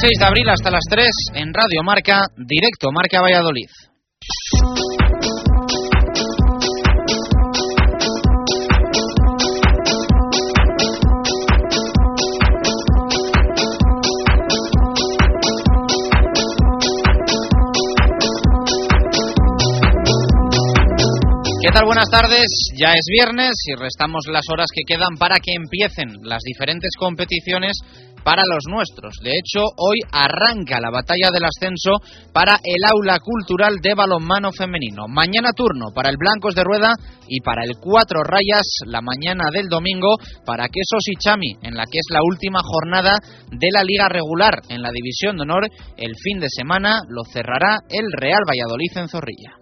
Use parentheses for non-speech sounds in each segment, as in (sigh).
26 de abril hasta las 3 en Radio Marca, directo Marca Valladolid. ¿Qué tal? Buenas tardes. Ya es viernes y restamos las horas que quedan para que empiecen las diferentes competiciones para los nuestros. De hecho, hoy arranca la batalla del ascenso para el aula cultural de balonmano femenino. Mañana turno para el Blancos de Rueda y para el Cuatro Rayas la mañana del domingo para Quesos y Chami, en la que es la última jornada de la liga regular en la división de honor. El fin de semana lo cerrará el Real Valladolid en Zorrilla.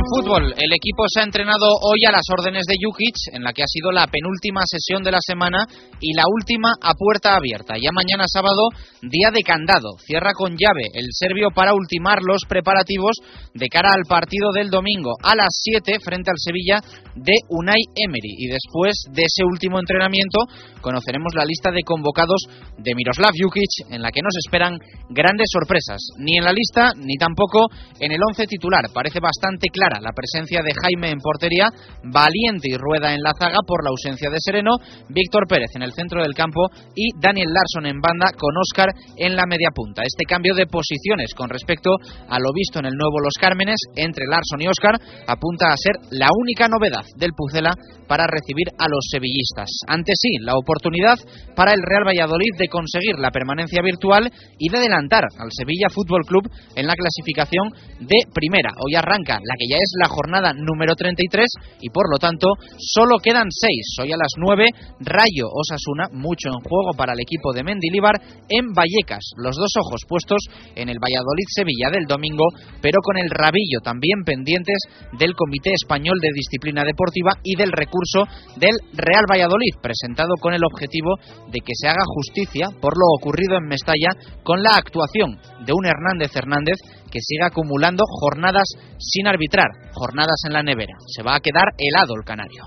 En fútbol, el equipo se ha entrenado hoy a las órdenes de Jukic, en la que ha sido la penúltima sesión de la semana y la última a puerta abierta. Ya mañana sábado, día de candado. Cierra con llave el serbio para ultimar los preparativos de cara al partido del domingo a las 7 frente al Sevilla de Unai Emery. Y después de ese último entrenamiento, conoceremos la lista de convocados de Miroslav Jukic, en la que nos esperan grandes sorpresas. Ni en la lista, ni tampoco en el once titular. Parece bastante clara la presencia de Jaime en portería, Valiente y Rueda en la zaga por la ausencia de Sereno, Víctor Pérez en el centro del campo y Daniel Larson en banda con Óscar en la media punta. Este cambio de posiciones con respecto a lo visto en el nuevo Los Cármenes entre Larson y Óscar apunta a ser la única novedad del Pucela para recibir a los sevillistas. Ante sí, la oportunidad para el Real Valladolid de conseguir la permanencia virtual y de adelantar al Sevilla Fútbol Club en la clasificación de primera. Hoy arranca la que ya es la jornada número 33 y por lo tanto solo quedan seis. Hoy a las 9, Rayo Osasuna, mucho en juego para el equipo de Mendilibar en Vallecas. Los dos ojos puestos en el Valladolid-Sevilla del domingo, pero con el rabillo también pendientes del Comité Español de Disciplina Deportiva y del recurso del Real Valladolid, presentado con el objetivo de que se haga justicia por lo ocurrido en Mestalla con la actuación de un Hernández Hernández que sigue acumulando jornadas sin arbitrar, jornadas en la nevera. Se va a quedar helado el canario.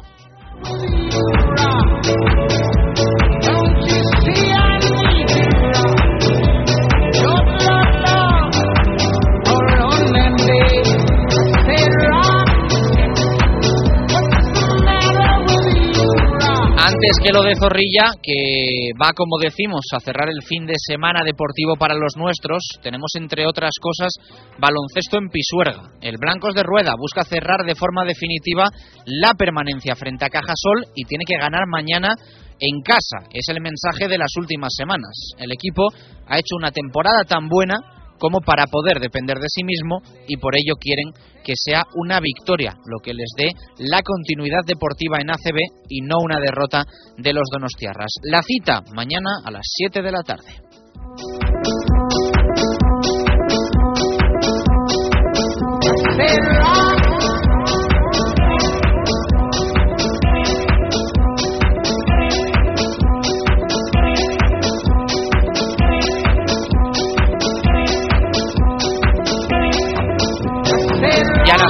Antes que lo de Zorrilla, que va, como decimos, a cerrar el fin de semana deportivo para los nuestros, tenemos entre otras cosas baloncesto en Pisuerga. El Blancos de Rueda busca cerrar de forma definitiva la permanencia frente a Cajasol y tiene que ganar mañana en casa. Es el mensaje de las últimas semanas. El equipo ha hecho una temporada tan buena como para poder depender de sí mismo y por ello quieren que sea una victoria, lo que les dé la continuidad deportiva en ACB y no una derrota de los Donostiarras. La cita mañana a las 7 de la tarde.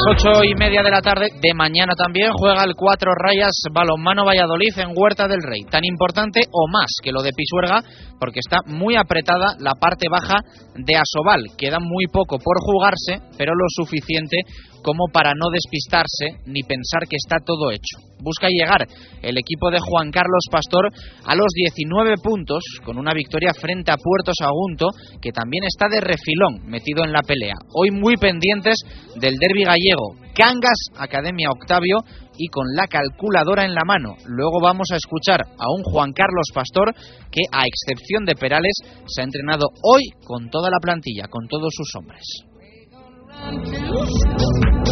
Ocho y media de la tarde de mañana también juega el Cuatro Rayas Balonmano Valladolid en Huerta del Rey. Tan importante o más que lo de Pisuerga porque está muy apretada la parte baja de Asobal. Queda muy poco por jugarse, pero lo suficiente como para no despistarse ni pensar que está todo hecho. Busca llegar el equipo de Juan Carlos Pastor a los 19 puntos con una victoria frente a Puerto Sagunto que también está de refilón metido en la pelea. Hoy muy pendientes del derby gallego. Cangas, Academia Octavio y con la calculadora en la mano. Luego vamos a escuchar a un Juan Carlos Pastor que, a excepción de Perales, se ha entrenado hoy con toda la plantilla, con todos sus hombres. En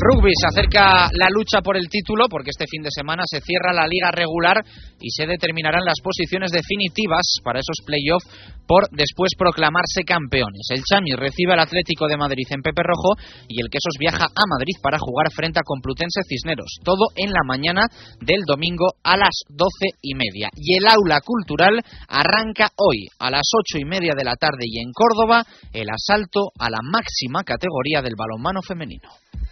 rugby se acerca la lucha por el título porque este fin de semana se cierra la liga regular y se determinarán las posiciones definitivas para esos playoffs por después proclamarse campeones. El Chami recibe al Atlético de Madrid en Pepe Rojo y el Quesos viaja a Madrid para jugar frente a Complutense Cisneros. Todo en la mañana del domingo a las doce y media. Y el aula cultural arranca hoy a las ocho y media de la tarde y en Córdoba el asalto a la máxima categoría del balonmano femenino.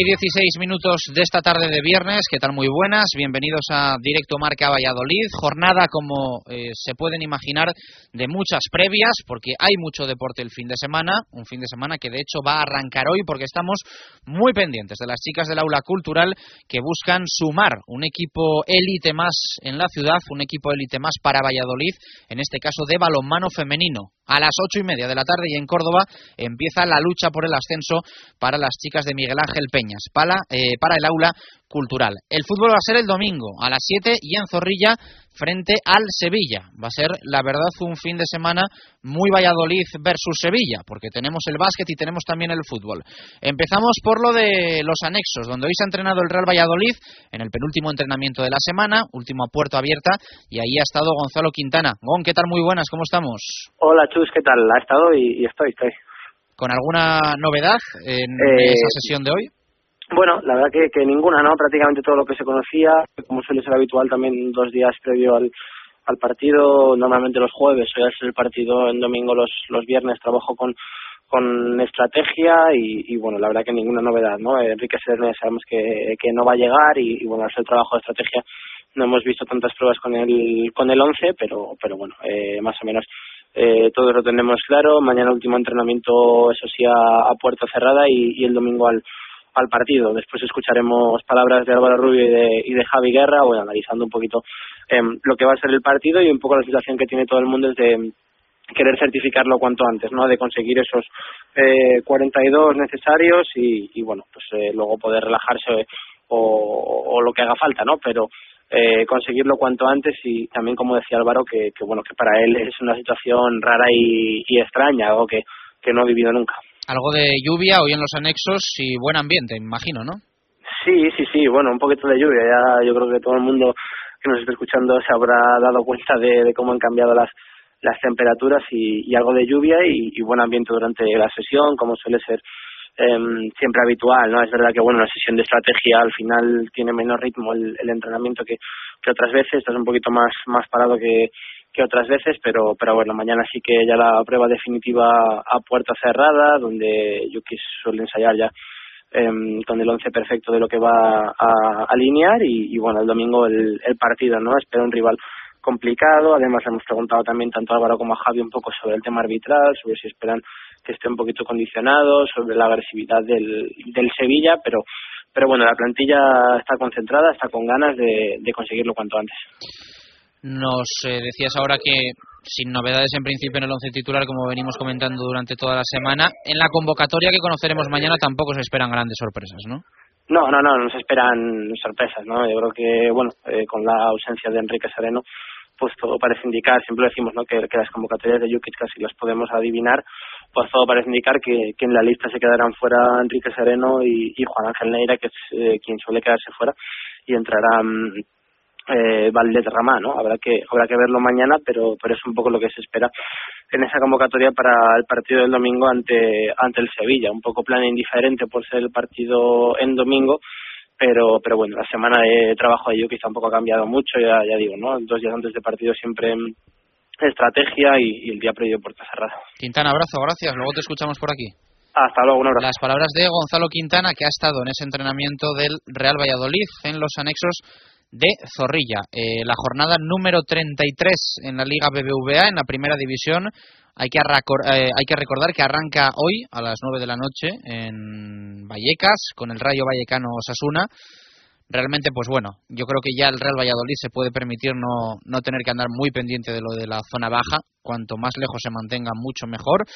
y 16 minutos de esta tarde de viernes, ¿qué tal? Muy buenas, bienvenidos a Directo Marca Valladolid. Jornada, como eh, se pueden imaginar, de muchas previas, porque hay mucho deporte el fin de semana, un fin de semana que de hecho va a arrancar hoy, porque estamos muy pendientes de las chicas del aula cultural que buscan sumar un equipo élite más en la ciudad, un equipo élite más para Valladolid, en este caso de balonmano femenino. A las ocho y media de la tarde y en Córdoba empieza la lucha por el ascenso para las chicas de Miguel Ángel Para, eh, para el aula cultural. El fútbol va a ser el domingo a las 7 y en Zorrilla frente al Sevilla. Va a ser, la verdad, un fin de semana muy Valladolid versus Sevilla, porque tenemos el básquet y tenemos también el fútbol. Empezamos por lo de los anexos, donde hoy se ha entrenado el Real Valladolid en el penúltimo entrenamiento de la semana, último a puerto abierta, y ahí ha estado Gonzalo Quintana. Gon, ¿qué tal? Muy buenas, ¿cómo estamos? Hola, Chus, ¿qué tal? Ha estado y, estoy, estoy. ¿Con alguna novedad en eh, esa sesión de hoy? Bueno, la verdad que, que ninguna, ¿no? Prácticamente todo lo que se conocía, como suele ser habitual también dos días previo al, partido, normalmente los jueves, hoy es el partido en domingo, los, los viernes trabajo con, con estrategia y, bueno, la verdad que ninguna novedad, ¿no? Enrique Sernes sabemos que, no va a llegar y, y bueno, al el trabajo de estrategia no hemos visto tantas pruebas con el con el 11, pero pero bueno, eh, más o menos eh, todo lo tenemos claro. Mañana último entrenamiento, eso sí, a, a puerta cerrada y el domingo al al partido. Después escucharemos palabras de Álvaro Rubio y de, y de Javi Guerra, bueno, analizando un poquito em, lo que va a ser el partido y un poco la situación que tiene todo el mundo es de querer certificarlo cuanto antes, ¿no? De conseguir esos eh, 42 necesarios y, y bueno, pues eh, luego poder relajarse o, o, lo que haga falta, ¿no? Pero eh, conseguirlo cuanto antes y también, como decía Álvaro, que, que bueno, que para él es una situación rara y, y extraña, algo que, que no ha vivido nunca. Algo de lluvia hoy en los anexos y buen ambiente, imagino, ¿no? Sí, sí, sí, bueno, un poquito de lluvia. Ya yo creo que todo el mundo que nos está escuchando se habrá dado cuenta de, cómo han cambiado las las temperaturas y, algo de lluvia y, buen ambiente durante la sesión, como suele ser em, siempre habitual, ¿no? Es verdad que, bueno, la sesión de estrategia al final tiene menos ritmo el, el entrenamiento que, que otras veces, estás un poquito más, más parado que, que otras veces, pero pero bueno, mañana sí que ya la prueba definitiva a puerta cerrada, donde Yuki suele ensayar ya eh, con el once perfecto de lo que va a alinear y, bueno, el domingo el, el partido, ¿no? Espera un rival complicado. Además, hemos preguntado también tanto a Álvaro como a Javi un poco sobre el tema arbitral, sobre si esperan que esté un poquito condicionado, sobre la agresividad del, del Sevilla, pero pero bueno, la plantilla está concentrada, está con ganas de conseguirlo cuanto antes. Nos eh, decías ahora que sin novedades en principio en el once titular, como venimos comentando durante toda la semana. En la convocatoria que conoceremos mañana tampoco se esperan grandes sorpresas, ¿no? No, no, no, no se esperan sorpresas, ¿no? Yo creo que, bueno, eh, con la ausencia de Enrique Sereno, pues todo parece indicar, siempre decimos, ¿no? Que, las convocatorias de Jukic casi las podemos adivinar, pues todo parece indicar que, en la lista se quedarán fuera Enrique Sereno y, y Juan Ángel Neira, que es eh, quien suele quedarse fuera, y entrarán eh, Valderrama, ¿no? Habrá que habrá que verlo mañana, pero pero es un poco lo que se espera en esa convocatoria para el partido del domingo ante ante el Sevilla, un poco plan indiferente por ser el partido en domingo, pero pero bueno, la semana de trabajo de Yuki tampoco ha cambiado mucho, ya ya digo, ¿no? Dos días antes de partido siempre estrategia y, y el día previo puerta cerrada. Quintana, abrazo, gracias. Luego te escuchamos por aquí. Hasta luego, un abrazo. Las palabras de Gonzalo Quintana, que ha estado en ese entrenamiento del Real Valladolid en los anexos de Zorrilla. Eh, la jornada número 33 en la Liga BBVA, en la primera división. Hay que, eh, hay que recordar que arranca hoy a las 9 de la noche en Vallecas con el Rayo Vallecano Osasuna. Realmente, pues bueno, yo creo que ya el Real Valladolid se puede permitir no, no tener que andar muy pendiente de lo de la zona baja. Cuanto más lejos se mantenga, mucho mejor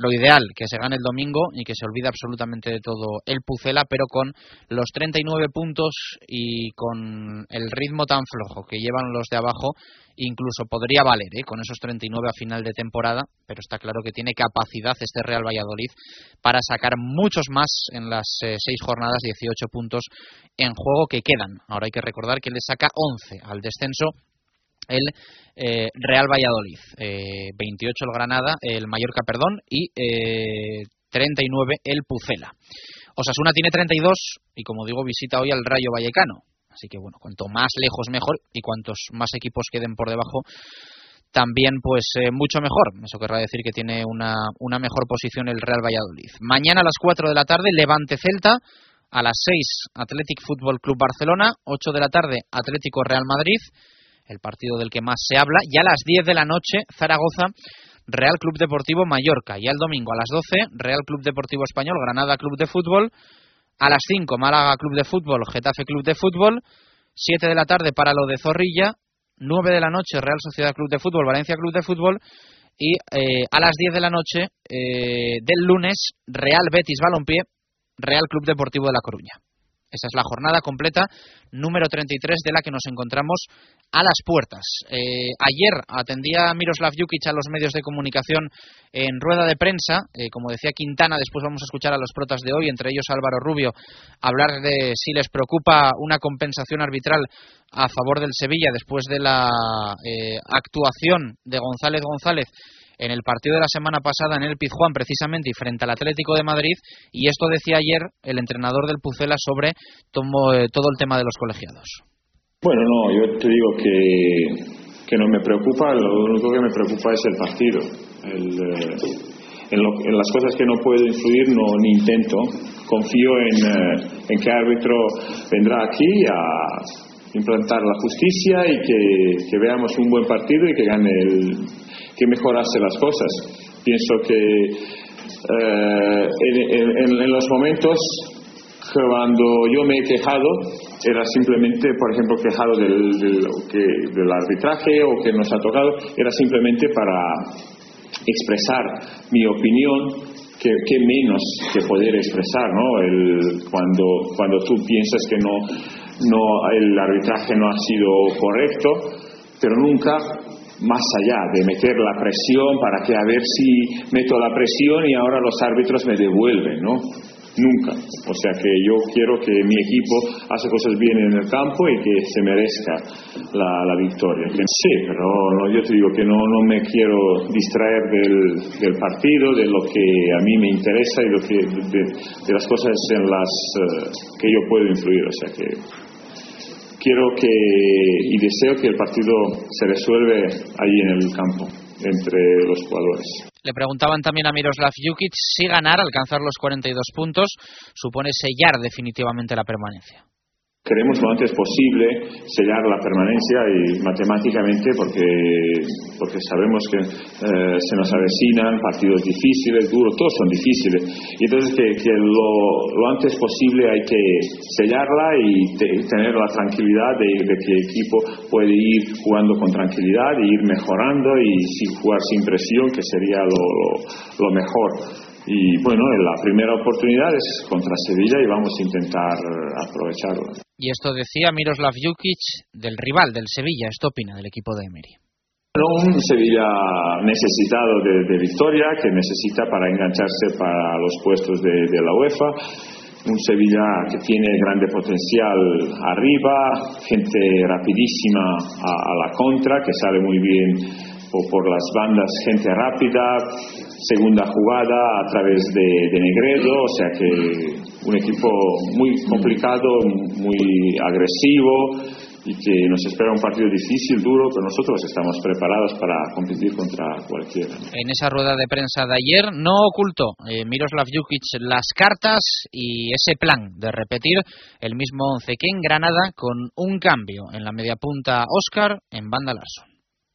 lo ideal, que se gane el domingo y que se olvide absolutamente de todo el Pucela, pero con los 39 puntos y con el ritmo tan flojo que llevan los de abajo, incluso podría valer ¿eh? con esos 39 a final de temporada, pero está claro que tiene capacidad este Real Valladolid para sacar muchos más en las eh, seis jornadas, 18 puntos en juego que quedan. Ahora hay que recordar que le saca 11 al descenso el eh, Real Valladolid, eh, 28 el Granada, el Mallorca, perdón, y eh, 39 el Pucela. Osasuna tiene 32 y como digo visita hoy al Rayo Vallecano. Así que bueno, cuanto más lejos mejor y cuantos más equipos queden por debajo también pues eh, mucho mejor. Eso querrá decir que tiene una, una mejor posición el Real Valladolid. Mañana a las 4 de la tarde Levante Celta, a las 6 Athletic Fútbol Club Barcelona, 8 de la tarde Atlético Real Madrid el partido del que más se habla, y a las 10 de la noche Zaragoza, Real Club Deportivo Mallorca, y el domingo a las 12 Real Club Deportivo Español, Granada Club de Fútbol, a las 5 Málaga Club de Fútbol, Getafe Club de Fútbol, 7 de la tarde para lo de Zorrilla, 9 de la noche Real Sociedad Club de Fútbol, Valencia Club de Fútbol, y eh, a las 10 de la noche eh, del lunes Real Betis Balompié, Real Club Deportivo de La Coruña. Esa es la jornada completa número 33 de la que nos encontramos a las puertas. Eh, ayer atendía Miroslav Jukic a los medios de comunicación en rueda de prensa. Eh, como decía Quintana, después vamos a escuchar a los protas de hoy, entre ellos Álvaro Rubio, hablar de si les preocupa una compensación arbitral a favor del Sevilla después de la eh, actuación de González González en el partido de la semana pasada en el Pizjuán precisamente y frente al Atlético de Madrid y esto decía ayer el entrenador del Pucela sobre todo el tema de los colegiados. Bueno, no, yo te digo que, que no me preocupa, lo único que me preocupa es el partido. El, en, las cosas que no puedo influir no ni intento. Confío en, en que árbitro vendrá aquí a implantar la justicia y que veamos un buen partido y que gane el, que mejorarse las cosas. Pienso que eh, en, los momentos cuando yo me he quejado era simplemente, por ejemplo, quejado del, arbitraje o que nos ha tocado, era simplemente para expresar mi opinión que, menos que poder expresar, ¿no? El, cuando, cuando tú piensas que no, no, el arbitraje no ha sido correcto, pero nunca más allá de meter la presión para que a ver si meto la presión y ahora los árbitros me devuelven, ¿no? Nunca. O sea que yo quiero que mi equipo hace cosas bien en el campo y que se merezca la, victoria. Sí, pero yo te digo que no, no me quiero distraer del, del, partido, de lo que a mí me interesa y lo que, de, las cosas en las eh, que yo puedo influir. O sea que quiero que y deseo que el partido se resuelve ahí en el campo entre los jugadores. Le preguntaban también a Miroslav Jukic si ganar, alcanzar los 42 puntos, supone sellar definitivamente la permanencia. Queremos lo antes posible sellar la permanencia y matemáticamente porque, porque sabemos que eh, se nos avecinan partidos difíciles, duros, todos son difíciles. Y entonces que, lo, antes posible hay que sellarla y tener la tranquilidad de, que el equipo puede ir jugando con tranquilidad y ir mejorando y sin jugar sin presión, que sería lo, lo mejor. Y bueno, la primera oportunidad es contra Sevilla y vamos a intentar aprovecharla. Y esto decía Miroslav Jukic del rival del Sevilla, esto opina del equipo de Emery. un Sevilla necesitado de, victoria, que necesita para engancharse para los puestos de, la UEFA. Un Sevilla que tiene grande potencial arriba, gente rapidísima a, la contra, que sale muy bien por las bandas, gente rápida, segunda jugada a través de, Negredo, o sea que un equipo muy complicado, muy agresivo y que nos espera un partido difícil, duro, pero nosotros estamos preparados para competir contra cualquiera. En esa rueda de prensa de ayer no ocultó eh, Miroslav Jukic las cartas y ese plan de repetir el mismo once que en Granada con un cambio en la media punta Oscar en banda Larson.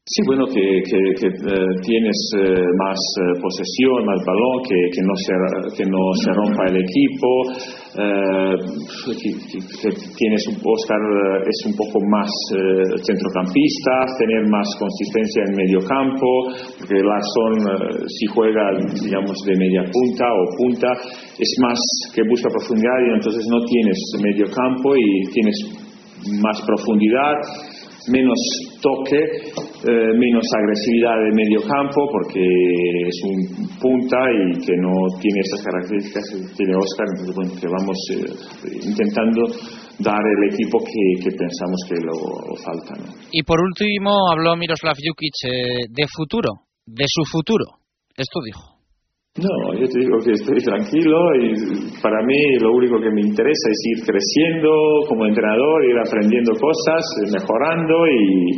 Sí, bueno, que, que, eh, tienes eh, más eh, posesión, más balón, que, no se, que no se rompa el equipo, que, tienes un Oscar es un poco más centrocampista, tener más consistencia en medio campo, porque Larson si juega, digamos, de media punta o punta, es más que busca profundidad y entonces no tienes medio campo y tienes más profundidad menos toque, eh, menos agresividad de medio campo, porque es un punta y que no tiene esas características que tiene Oscar, entonces bueno, que vamos eh, intentando dar el equipo que, pensamos que lo, falta. Y por último habló Miroslav Jukic eh, de futuro, de su futuro. Esto dijo. No, yo te digo que estoy tranquilo y para mí lo único que me interesa es ir creciendo como entrenador, ir aprendiendo cosas, mejorando y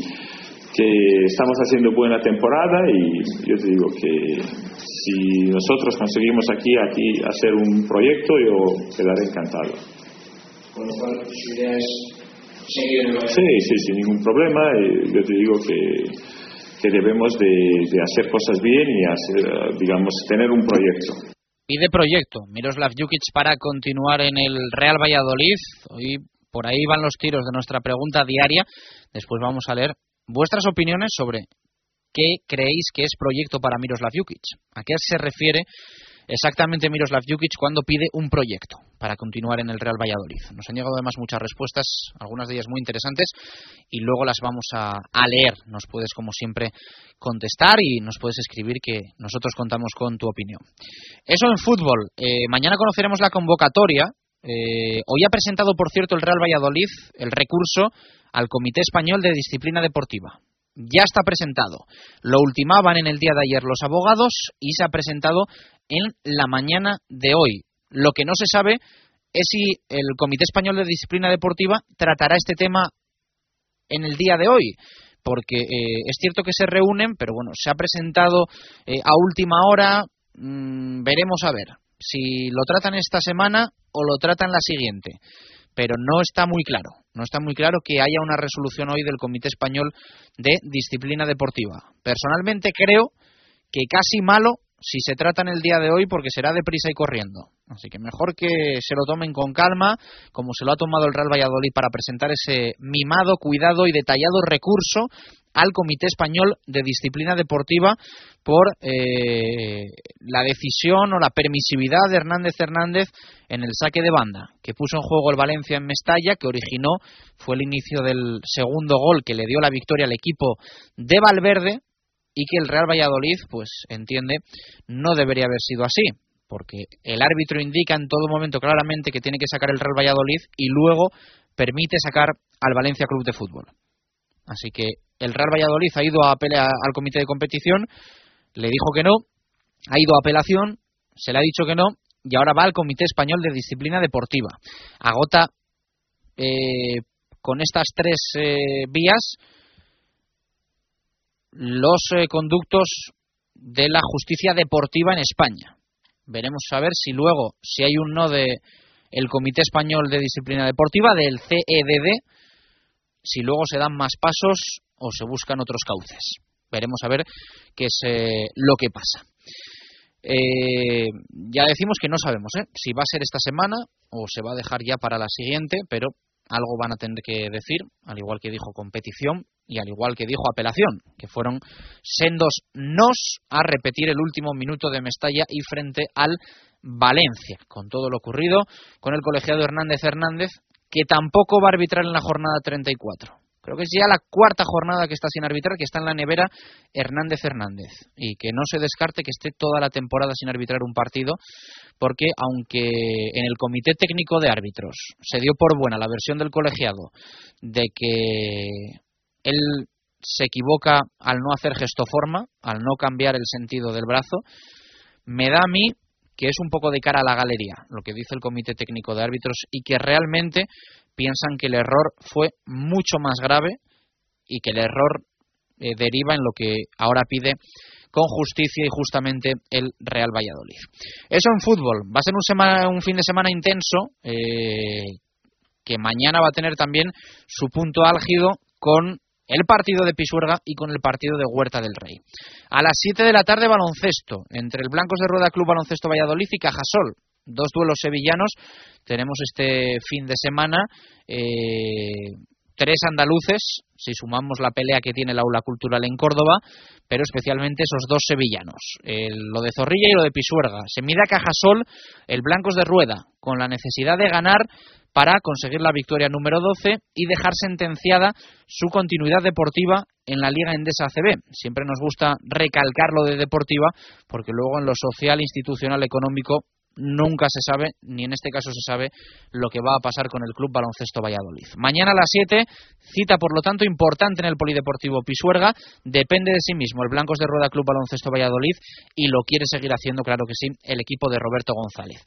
que estamos haciendo buena temporada y yo te digo que si nosotros conseguimos aquí, aquí hacer un proyecto, yo quedaré encantado. Con lo cual, es seguir. Sí, sí, sin ningún problema. Y yo te digo que que debemos de, hacer cosas bien y hacer, digamos, tener un proyecto. Y de proyecto, Miroslav Jukic para continuar en el Real Valladolid. Hoy por ahí van los tiros de nuestra pregunta diaria. Después vamos a leer vuestras opiniones sobre qué creéis que es proyecto para Miroslav Jukic. ¿A qué se refiere exactamente Miroslav Jukic cuando pide un proyecto para continuar en el Real Valladolid. Nos han llegado además muchas respuestas, algunas de ellas muy interesantes, y luego las vamos a, leer. Nos puedes, como siempre, contestar y nos puedes escribir que nosotros contamos con tu opinión. Eso en fútbol. Eh, mañana conoceremos la convocatoria. Eh, hoy ha presentado, por cierto, el Real Valladolid el recurso al Comité Español de Disciplina Deportiva ya está presentado. Lo ultimaban en el día de ayer los abogados y se ha presentado en la mañana de hoy. Lo que no se sabe es si el Comité Español de Disciplina Deportiva tratará este tema en el día de hoy, porque eh, es cierto que se reúnen, pero bueno, se ha presentado eh, a última hora, mm, veremos a ver si lo tratan esta semana o lo tratan la siguiente, pero no está muy claro, no está muy claro que haya una resolución hoy del Comité Español de Disciplina Deportiva. Personalmente creo que casi malo si se trata en el día de hoy porque será deprisa y corriendo. Así que mejor que se lo tomen con calma, como se lo ha tomado el Real Valladolid para presentar ese mimado, cuidado y detallado recurso al Comité Español de Disciplina Deportiva por eh, la decisión o la permisividad de Hernández Hernández en el saque de banda que puso en juego el Valencia en Mestalla, que originó, fue el inicio del segundo gol que le dio la victoria al equipo de Valverde y que el Real Valladolid, pues entiende, no debería haber sido así, porque el árbitro indica en todo momento claramente que tiene que sacar el Real Valladolid y luego permite sacar al Valencia Club de Fútbol. Así que el Real Valladolid ha ido a pelear al comité de competición, le dijo que no, ha ido a apelación, se le ha dicho que no y ahora va al Comité Español de Disciplina Deportiva. Agota eh, con estas tres eh, vías los eh, conductos de la justicia deportiva en España. Veremos a ver si luego, si hay un no de el Comité Español de Disciplina Deportiva, del CEDD, si luego se dan más pasos o se buscan otros cauces. Veremos a ver qué es eh, lo que pasa. Eh, ya decimos que no sabemos ¿eh? si va a ser esta semana o se va a dejar ya para la siguiente, pero algo van a tener que decir, al igual que dijo competición y al igual que dijo apelación, que fueron sendos nos a repetir el último minuto de Mestalla y frente al Valencia, con todo lo ocurrido con el colegiado Hernández Hernández, que tampoco va a arbitrar en la jornada 34. Creo que es ya la cuarta jornada que está sin arbitrar, que está en la nevera Hernández Hernández. Y que no se descarte que esté toda la temporada sin arbitrar un partido, porque aunque en el Comité Técnico de Árbitros se dio por buena la versión del colegiado de que él se equivoca al no hacer gesto forma, al no cambiar el sentido del brazo, me da a mí que es un poco de cara a la galería, lo que dice el Comité Técnico de Árbitros, y que realmente piensan que el error fue mucho más grave y que el error eh, deriva en lo que ahora pide con justicia y justamente el Real Valladolid. Eso en fútbol. Va a ser un, un fin de semana intenso eh, que mañana va a tener también su punto álgido con el partido de Pisuerga y con el partido de Huerta del Rey. A las 7 de la tarde baloncesto entre el Blancos de Rueda Club Baloncesto Valladolid y Cajasol dos duelos sevillanos tenemos este fin de semana. Eh, tres andaluces, si sumamos la pelea que tiene el aula cultural en Córdoba, pero especialmente esos dos sevillanos, lo de Zorrilla y lo de Pisuerga. Se mide a Cajasol el Blancos de Rueda, con la necesidad de ganar para conseguir la victoria número 12 y dejar sentenciada su continuidad deportiva en la Liga Endesa ACB. Siempre nos gusta recalcar lo de deportiva porque luego en lo social, institucional, económico nunca se sabe, ni en este caso se sabe, lo que va a pasar con el Club Baloncesto Valladolid. Mañana a las 7, cita por lo tanto importante en el Polideportivo Pisuerga, depende de sí mismo el Blancos de Rueda Club Baloncesto Valladolid y lo quiere seguir haciendo, claro que sí, el equipo de Roberto González.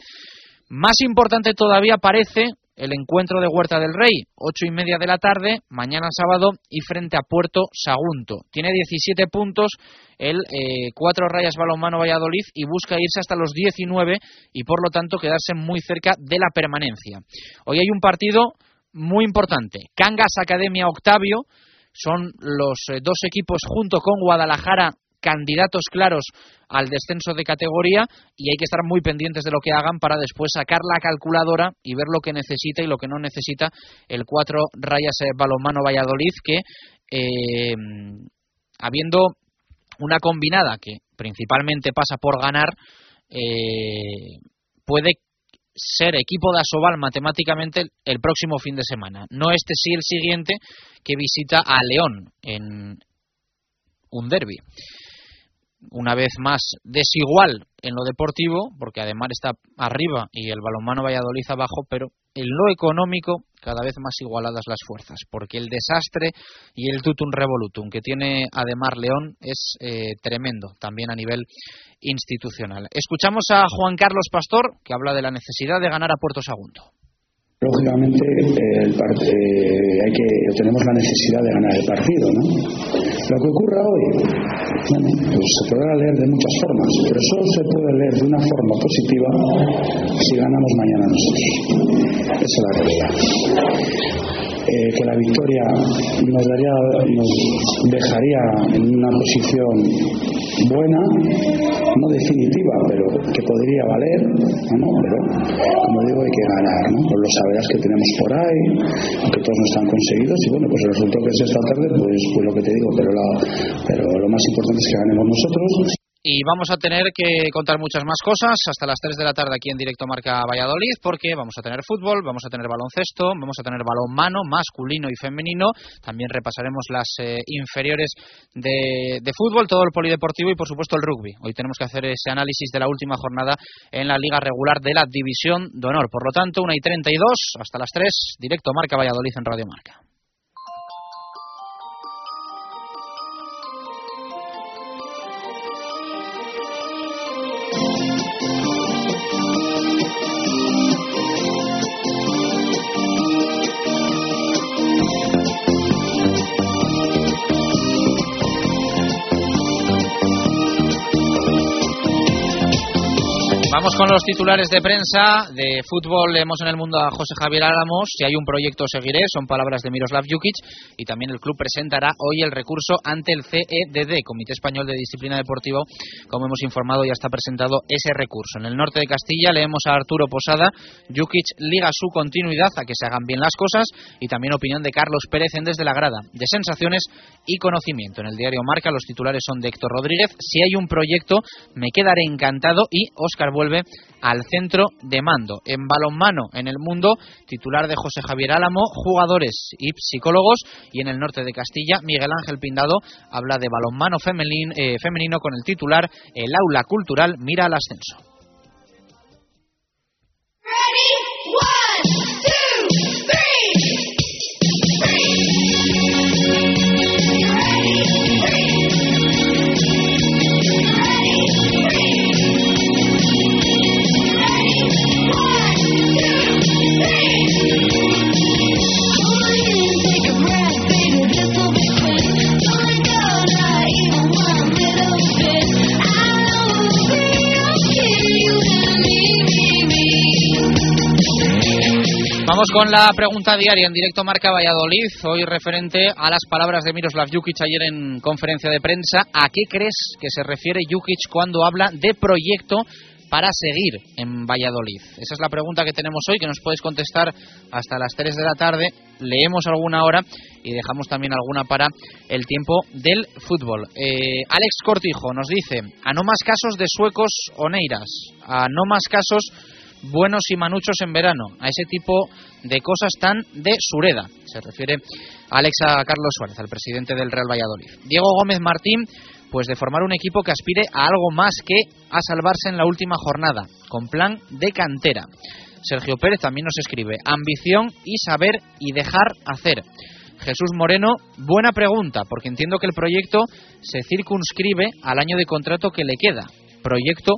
Más importante todavía parece el encuentro de Huerta del Rey, ocho y media de la tarde, mañana sábado y frente a Puerto Sagunto. Tiene 17 puntos el eh, cuatro rayas balonmano Valladolid y busca irse hasta los 19 y por lo tanto quedarse muy cerca de la permanencia. Hoy hay un partido muy importante. Cangas Academia Octavio son los eh, dos equipos junto con Guadalajara candidatos claros al descenso de categoría y hay que estar muy pendientes de lo que hagan para después sacar la calculadora y ver lo que necesita y lo que no necesita el cuatro rayas eh, balonmano Valladolid que eh, habiendo una combinada que principalmente pasa por ganar eh, puede ser equipo de Asobal matemáticamente el, próximo fin de semana. No este sí el siguiente que visita a León en un derby una vez más desigual en lo deportivo, porque además está arriba y el balonmano Valladolid abajo, pero en lo económico cada vez más igualadas las fuerzas, porque el desastre y el tutum revolutum que tiene además León es eh, tremendo también a nivel institucional. Escuchamos a Juan Carlos Pastor, que habla de la necesidad de ganar a Puerto Sagunto. Lógicamente, el eh, hay que, tenemos la necesidad de ganar el partido, ¿no? Lo que ocurra hoy, bueno, pues se podrá leer de muchas formas, pero solo se puede leer de una forma positiva si ganamos mañana nosotros. Esa es la realidad. Eh, que la victoria nos daría, nos dejaría en una posición buena, no definitiva, pero que podría valer, ¿no? Pero, como digo, hay que ganar, ¿no? Los saberes que tenemos por ahí, aunque todos no están conseguidos, y bueno, pues el resultado que es esta tarde, pues, pues lo que te digo, pero, la, pero lo más importante es que ganemos nosotros y vamos a tener que contar muchas más cosas hasta las 3 de la tarde aquí en directo Marca Valladolid, porque vamos a tener fútbol, vamos a tener baloncesto, vamos a tener balonmano masculino y femenino. También repasaremos las eh, inferiores de, de, fútbol, todo el polideportivo y por supuesto el rugby. Hoy tenemos que hacer ese análisis de la última jornada en la liga regular de la División de Honor. Por lo tanto, 1 y 32 hasta las 3, directo Marca Valladolid en Radio Marca. Vamos con los titulares de prensa. De fútbol leemos en el mundo a José Javier Álamos. Si hay un proyecto seguiré, son palabras de Miroslav Jukic. Y también el club presentará hoy el recurso ante el CEDD, Comité Español de Disciplina Deportiva. Como hemos informado, ya está presentado ese recurso. En el norte de Castilla leemos a Arturo Posada. Jukic liga su continuidad a que se hagan bien las cosas. Y también opinión de Carlos Pérez en Desde la Grada, de sensaciones y conocimiento. En el diario Marca los titulares son de Héctor Rodríguez. Si hay un proyecto, me quedaré encantado. Y Óscar vuelve al centro de mando. En balonmano, en el mundo, titular de José Javier Álamo, jugadores y psicólogos. Y en el norte de Castilla, Miguel Ángel Pindado habla de balonmano femenino, eh, femenino con el titular El aula cultural mira al ascenso. Vamos con la pregunta diaria en directo Marca Valladolid, hoy referente a las palabras de Miroslav Jukic ayer en conferencia de prensa. ¿A qué crees que se refiere Jukic cuando habla de proyecto para seguir en Valladolid? Esa es la pregunta que tenemos hoy, que nos puedes contestar hasta las 3 de la tarde. Leemos alguna hora y dejamos también alguna para el tiempo del fútbol. Eh, Alex Cortijo nos dice, a no más casos de suecos o neiras, a no más casos buenos y manuchos en verano, a ese tipo de cosas tan de sureda. Se refiere Alexa Carlos Suárez, al presidente del Real Valladolid. Diego Gómez Martín, pues de formar un equipo que aspire a algo más que a salvarse en la última jornada, con plan de cantera. Sergio Pérez también nos escribe, ambición y saber y dejar hacer. Jesús Moreno, buena pregunta, porque entiendo que el proyecto se circunscribe al año de contrato que le queda. Proyecto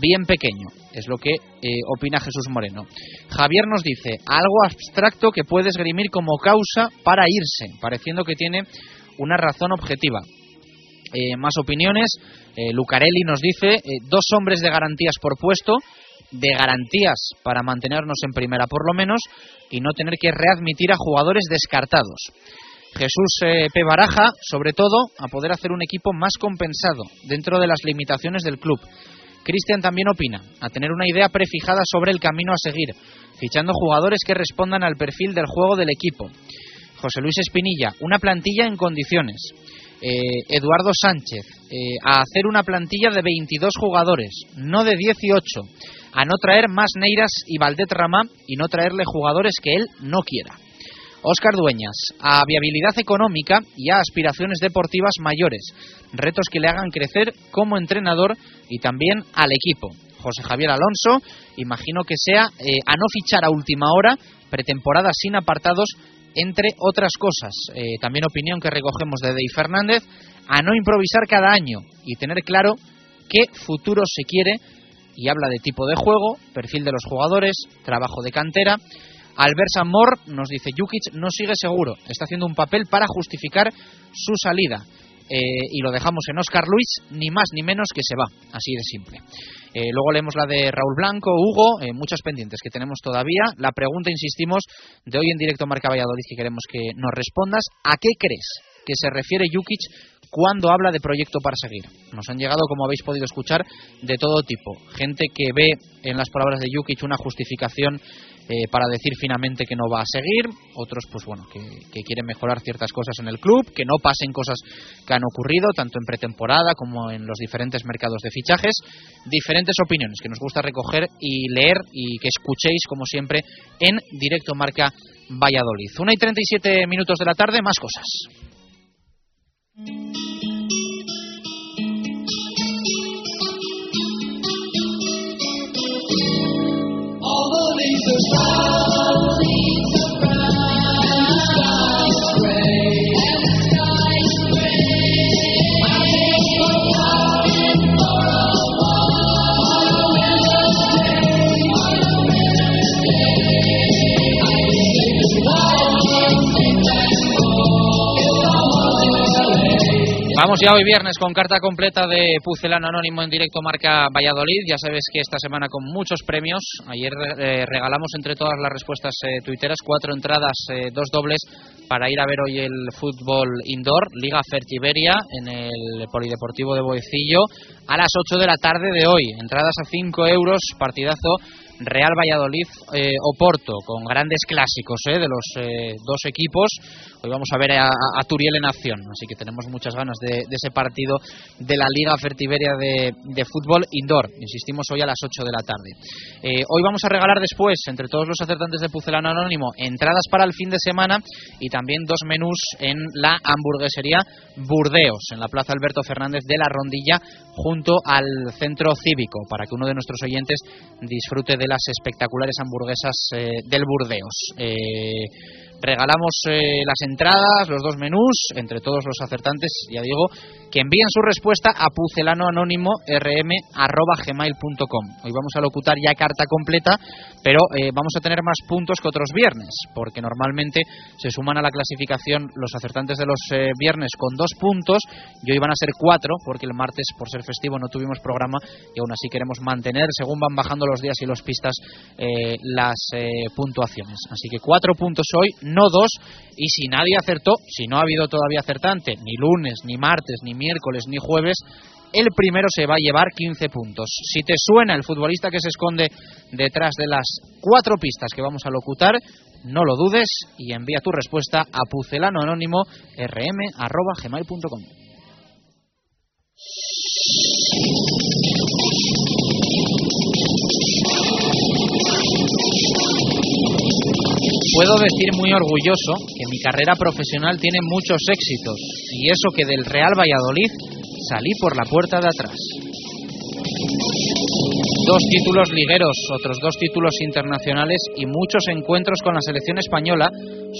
bien pequeño, es lo que eh, opina Jesús Moreno. Javier nos dice, algo abstracto que puede esgrimir como causa para irse, pareciendo que tiene una razón objetiva. Eh, más opiniones, eh, Lucarelli nos dice, dos hombres de garantías por puesto, de garantías para mantenernos en primera por lo menos, y no tener que readmitir a jugadores descartados. Jesús P. Baraja, sobre todo, a poder hacer un equipo más compensado dentro de las limitaciones del club Cristian también opina, a tener una idea prefijada sobre el camino a seguir, fichando jugadores que respondan al perfil del juego del equipo. José Luis Espinilla, una plantilla en condiciones. Eh, Eduardo Sánchez, eh, a hacer una plantilla de 22 jugadores, no de 18. A no traer más Neiras y Valdet Ramá y no traerle jugadores que él no quiera. Óscar Dueñas, a viabilidad económica y a aspiraciones deportivas mayores, retos que le hagan crecer como entrenador y también al equipo. José Javier Alonso, imagino que sea eh, a no fichar a última hora, pretemporada sin apartados, entre otras cosas. Eh, también opinión que recogemos de Dey Fernández, a no improvisar cada año y tener claro qué futuro se quiere y habla de tipo de juego, perfil de los jugadores, trabajo de cantera Albert Samor nos dice, Jukic no sigue seguro, está haciendo un papel para justificar su salida. Eh, y lo dejamos en Oscar Luis, ni más ni menos que se va, así de simple. Eh, luego leemos la de Raúl Blanco, Hugo, eh, muchas pendientes que tenemos todavía. La pregunta, insistimos, de hoy en directo Marca Valladolid que queremos que nos respondas, ¿a qué crees que se refiere Jukic cuando habla de proyecto para seguir. Nos han llegado, como habéis podido escuchar, de todo tipo. Gente que ve en las palabras de Jukic una justificación eh, para decir finamente que no va a seguir, otros pues bueno, que, quieren mejorar ciertas cosas en el club, que no pasen cosas que han ocurrido tanto en pretemporada como en los diferentes mercados de fichajes, diferentes opiniones que nos gusta recoger y leer y que escuchéis como siempre en directo marca Valladolid. Una y 37 minutos de la tarde, más cosas. Shout Vamos ya hoy viernes con carta completa de Pucelano Anónimo en directo Marca Valladolid. Ya sabes que esta semana con muchos premios. Ayer eh, regalamos entre todas las respuestas eh, tuiteras cuatro entradas, eh, dos dobles para ir a ver hoy el fútbol indoor, Liga Fertiberia en el Polideportivo de Boecillo a las 8 de la tarde de hoy. Entradas a 5 euros, partidazo Real Valladolid eh, Oporto, con grandes clásicos eh, de los eh, dos equipos. Hoy vamos a ver a, Turiel en acción, así que tenemos muchas ganas de, ese partido de la Liga Fertiberia de, fútbol indoor. Insistimos hoy a las 8 de la tarde. Hoy vamos a regalar después, entre todos los acertantes de Pucelano Anónimo, entradas para el fin de semana y también dos menús en la hamburguesería Burdeos, en la Plaza Alberto Fernández de la Rondilla, junto al centro cívico, para que uno de nuestros oyentes disfrute de las espectaculares hamburguesas eh, del Burdeos. Eh, regalamos eh, las entradas, los dos menús, entre todos los acertantes, ya digo, que envíen su respuesta a pucelanoanónimo.rm.gmail.com. Hoy vamos a locutar ya carta completa, pero eh, vamos a tener más puntos que otros viernes, porque normalmente se suman a la clasificación los acertantes de los eh, viernes con dos puntos, y hoy van a ser cuatro, porque el martes, por ser festivo, no tuvimos programa, y aún así queremos mantener, según van bajando los días y los pistas, las puntuaciones. Así que cuatro puntos hoy, no dos, y si nadie acertó, si no ha habido todavía acertante, ni lunes, ni martes, ni miércoles, ni jueves, el primero se va a llevar 15 puntos. Si te suena el futbolista que se esconde detrás de las cuatro pistas que vamos a locutar, no lo dudes y envía tu respuesta a pucelanoanónimo.rm.gmail.com. Puedo decir muy orgulloso que mi carrera profesional tiene muchos éxitos y eso que del Real Valladolid salí por la puerta de atrás. Dos títulos ligueros, otros dos títulos internacionales y muchos encuentros con la selección española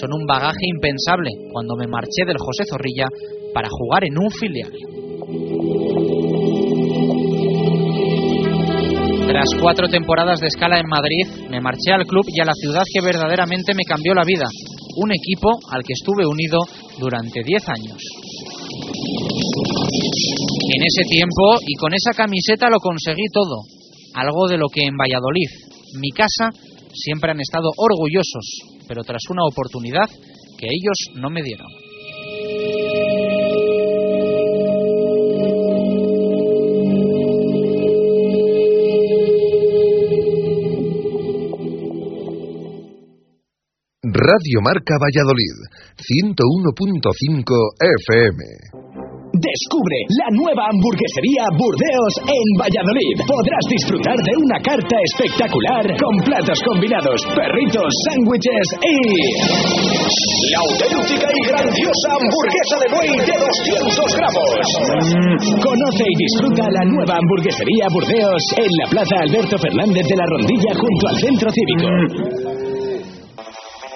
son un bagaje impensable cuando me marché del José Zorrilla para jugar en un filial. Tras cuatro temporadas de escala en Madrid, me marché al club y a la ciudad que verdaderamente me cambió la vida, un equipo al que estuve unido durante diez años. En ese tiempo y con esa camiseta lo conseguí todo, algo de lo que en Valladolid, mi casa, siempre han estado orgullosos, pero tras una oportunidad que ellos no me dieron. Radio Marca Valladolid, 101.5 FM. Descubre la nueva hamburguesería Burdeos en Valladolid. Podrás disfrutar de una carta espectacular con platos combinados, perritos, sándwiches y... La auténtica y grandiosa hamburguesa de buey de 200 gramos. Conoce y disfruta la nueva hamburguesería Burdeos en la Plaza Alberto Fernández de la Rondilla junto al Centro Cívico.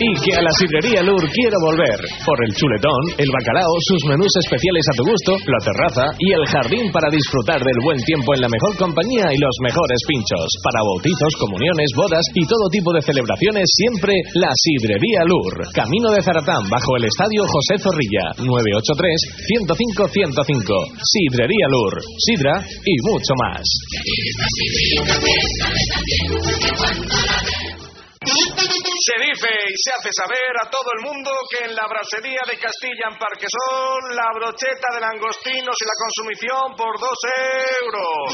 Y que a la sidrería Lur quiero volver. Por el chuletón, el bacalao, sus menús especiales a tu gusto, la terraza y el jardín para disfrutar del buen tiempo en la mejor compañía y los mejores pinchos. Para bautizos, comuniones, bodas y todo tipo de celebraciones, siempre la sidrería Lur. Camino de Zaratán, bajo el estadio José Zorrilla. 983-105-105. Sidrería Lur. Sidra y mucho más. Se dice y se hace saber a todo el mundo que en la brasería de Castilla en Parquesol la brocheta de langostinos y la consumición por dos euros.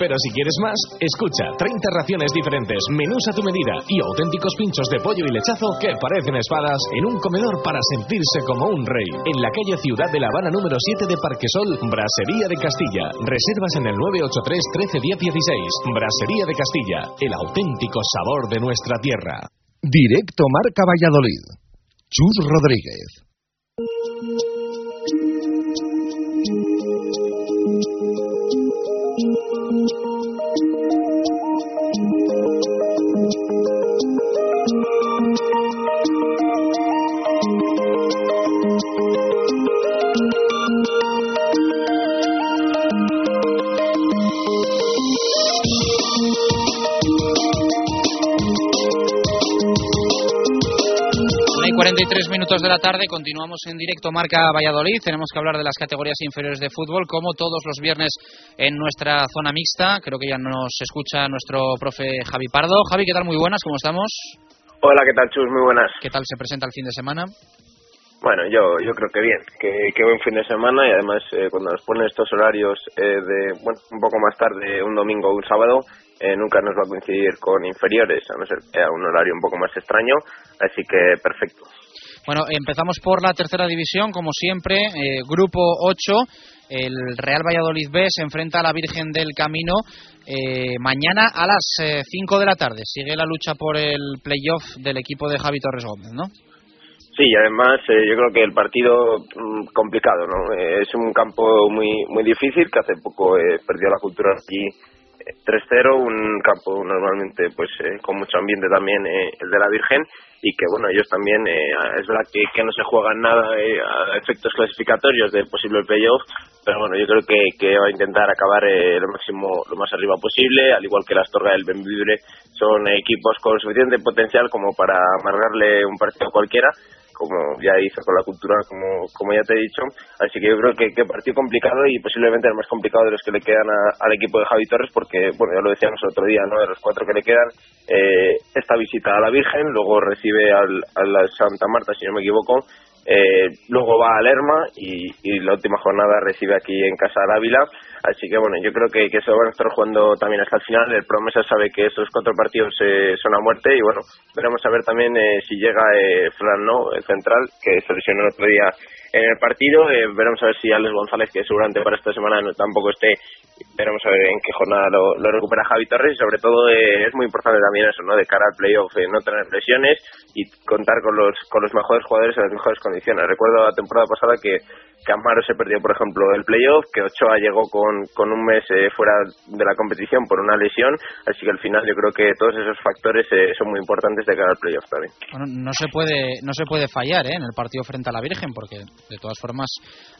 Pero si quieres más, escucha 30 raciones diferentes, menús a tu medida y auténticos pinchos de pollo y lechazo que parecen espadas en un comedor para sentirse como un rey. En la calle Ciudad de La Habana número 7 de Parquesol, Brasería de Castilla. Reservas en el 983 13 16. Brasería de Castilla, el auténtico sabor de nuestra tierra. Directo Marca Valladolid. Chus Rodríguez. 43 minutos de la tarde, continuamos en directo Marca Valladolid. Tenemos que hablar de las categorías inferiores de fútbol, como todos los viernes en nuestra zona mixta. Creo que ya nos escucha nuestro profe Javi Pardo. Javi, ¿qué tal? Muy buenas, ¿cómo estamos? Hola, ¿qué tal, Chus? Muy buenas. ¿Qué tal se presenta el fin de semana? Bueno, yo yo creo que bien, que, que buen fin de semana y además eh, cuando nos ponen estos horarios eh, de bueno un poco más tarde, un domingo o un sábado, eh, nunca nos va a coincidir con inferiores, a no ser que sea un horario un poco más extraño, así que perfecto. Bueno, empezamos por la tercera división, como siempre, grupo 8. El Real Valladolid B se enfrenta a la Virgen del Camino mañana a las 5 de la tarde. Sigue la lucha por el playoff del equipo de Javi Torres Gómez, ¿no? Sí, además eh, yo creo que el partido mm, complicado, ¿no? Eh, es un campo muy muy difícil que hace poco eh, perdió la cultura aquí 3-0, un campo normalmente pues con mucho ambiente también el de la Virgen y que bueno ellos también es verdad que, que, no se juegan nada a efectos clasificatorios de posible playoff pero bueno yo creo que, que va a intentar acabar lo máximo lo más arriba posible al igual que la Astorga del Benvibre son equipos con suficiente potencial como para amargarle un partido cualquiera como ya hizo con la cultura, como, como ya te he dicho. Así que yo creo que, que partido complicado y posiblemente el más complicado de los que le quedan al equipo de Javi Torres, porque, bueno, ya lo decíamos el otro día, ¿no? De los cuatro que le quedan, eh, esta visita a la Virgen, luego recibe al, a la Santa Marta, si no me equivoco, eh, luego va a Lerma y, y, la última jornada recibe aquí en casa de Ávila. Así que bueno, yo creo que, que se van a estar jugando también hasta el final. El Promesa sabe que estos cuatro partidos eh, son a muerte y bueno, veremos a ver también eh, si llega eh, Fran, ¿no? El central, que se lesionó el otro día en el partido. Eh, veremos a ver si Alex González, que seguramente para esta semana no, tampoco esté, veremos a ver en qué jornada lo, recupera Javi Torres y sobre todo eh, es muy importante también eso, ¿no? De cara al playoff, eh, no tener lesiones y contar con los con los mejores jugadores en las mejores condiciones. Recuerdo la temporada pasada que, Amaro se perdió, por ejemplo, el playoff, que Ochoa llegó con, con un mes fuera de la competición por una lesión, así que al final yo creo que todos esos factores son muy importantes de cara al playoff también. Bueno, no se puede no se puede fallar en el partido frente a la Virgen porque de todas formas,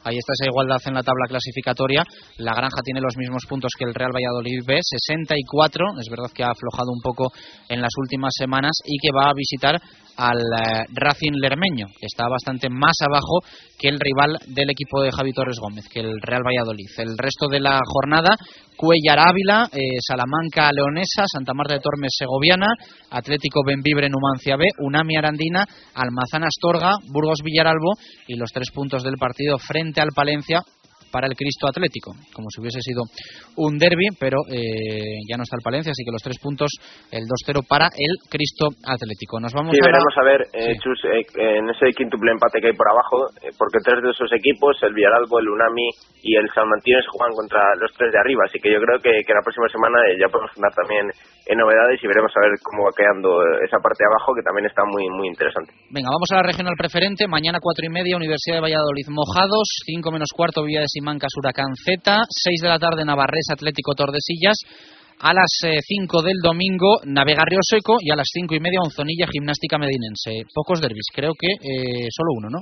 ahí está esa igualdad en la tabla clasificatoria. La Granja tiene los mismos puntos que el Real Valladolid B, 64. Es verdad que ha aflojado un poco en las últimas semanas y que va a visitar al eh, Racing Lermeño, que está bastante más abajo que el rival del equipo de Javi Torres Gómez, que el Real Valladolid. El resto de la jornada, Cuellar Ávila, eh, Salamanca Leonesa, Santa Marta de Tormes Segoviana, Atlético Benvibre Numancia B, Unami Arandina, Almazán Astorga, Burgos Villaralbo y los tres puntos del partido frente al Palencia para el Cristo Atlético, como si hubiese sido un derby, pero eh, ya no está el Palencia, así que los tres puntos, el 2-0 para el Cristo Atlético. Nos vamos sí, veremos a ver, eh, Chus, eh, en ese quíntuple empate que hay por abajo, porque tres de esos equipos, el Villaralbo, el Unami y el San Martínez, juegan contra los tres de arriba, así que yo creo que, que la próxima semana ya podemos andar también en novedades y veremos a ver cómo va quedando esa parte de abajo, que también está muy, muy interesante. Venga, vamos a la regional preferente, mañana cuatro y media, Universidad de Valladolid, Mojados, cinco menos cuarto, Villa de Simancas, Huracán Z, 6 de la tarde Navarrés Atlético Tordesillas, a las 5 eh, del domingo Navega Río Seco y a las 5 y media Onzonilla Gimnástica Medinense. Pocos derbis, creo que eh, solo uno, ¿no?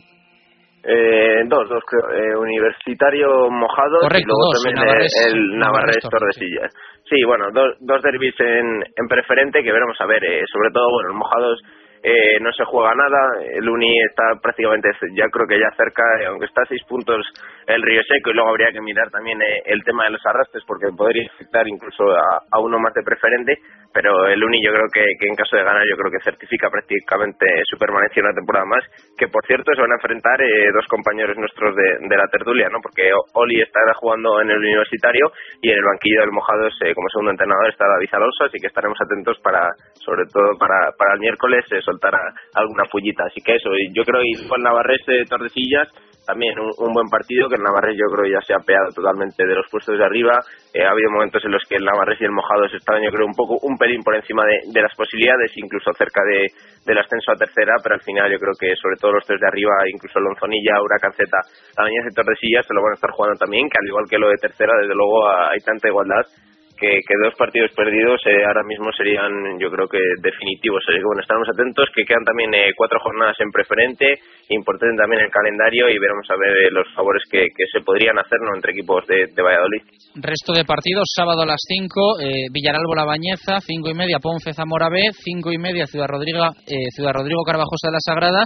Eh, dos, dos creo. Eh, universitario Mojado y luego también el Navarrés, Tordesillas. Sí, bueno, dos, dos derbis en, en preferente que veremos a ver. sobre todo, bueno, el Mojados eh, no se juega nada, el Uni está prácticamente, ya creo que ya cerca, eh, aunque está a seis puntos el Río Seco y luego habría que mirar también eh, el tema de los arrastres porque podría afectar incluso a, uno más de preferente, pero el Uni yo creo que, en caso de ganar yo creo que certifica prácticamente su permanencia una temporada más, que por cierto se van a enfrentar dos compañeros nuestros de, la tertulia, ¿no? porque Oli estará jugando en el universitario y en el banquillo del Mojados como segundo entrenador está David Alonso, así que estaremos atentos para, sobre todo para, para el miércoles, soltar alguna pullita. Así que eso, yo creo que con Navarrés de Tordesillas también un, buen partido que el Navarrés yo creo ya se ha peado totalmente de los puestos de arriba. Eh, ha habido momentos en los que el Navarrés y el Mojados estaban yo creo un poco un pelín por encima de, las posibilidades, incluso cerca de, del ascenso a tercera, pero al final yo creo que sobre todo los tres de arriba, incluso Lonzonilla, Huracán Z, la de Tordesillas se lo van a estar jugando también, que al igual que lo de tercera, desde luego hay tanta igualdad que, dos partidos perdidos eh, ahora mismo serían, yo creo que definitivos. Así que bueno, estamos atentos, que quedan también eh, cuatro jornadas en preferente, importante también el calendario y veremos a ver eh, los favores que, se podrían hacer entre equipos de, Valladolid. Resto de partidos, sábado a las 5, Villaralbo La Bañeza, 5 y media Ponce Zamora B, 5 y media Ciudad Rodrigo, Ciudad Rodrigo Carvajosa de la Sagrada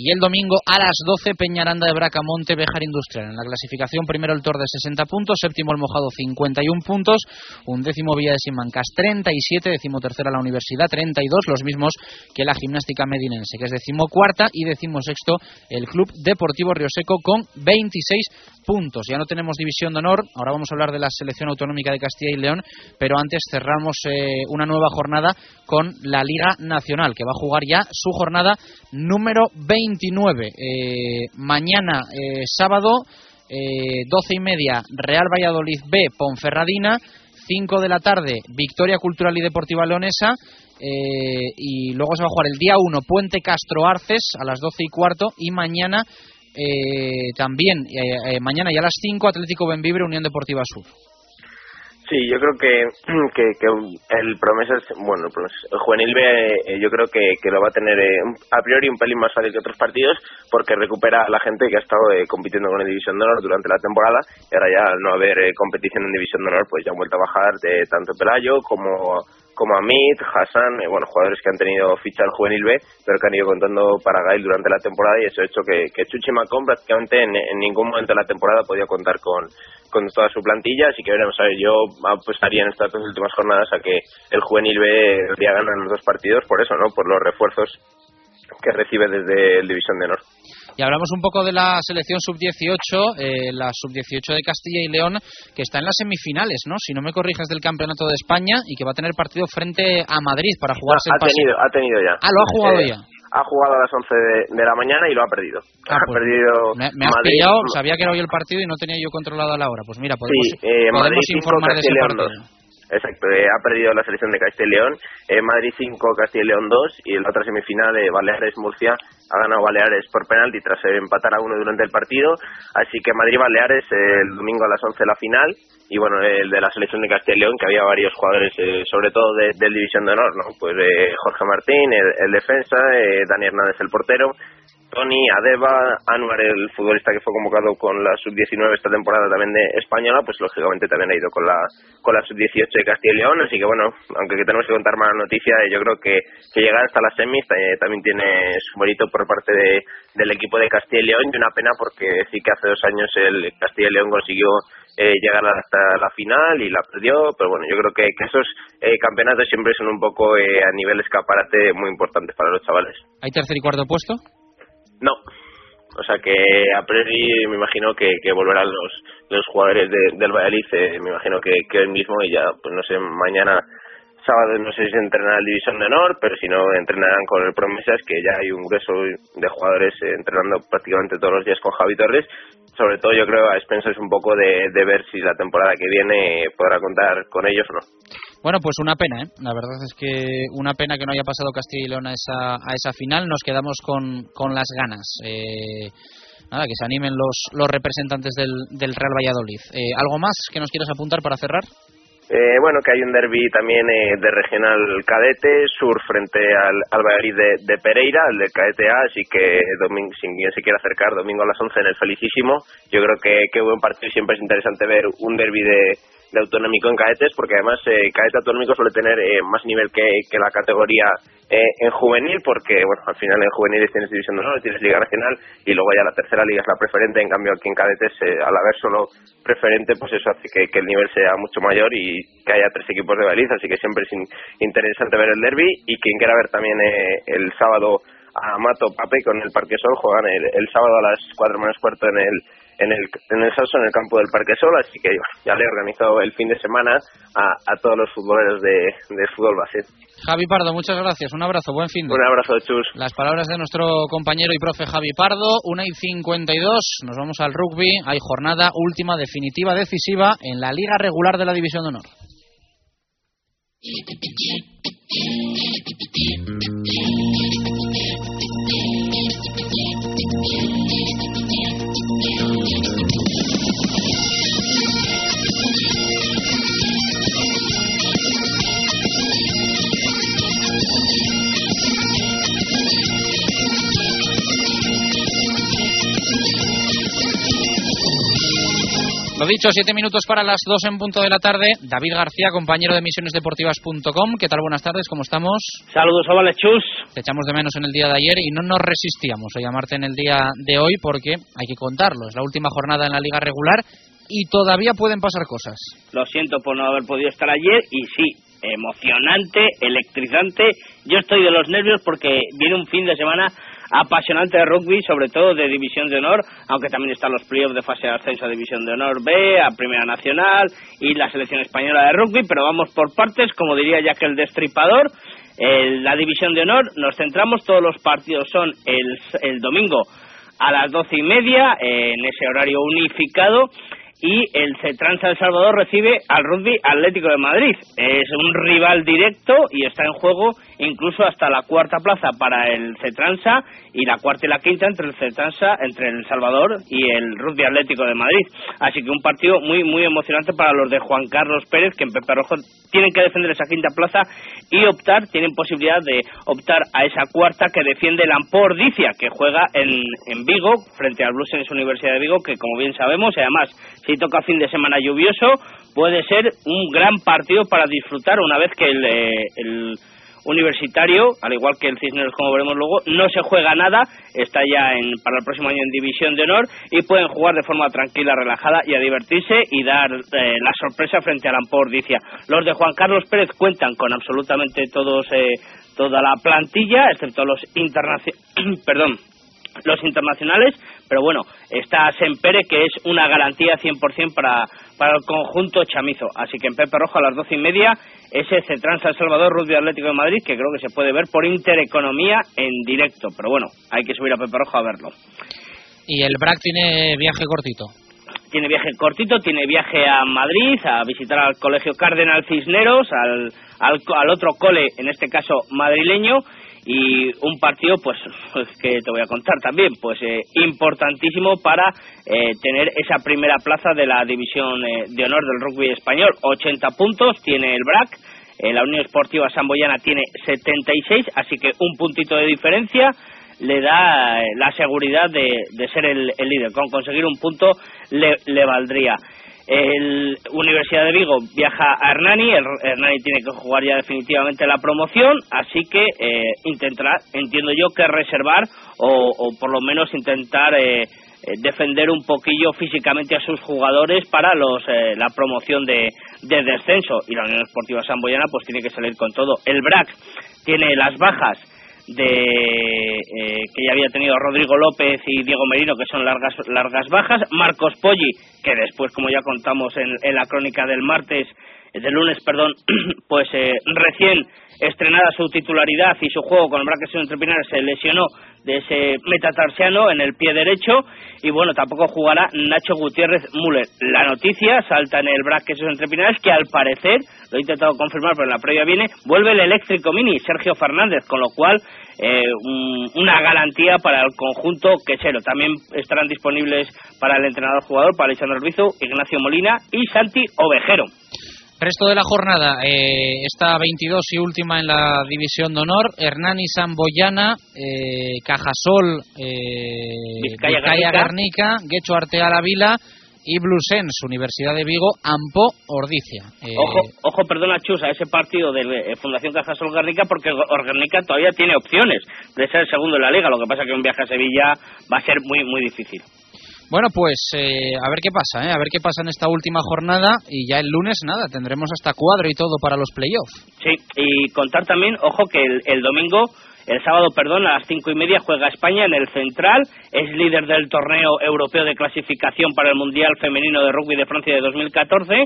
Y el domingo a las 12, Peñaranda de Bracamonte, Bejar Industrial. En la clasificación, primero el Tor de 60 puntos, séptimo el Mojado 51 puntos, un décimo Villa de Simancas 37, décimo tercera la Universidad 32, los mismos que la Gimnástica Medinense, que es décimo cuarta, y décimo sexto el Club Deportivo Rioseco con 26 puntos. Ya no tenemos división de honor, ahora vamos a hablar de la selección autonómica de Castilla y León, pero antes cerramos eh, una nueva jornada con la Liga Nacional, que va a jugar ya su jornada número 29. Eh, mañana, eh, sábado, eh, 12 y media, Real Valladolid B, Ponferradina. 5 de la tarde, Victoria Cultural y Deportiva Leonesa. Eh, y luego se va a jugar el día 1, Puente Castro Arces a las 12 y cuarto. Y mañana eh, también, mañana ya a las 5, Atlético Benvibre, Unión Deportiva Sur. Sí, yo creo que, (clears throat) que, que el Promesas, bueno, pues el Juvenil B eh, yo creo que, que lo va a tener eh, a priori un pelín más fácil que otros partidos porque recupera a la gente que ha estado eh, compitiendo con el División de Honor durante la temporada y ahora ya al no haber competición en División de Honor pues ya han vuelto a bajar de tanto Pelayo como como Amit, Hassan, eh, bueno, jugadores que han tenido ficha al Juvenil B, pero que han ido contando para Gail durante la temporada y eso ha hecho que, que Chuchi Macón prácticamente en, ningún momento de la temporada podía contar con, con toda su plantilla, así que veremos yo apostaría en estas dos últimas jornadas a que el Juvenil B debería ganar los dos partidos por eso, ¿no? Por los refuerzos que recibe desde el División de Honor. Y hablamos un poco de la selección sub-18, eh, la sub-18 de Castilla y León, que está en las semifinales, ¿no? Si no me corriges del Campeonato de España y que va a tener partido frente a Madrid para jugarse ha, el pase. tenido, ha tenido ya. Ah, lo ha jugado Eh, ya. Ha jugado a las 11 de, de la mañana y lo ha perdido. Ah, ha pues perdido Me, me has Madrid. pillado, sabía que era hoy el partido y no tenía yo controlada la hora. Pues mira, podemos, Sí, eh, podemos Madrid 5, informar de ese partido. 2. Exacto, eh, ha perdido la selección de Castilla León, eh, Madrid 5, Castilla y León 2 y en la otra semifinal eh, Baleares-Murcia ha ganado Baleares por penalti tras eh, empatar a uno durante el partido, así que Madrid-Baleares eh, el domingo a las 11 la final y bueno, el de la selección de Castilla y León que había varios jugadores, eh, sobre todo de, del División de Honor, ¿no? Pues eh, Jorge Martín, el, el defensa, eh, Dani Hernández el portero, Tony, Adeba, Anuar, el futbolista que fue convocado con la sub-19 esta temporada también de española, pues lógicamente también ha ido con la con la sub-18 de Castilla y León, así que bueno, aunque que tenemos que contar mala noticia, yo creo que, que llegar hasta las semis eh, también tiene su mérito por parte de, del equipo de Castilla y León y una pena porque sí que hace dos años el Castilla y León consiguió eh, llegar hasta la final y la perdió, pero bueno, yo creo que, que esos eh, campeonatos siempre son un poco eh, a nivel escaparate muy importantes para los chavales. ¿Hay tercer y cuarto puesto? No. O sea que a priori me imagino que, que volverán los, los jugadores de, del Valladolid, eh, me imagino que, que hoy mismo y ya, pues no sé, mañana sábado no sé si se entrenará División de Honor, pero si no entrenarán con el Promesas, que ya hay un grueso de jugadores eh, entrenando prácticamente todos los días con Javi Torres. Sobre todo yo creo a expensas un poco de, de ver si la temporada que viene podrá contar con ellos o no. Bueno, pues una pena, ¿eh? La verdad es que una pena que no haya pasado Castilla y León a esa, a esa final. Nos quedamos con, con las ganas. Eh, nada, que se animen los, los representantes del, del Real Valladolid. Eh, ¿Algo más que nos quieras apuntar para cerrar? Eh, bueno, que hay un derby también eh, de regional cadete, sur frente al, al Valladolid de, Pereira, el de cadete A, así que domingo, si quien se quiere acercar, domingo a las 11 en el Felicísimo. Yo creo que, que buen partido, siempre es interesante ver un derby de, de autonómico en cadetes, porque además eh, cadete autonómico suele tener eh, más nivel que, que la categoría eh, en juvenil, porque bueno, al final en juveniles tienes división de honor, tienes liga regional y luego ya la tercera liga es la preferente, en cambio aquí en cadetes eh, al haber solo preferente, pues eso hace que, el nivel sea mucho mayor y que haya tres equipos de baliza, así que siempre es in- interesante ver el derby y quien quiera ver también eh, el sábado a Mato Pape con el Parque Sol juegan el, el sábado a las 4 menos cuarto en el en el en el Salso en el campo del Parque Sol así que ya le he organizado el fin de semana a, a todos los futboleros de, de fútbol base Javi Pardo, muchas gracias. Un abrazo, buen fin de. un abrazo chus Las palabras de nuestro compañero y profe Javi Pardo, 1 y 52, nos vamos al rugby, hay jornada última, definitiva, decisiva en la liga regular de la División de Honor. Lo dicho, siete minutos para las dos en punto de la tarde. David García, compañero de misionesdeportivas.com. ¿Qué tal? Buenas tardes, ¿cómo estamos? Saludos, Ovales Chus. Te echamos de menos en el día de ayer y no nos resistíamos a llamarte en el día de hoy porque hay que contarlo. Es la última jornada en la liga regular y todavía pueden pasar cosas. Lo siento por no haber podido estar ayer y sí, emocionante, electrizante. Yo estoy de los nervios porque viene un fin de semana apasionante de rugby, sobre todo de División de Honor, aunque también están los playoffs de fase de ascenso a División de Honor B, a Primera Nacional y la selección española de rugby, pero vamos por partes, como diría ya el destripador. la División de Honor, nos centramos, todos los partidos son el domingo a las doce y media, en ese horario unificado y el CETRAN San Salvador recibe al Rugby Atlético de Madrid. Es un rival directo y está en juego incluso hasta la cuarta plaza para el CETRANSA y la cuarta y la quinta entre el CETRANSA, entre el Salvador y el Rugby Atlético de Madrid. Así que un partido muy muy emocionante para los de Juan Carlos Pérez que en Pepe Rojo tienen que defender esa quinta plaza y optar, tienen posibilidad de optar a esa cuarta que defiende el que juega en, en Vigo frente al Blues Universidad de Vigo que como bien sabemos además si toca fin de semana lluvioso, puede ser un gran partido para disfrutar una vez que el, eh, universitario, al igual que el Cisneros, como veremos luego, no se juega nada, está ya en, para el próximo año en División de Honor y pueden jugar de forma tranquila, relajada y a divertirse y dar eh, la sorpresa frente al Ampordicia. Los de Juan Carlos Pérez cuentan con absolutamente todos, eh, toda la plantilla, excepto los internacionales, (clears throat) perdón, los internacionales, pero bueno, está Sempere, que es una garantía 100% para, para el conjunto chamizo. Así que en Pepe Rojo a las doce y media, ese Cetran San Salvador Rugby Atlético de Madrid, que creo que se puede ver por Intereconomía en directo. Pero bueno, hay que subir a Pepe Rojo a verlo. ¿Y el BRAC tiene viaje cortito? Tiene viaje cortito, tiene viaje a Madrid, a visitar al Colegio Cardenal Cisneros, al, al, al otro cole, en este caso madrileño, y un partido pues, pues, que te voy a contar también pues eh, importantísimo para eh, tener esa primera plaza de la división eh, de honor del rugby español. 80 puntos tiene el BRAC la Unión Esportiva Samboyana tiene 76 así que un puntito de diferencia le da la seguridad de, de ser el, líder. Con conseguir un punto le, le valdría el Universidad de Vigo viaja a Hernani, el Hernani tiene que jugar ya definitivamente la promoción, así que eh, intentará, entiendo yo, que reservar o, por lo menos intentar eh, eh, defender un poquillo físicamente a sus jugadores para los la promoción de, de descenso. Y la Unión Esportiva Samboyana pues tiene que salir con todo. El BRAC tiene las bajas de eh, que ya había tenido Rodrigo López y Diego Merino, que son largas, largas bajas, Marcos Poggi, que después, como ya contamos en, en la crónica del martes, del lunes, perdón, (clears throat) pues eh, recién estrenada su titularidad y su juego con el bracket entrepinares se lesionó de ese metatarsiano en el pie derecho y bueno, tampoco jugará Nacho Gutiérrez Müller. La noticia salta en el bracket entrepinares que al parecer, lo he intentado confirmar pero en la previa viene, vuelve el eléctrico mini Sergio Fernández, con lo cual eh, una garantía para el conjunto quechero. También estarán disponibles para el entrenador jugador, para Alexander Ruizo, Ignacio Molina y Santi Ovejero. Resto de la jornada, eh, esta 22 y última en la división de honor, Hernani Samboyana, eh, Cajasol, eh, Vizcaya, Garnica, Guecho Arteaga Vila y Blusens, Universidad de Vigo, Ampo, Ordicia. Eh, ojo, ojo, perdona Chusa, ese partido de eh, Fundación Cajasol Garnica porque Garnica todavía tiene opciones de ser segundo en la liga, lo que pasa que un viaje a Sevilla va a ser muy, muy difícil. Bueno, pues eh, a ver qué pasa, ¿eh? a ver qué pasa en esta última jornada y ya el lunes nada, tendremos hasta cuadro y todo para los playoffs. Sí, y contar también, ojo, que el, domingo, el sábado, perdón, a las cinco y media juega España en el Central, es líder del torneo europeo de clasificación para el Mundial Femenino de Rugby de Francia de 2014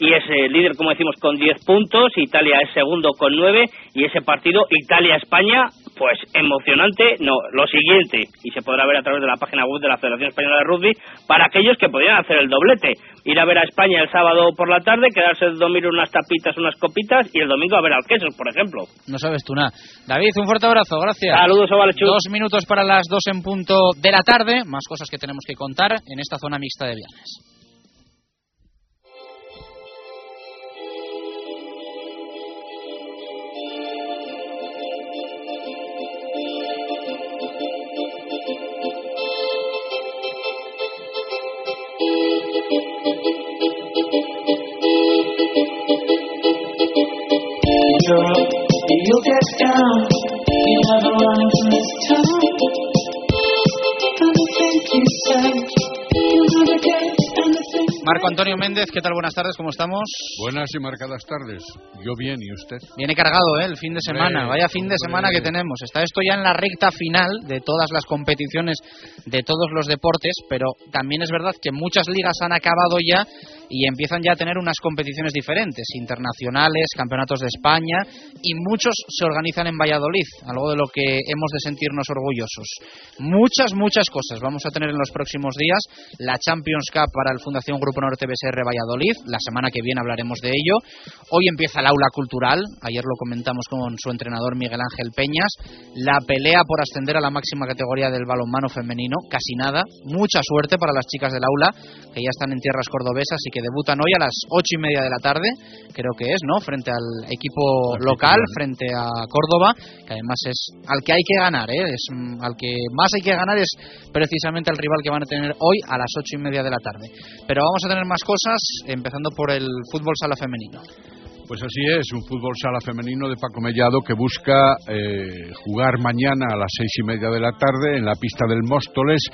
y es eh, líder, como decimos, con 10 puntos, Italia es segundo con 9 y ese partido Italia-España, pues emocionante, no, lo siguiente, y se podrá ver a través de la página web de la Federación Española de Rugby, para aquellos que podrían hacer el doblete, ir a ver a España el sábado por la tarde, quedarse el domingo unas tapitas, unas copitas y el domingo a ver al queso, por ejemplo. No sabes tú nada. David, un fuerte abrazo, gracias. Saludos, Ovalechú. Dos minutos para las dos en punto de la tarde, más cosas que tenemos que contar en esta zona mixta de viernes. get down. You never running this town. Think you said Marco Antonio Méndez, ¿qué tal? Buenas tardes, ¿cómo estamos? Buenas y marcadas tardes. Yo bien, ¿y usted? Viene cargado, ¿eh? El fin de semana. Vaya fin de semana que tenemos. Está esto ya en la recta final de todas las competiciones, de todos los deportes, pero también es verdad que muchas ligas han acabado ya y empiezan ya a tener unas competiciones diferentes, internacionales, campeonatos de España, y muchos se organizan en Valladolid, algo de lo que hemos de sentirnos orgullosos. Muchas, muchas cosas vamos a tener en los próximos días. La Champions Cup para el Fundación Grupo Norte BSR Valladolid, la semana que viene hablaremos de ello. Hoy empieza el aula cultural, ayer lo comentamos con su entrenador Miguel Ángel Peñas, la pelea por ascender a la máxima categoría del balonmano femenino, casi nada, mucha suerte para las chicas del aula, que ya están en tierras cordobesas y que debutan hoy a las ocho y media de la tarde, creo que es, ¿no? Frente al equipo local, frente a Córdoba, que además es al que hay que ganar, ¿eh? Es, mm, al que más hay que ganar es precisamente el rival que van a tener hoy a las ocho y media de la tarde. Pero vamos a tener más cosas, empezando por el fútbol sala femenino. Pues así es, un fútbol sala femenino de Paco Mellado que busca eh, jugar mañana a las seis y media de la tarde en la pista del Móstoles,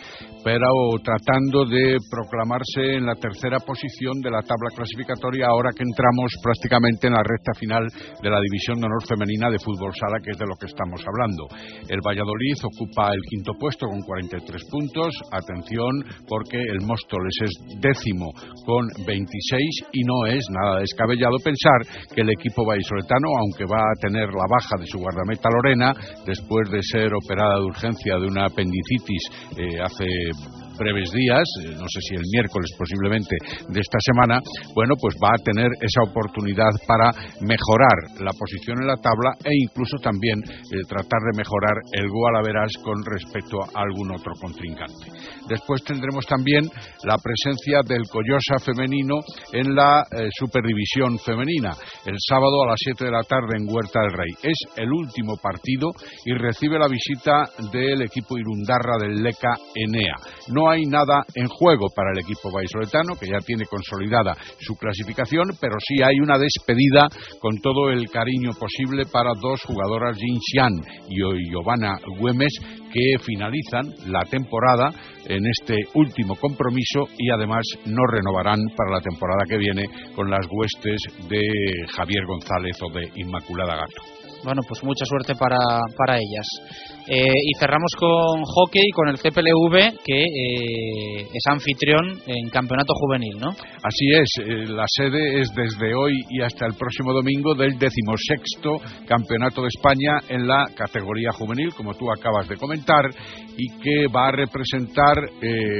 pero tratando de proclamarse en la tercera posición de la tabla clasificatoria ahora que entramos prácticamente en la recta final de la división de honor femenina de fútbol sala, que es de lo que estamos hablando. El Valladolid ocupa el quinto puesto con 43 puntos. Atención, porque el Móstoles es décimo con 26 y no es nada descabellado pensar que el equipo vallisoletano, aunque va a tener la baja de su guardameta Lorena, después de ser operada de urgencia de una apendicitis eh, hace breves días, eh, no sé si el miércoles posiblemente de esta semana, bueno, pues va a tener esa oportunidad para mejorar la posición en la tabla e incluso también eh, tratar de mejorar el gol con respecto a algún otro contrincante. Después tendremos también la presencia del Collosa femenino en la eh, Superdivisión femenina, el sábado a las 7 de la tarde en Huerta del Rey. Es el último partido y recibe la visita del equipo Irundarra del Leca Enea. No hay nada en juego para el equipo vallisoletano, que ya tiene consolidada su clasificación, pero sí hay una despedida con todo el cariño posible para dos jugadoras, Jin Xian y Giovanna Güemes, que finalizan la temporada en este último compromiso y además no renovarán para la temporada que viene con las huestes de Javier González o de Inmaculada Gato. Bueno, pues mucha suerte para, para ellas. Eh, y cerramos con hockey, con el CPLV, que eh, es anfitrión en campeonato juvenil, ¿no? Así es, eh, la sede es desde hoy y hasta el próximo domingo del decimosexto campeonato de España en la categoría juvenil, como tú acabas de comentar, y que va a representar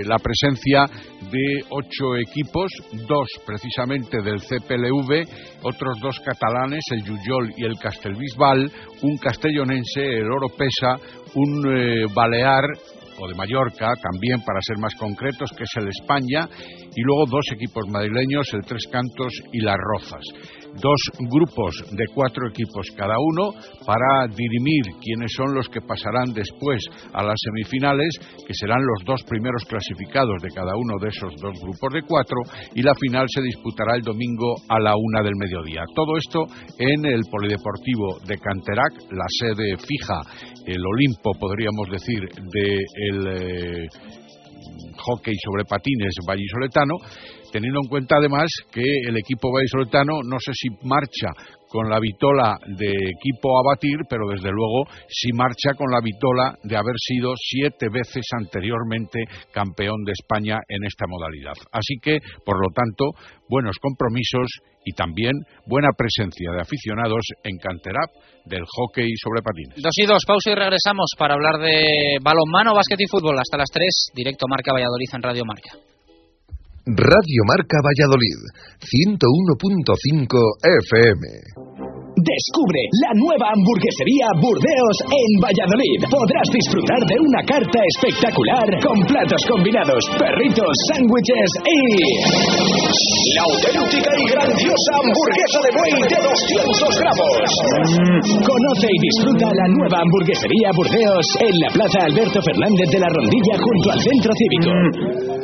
la presencia de ocho equipos, dos precisamente del CPLV, otros dos catalanes, el Yuyol y el Castelbisbal, un castellonense, el Oropesa, un eh, Balear o de Mallorca, también para ser más concretos, que es el España, y luego dos equipos madrileños, el Tres Cantos y las Rozas dos grupos de cuatro equipos cada uno para dirimir quiénes son los que pasarán después a las semifinales, que serán los dos primeros clasificados de cada uno de esos dos grupos de cuatro, y la final se disputará el domingo a la una del mediodía. Todo esto en el Polideportivo de Canterac, la sede fija, el Olimpo, podríamos decir, del eh, hockey sobre patines vallisoletano teniendo en cuenta además que el equipo vallisoletano no sé si marcha con la vitola de equipo a batir, pero desde luego sí marcha con la vitola de haber sido siete veces anteriormente campeón de España en esta modalidad. Así que, por lo tanto, buenos compromisos y también buena presencia de aficionados en Canterap del hockey sobre patines. Dos y dos, pausa y regresamos para hablar de balonmano, básquet y fútbol hasta las tres, directo Marca Valladolid en Radio Marca. Radio Marca Valladolid, 101.5 FM. Descubre la nueva hamburguesería Burdeos en Valladolid. Podrás disfrutar de una carta espectacular con platos combinados, perritos, sándwiches y... La auténtica y grandiosa hamburguesa de buey de 200 gramos. Conoce y disfruta la nueva hamburguesería Burdeos en la Plaza Alberto Fernández de la Rondilla junto al Centro Cívico.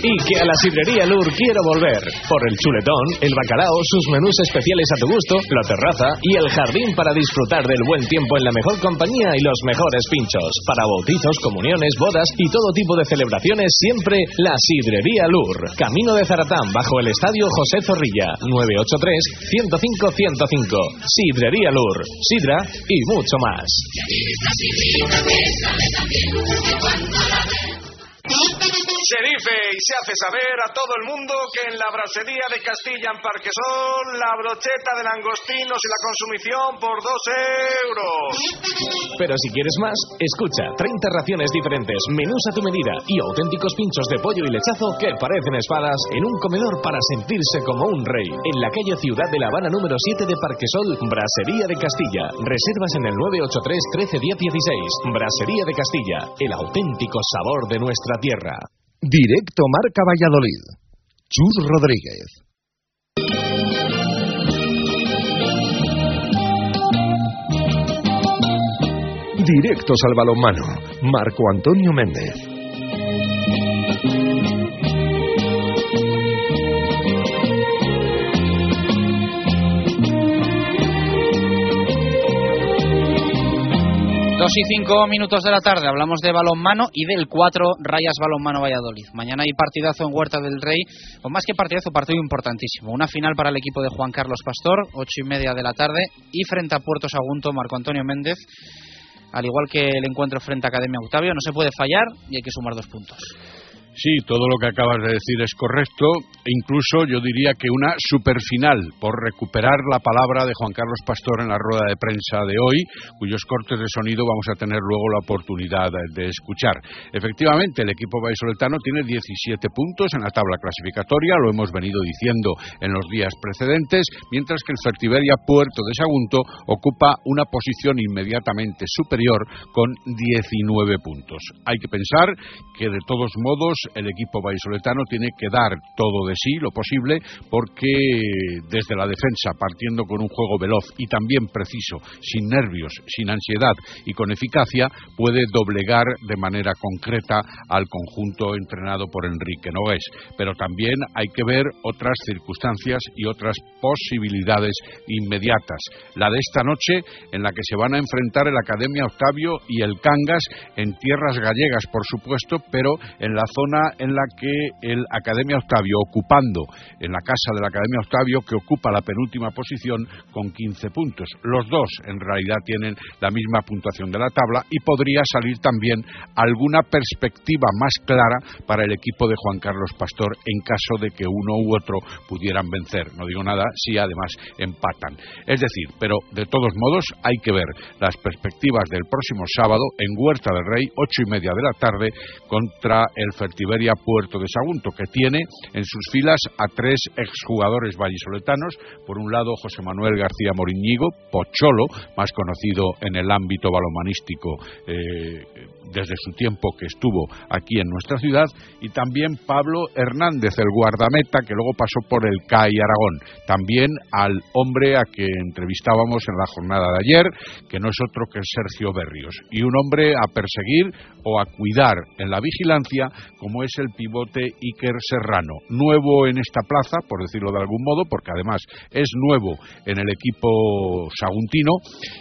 Y que a la sidrería Lur quiero volver. Por el chuletón, el bacalao, sus menús especiales a tu gusto, la terraza y el jardín para disfrutar del buen tiempo en la mejor compañía y los mejores pinchos. Para bautizos, comuniones, bodas y todo tipo de celebraciones, siempre la sidrería Lur. Camino de Zaratán, bajo el estadio José Zorrilla. 983-105-105. Sidrería Lur. Sidra y mucho más. Se dice y se hace saber a todo el mundo que en la brasería de Castilla en Parquesol la brocheta de langostinos y la consumición por dos euros. Pero si quieres más, escucha 30 raciones diferentes, menús a tu medida y auténticos pinchos de pollo y lechazo que parecen espadas en un comedor para sentirse como un rey. En la calle Ciudad de La Habana número 7 de Parquesol, Brasería de Castilla. Reservas en el 983 13 10 16. Brasería de Castilla, el auténtico sabor de nuestra tierra. Directo Marca Valladolid. Chus Rodríguez. Directos al balonmano. Marco Antonio Méndez. Dos y cinco minutos de la tarde hablamos de balonmano y del 4 Rayas Balonmano Valladolid. Mañana hay partidazo en Huerta del Rey, o más que partidazo, partido importantísimo. Una final para el equipo de Juan Carlos Pastor, ocho y media de la tarde, y frente a Puerto Sagunto, Marco Antonio Méndez. Al igual que el encuentro frente a Academia Octavio, no se puede fallar y hay que sumar dos puntos. Sí, todo lo que acabas de decir es correcto. E incluso yo diría que una superfinal por recuperar la palabra de Juan Carlos Pastor en la rueda de prensa de hoy, cuyos cortes de sonido vamos a tener luego la oportunidad de escuchar. Efectivamente, el equipo vallisoletano tiene 17 puntos en la tabla clasificatoria, lo hemos venido diciendo en los días precedentes, mientras que el Fertiberia Puerto de Sagunto ocupa una posición inmediatamente superior con 19 puntos. Hay que pensar que de todos modos el equipo vallisoletano tiene que dar todo de sí, lo posible, porque desde la defensa, partiendo con un juego veloz y también preciso, sin nervios, sin ansiedad y con eficacia, puede doblegar de manera concreta al conjunto entrenado por Enrique Nogués. Pero también hay que ver otras circunstancias y otras posibilidades inmediatas. La de esta noche, en la que se van a enfrentar el Academia Octavio y el Cangas en tierras gallegas, por supuesto, pero en la zona en la que el Academia Octavio, ocupando en la casa de la Academia Octavio, que ocupa la penúltima posición con 15 puntos. Los dos, en realidad, tienen la misma puntuación de la tabla y podría salir también alguna perspectiva más clara para el equipo de Juan Carlos Pastor en caso de que uno u otro pudieran vencer. No digo nada si además empatan. Es decir, pero de todos modos hay que ver las perspectivas del próximo sábado en Huerta del Rey, ocho y media de la tarde, contra el Fertiberia Puerto de Sagunto, que tiene en sus filas a tres exjugadores vallisoletanos. Por un lado, José Manuel García Moriñigo, Pocholo, más conocido en el ámbito balomanístico. Eh, desde su tiempo que estuvo aquí en nuestra ciudad, y también Pablo Hernández, el guardameta, que luego pasó por el CAI Aragón. También al hombre a que entrevistábamos en la jornada de ayer, que no es otro que Sergio Berrios. Y un hombre a perseguir o a cuidar en la vigilancia, como es el pivote Iker Serrano. Nuevo en esta plaza, por decirlo de algún modo, porque además es nuevo en el equipo saguntino,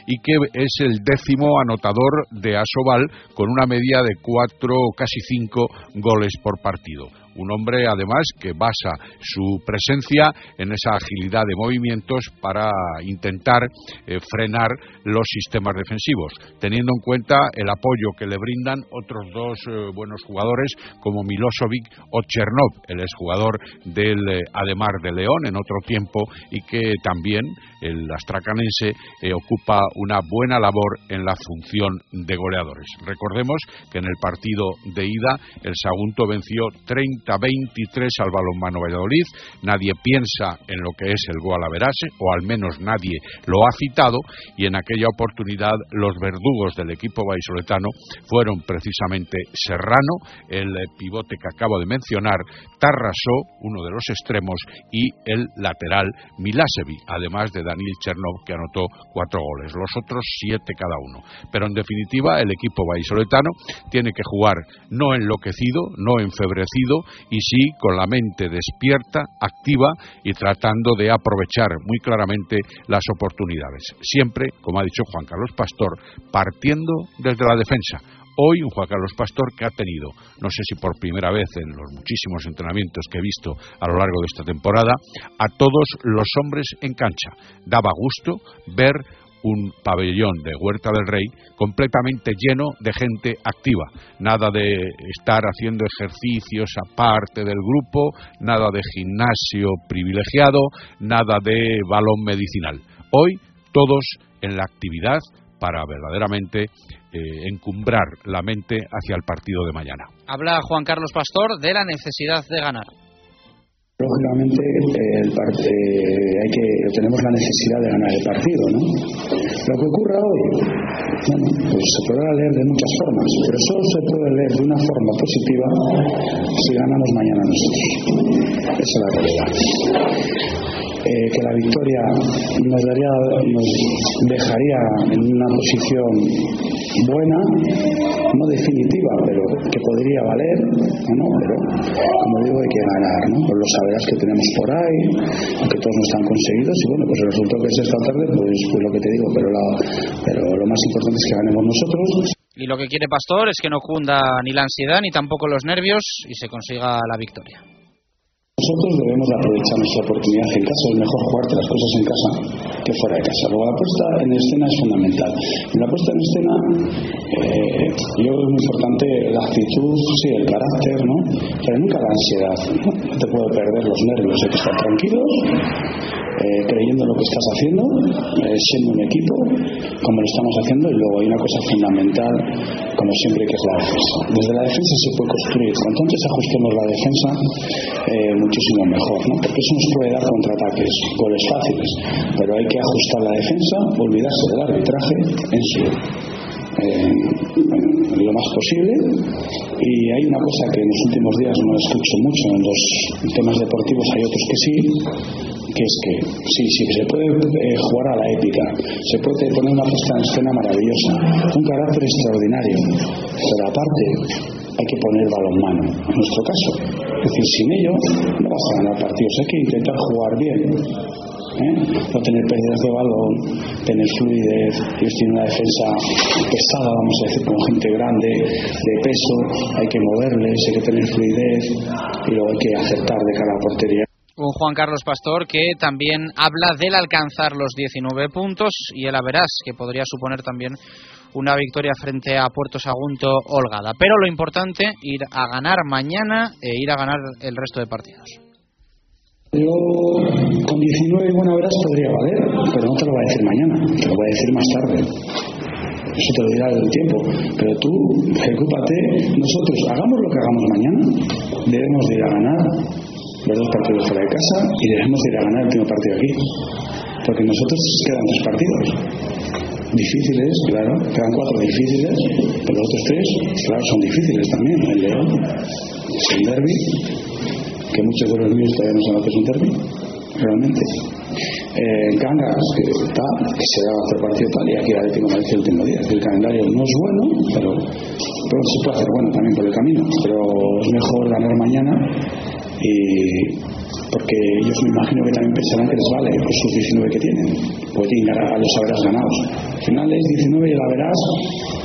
y que es el décimo anotador de Asobal, con una media de cuatro, casi cinco goles por partido. Un hombre, además, que basa su presencia en esa agilidad de movimientos para intentar eh, frenar los sistemas defensivos, teniendo en cuenta el apoyo que le brindan otros dos eh, buenos jugadores como Milosevic o Chernov, el exjugador del eh, Ademar de León en otro tiempo y que también el astracanense ocupa una buena labor en la función de goleadores. Recordemos que en el partido de ida el Sagunto venció 30 30-23 al balonmano Valladolid. Nadie piensa en lo que es el Gualaverase, o al menos nadie lo ha citado, y en aquella oportunidad los verdugos del equipo vallisoletano fueron precisamente Serrano, el pivote que acabo de mencionar, Tarrasó, uno de los extremos, y el lateral Milasevi, además de Daniel Chernov, que anotó cuatro goles, los otros siete cada uno. Pero en definitiva, el equipo vallisoletano tiene que jugar no enloquecido, no enfebrecido, y sí con la mente despierta, activa y tratando de aprovechar muy claramente las oportunidades. Siempre, como ha dicho Juan Carlos Pastor, partiendo desde la defensa. Hoy un Juan Carlos Pastor que ha tenido, no sé si por primera vez en los muchísimos entrenamientos que he visto a lo largo de esta temporada, a todos los hombres en cancha. Daba gusto ver un pabellón de Huerta del Rey completamente lleno de gente activa. Nada de estar haciendo ejercicios aparte del grupo, nada de gimnasio privilegiado, nada de balón medicinal. Hoy todos en la actividad para verdaderamente eh, encumbrar la mente hacia el partido de mañana. Habla Juan Carlos Pastor de la necesidad de ganar. Lógicamente, el eh, hay que, tenemos la necesidad de ganar el partido, ¿no? Lo que ocurra hoy, bueno, pues se podrá leer de muchas formas, pero solo se puede leer de una forma positiva si ganamos mañana nosotros. Esa es la realidad. Eh, que la victoria nos, daría, nos dejaría en una posición buena, no definitiva, pero que podría valer, ¿no? pero como digo hay que ganar, ¿no? con los saberes que tenemos por ahí, aunque todos no están conseguidos, y bueno, pues el resultado que es esta tarde, pues, pues lo que te digo, pero, la, pero lo más importante es que ganemos nosotros. Y lo que quiere Pastor es que no cunda ni la ansiedad ni tampoco los nervios y se consiga la victoria. Nosotros debemos aprovechar nuestra oportunidad en casa. Es mejor jugarte las cosas en casa que fuera de casa. Luego la puesta en escena es fundamental. En la puesta en escena eh, yo creo que es muy importante la actitud, sí, el carácter, ¿no? Pero nunca la ansiedad. No, te puede perder los nervios. Hay que estar tranquilos eh, creyendo en lo que estás haciendo, eh, siendo un equipo, como lo estamos haciendo, y luego hay una cosa fundamental, como siempre, que es la defensa. Desde la defensa se puede construir. Cuanto antes ajustemos la defensa, eh, muchísimo mejor, ¿no? porque eso nos puede dar contraataques, goles fáciles, pero hay que ajustar la defensa, olvidarse del arbitraje en su lo más posible y hay una cosa que en los últimos días no escucho mucho en los temas deportivos hay otros que sí que es que sí, sí, se puede eh, jugar a la épica, se puede poner una puesta en escena maravillosa, un carácter extraordinario, pero aparte hay que poner balonmano, en nuestro caso. Es decir, sin ello no vas a ganar partidos, hay que intentar jugar bien. ¿eh? no tener pérdidas de balón, tener fluidez, ellos tienen una defensa pesada, vamos a decir, con gente grande, de peso, hay que moverles, hay que tener fluidez y luego hay que acertar de cara a la portería un Juan Carlos Pastor que también habla del alcanzar los 19 puntos y el Averás, que podría suponer también una victoria frente a Puerto Sagunto holgada. Pero lo importante, ir a ganar mañana e ir a ganar el resto de partidos. Yo con 19 buena veras podría valer, pero no te lo voy a decir mañana, te lo voy a decir más tarde. Eso te lo dirá el tiempo. Pero tú, preocúpate, nosotros hagamos lo que hagamos mañana, debemos de ir a ganar los dos partidos fuera de casa y debemos ir a ganar el último partido aquí. Porque nosotros quedan tres partidos. Difíciles, claro, quedan cuatro difíciles, pero los otros tres, claro, son difíciles también. El León, un derby, que muchos de los míos todavía no saben que es un derby, realmente. Eh, Cangas, que está, que se da otro partido tal, y aquí el Atlético Madrid el último día. El calendario no es bueno, pero, pero se puede hacer bueno también por el camino. Pero es mejor ganar mañana y porque ellos me imagino que también pensarán que les vale pues sus 19 que tienen, pues tienen a los haberás ganados. Al final es 19 y el haberás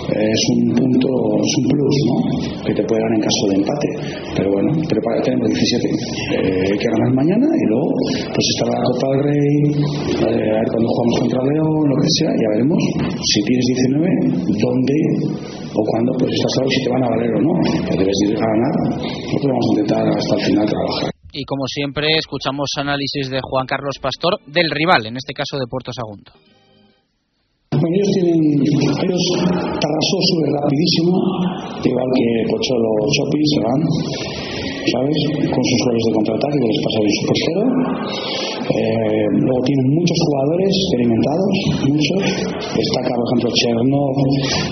eh, es un punto, es un plus, ¿no? Que te puede dar en caso de empate. Pero bueno, pero para tenemos 17. Eh, hay que ganar mañana y luego pues estará la Copa del Rey, a ver cuando jugamos contra León, lo que sea, ya veremos si tienes 19, dónde o cuándo pues estás sabes si te van a valer o no. Debes ir a ganar. Nosotros vamos a intentar hasta el final trabajar y como siempre escuchamos análisis de Juan Carlos Pastor del rival, en este caso de Puerto Sagunto. Ellos tienen, ellos Tarrasó sube rapidísimo, igual que Pocholo Chopi se van. ¿Sabes? Con sus goles de contraataque que les pasa de su portero. Eh, luego tienen muchos jugadores experimentados, muchos. Destaca, por ejemplo, Chernov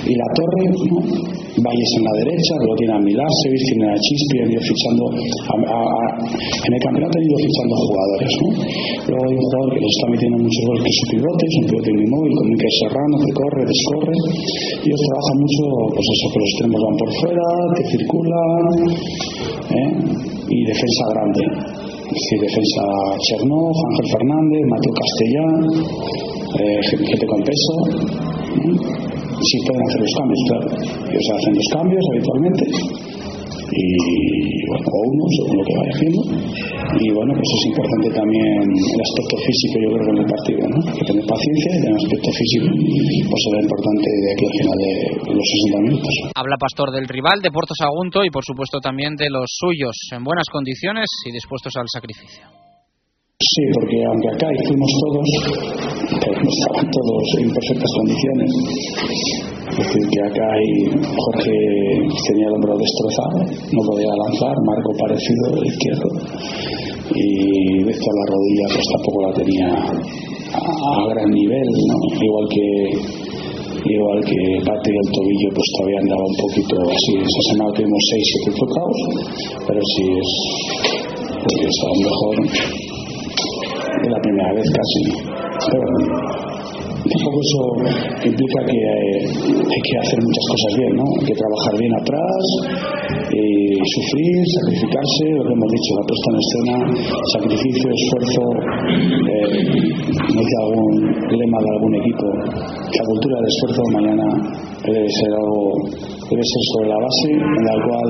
y La Torre, ¿no? Valles en la derecha, luego tiene a Milasevic, tiene a Chispi, han ido fichando, en el campeonato han ido fichando jugadores, ¿no? Luego hay un jugador que les está metiendo muchos goles, que su pivote, es un pivote inmóvil, con Miquel Serrano, que corre, descorre. Ellos trabajan mucho, pues eso, que los extremos van por fuera, que circulan, ¿eh? y defensa grande. Es decir, defensa Chernov, Ángel Fernández, Mateo Castellán, eh, gente con peso. ¿eh? Sí pueden hacer los cambios, claro. Ellos hacen los cambios habitualmente y bueno, o uno según lo que vaya haciendo y bueno pues es importante también el aspecto físico yo creo que en el partido ¿no? que tener paciencia y el aspecto físico pues será importante de aquí al final de los 60 minutos Habla Pastor del rival, de Porto Sagunto y por supuesto también de los suyos en buenas condiciones y dispuestos al sacrificio. Sí, porque aunque acá y fuimos todos, pero no estaban todos en perfectas condiciones. Es decir, que acá hay Jorge tenía el hombro destrozado, no podía lanzar, Marco parecido el izquierdo, y Víctor la rodilla pues tampoco la tenía a, gran nivel, ¿no? igual que igual que parte del tobillo pues todavía andaba un poquito así esa semana tuvimos 6 7 tocados pero sí es pues a lo mejor es la primera vez casi pero tampoco eso implica que eh, hay que hacer muchas cosas bien ¿no? hay que trabajar bien atrás y sufrir, sacrificarse lo que hemos dicho, la puesta en escena sacrificio, esfuerzo eh, no dice algún lema de algún equipo la cultura del esfuerzo mañana debe ser algo debe ser sobre la base en la cual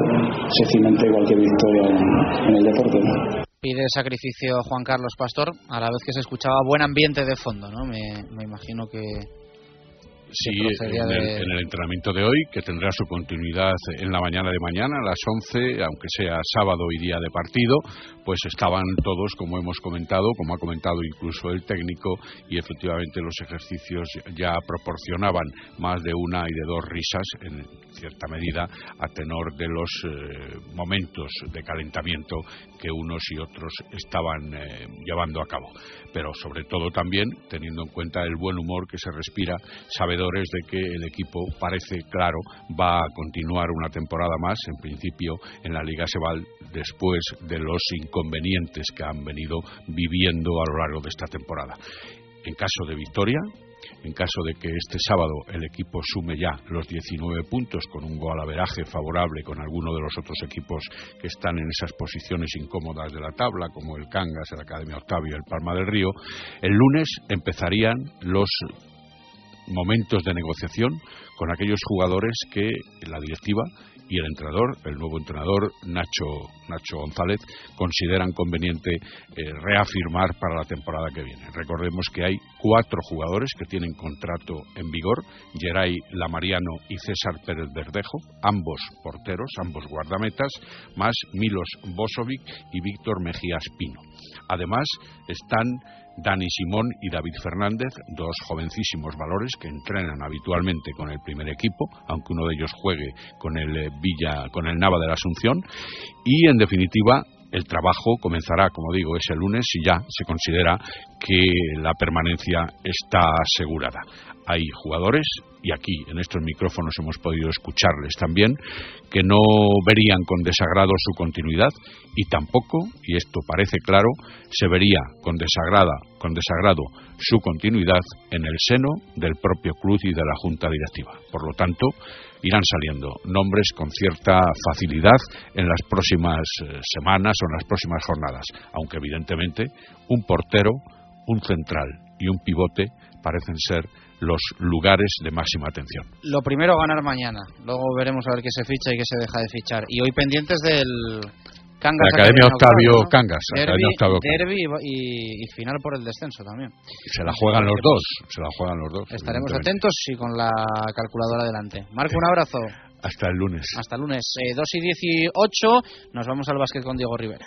se cimente cualquier victoria en, en el deporte ¿no? Pide sacrificio Juan Carlos Pastor, a la vez que se escuchaba buen ambiente de fondo, ¿no? Me, me imagino que. Sí, que procedía en el, de- en el entrenamiento de hoy, que tendrá su continuidad en la mañana de mañana, a las 11, aunque sea sábado y día de partido, pues estaban todos, como hemos comentado, como ha comentado incluso el técnico, y efectivamente los ejercicios ya proporcionaban más de una y de dos risas, en cierta medida, a tenor de los eh, momentos de calentamiento que unos y otros estaban eh, llevando a cabo. Pero sobre todo también teniendo en cuenta el buen humor que se respira, sabedores de que el equipo parece claro va a continuar una temporada más, en principio en la Liga Sebal, después de los inconvenientes que han venido viviendo a lo largo de esta temporada. En caso de victoria, en caso de que este sábado el equipo sume ya los 19 puntos con un gol favorable con alguno de los otros equipos que están en esas posiciones incómodas de la tabla, como el Cangas, el Academia Octavio, el Palma del Río, el lunes empezarían los momentos de negociación con aquellos jugadores que la directiva y el entrenador, el nuevo entrenador Nacho, Nacho González, consideran conveniente eh, reafirmar para la temporada que viene. Recordemos que hay cuatro jugadores que tienen contrato en vigor, Geray Lamariano y César Pérez Verdejo, ambos porteros, ambos guardametas, más Milos Bosovic y Víctor Mejías Pino. Además, están Dani Simón y David Fernández, dos jovencísimos valores que entrenan habitualmente con el primer equipo, aunque uno de ellos juegue con el eh, Villa, con el Nava de la Asunción, y en definitiva el trabajo comenzará, como digo, ese lunes y ya se considera que la permanencia está asegurada. Hay jugadores, y aquí en estos micrófonos hemos podido escucharles también, que no verían con desagrado su continuidad y tampoco, y esto parece claro, se vería con, desagrada, con desagrado su continuidad en el seno del propio club y de la junta directiva. Por lo tanto, irán saliendo nombres con cierta facilidad en las próximas eh, semanas o en las próximas jornadas, aunque evidentemente un portero, un central y un pivote parecen ser los lugares de máxima atención. Lo primero, ganar mañana. Luego veremos a ver qué se ficha y qué se deja de fichar. Y hoy pendientes del Cangas La Academia Octavio ¿no? Cangas, Academia Octavio Cangas. derbi y, y final por el descenso también. Se la juegan los dos, se la juegan los dos. Estaremos atentos y con la calculadora delante. Marco, un abrazo. Hasta el lunes. Hasta el lunes. Eh, 2 y 18. Nos vamos al básquet con Diego Rivera.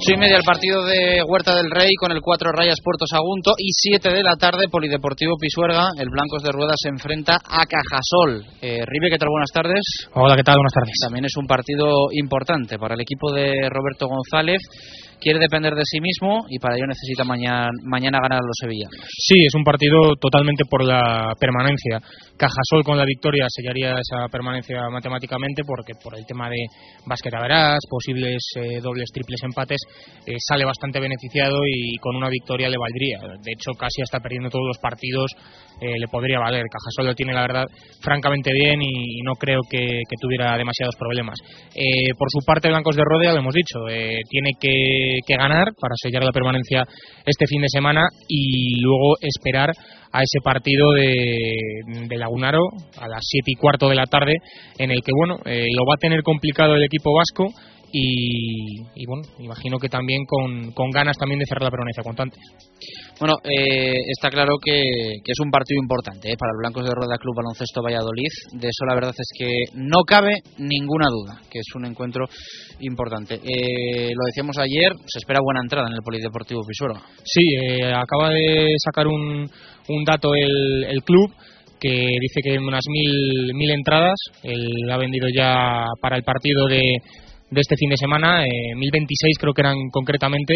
Ocho y media el partido de Huerta del Rey con el cuatro rayas Puerto Sagunto y siete de la tarde Polideportivo Pisuerga. El Blancos de Rueda se enfrenta a Cajasol. Eh, Ribe, ¿qué tal? Buenas tardes. Hola, ¿qué tal? Buenas tardes. También es un partido importante para el equipo de Roberto González quiere depender de sí mismo y para ello necesita mañana, mañana ganar a los sevillanos. Sí, es un partido totalmente por la permanencia. Cajasol con la victoria sellaría esa permanencia matemáticamente porque por el tema de verás, posibles eh, dobles, triples empates, eh, sale bastante beneficiado y con una victoria le valdría. De hecho, casi hasta perdiendo todos los partidos eh, le podría valer. Cajasol lo tiene, la verdad, francamente bien y, no creo que, tuviera demasiados problemas. por su parte, Blancos de Rodea, lo hemos dicho, tiene que que, ganar para sellar la permanencia este fin de semana y luego esperar a ese partido de, de Lagunaro a las 7 y cuarto de la tarde en el que bueno eh, lo va a tener complicado el equipo vasco y, bueno, imagino que también con, con, ganas también de cerrar la permanencia cuanto antes. Bueno, eh, está claro que, que, es un partido importante eh, para los Blancos de Rueda Club Baloncesto Valladolid. De eso la verdad es que no cabe ninguna duda, que es un encuentro importante. Eh, lo decíamos ayer, se espera buena entrada en el Polideportivo Pisuerga. Sí, acaba de sacar un, un dato el, el club que dice que unas mil, mil entradas. Él ha vendido ya para el partido de, de este fin de semana, eh, 1026 creo que eran concretamente,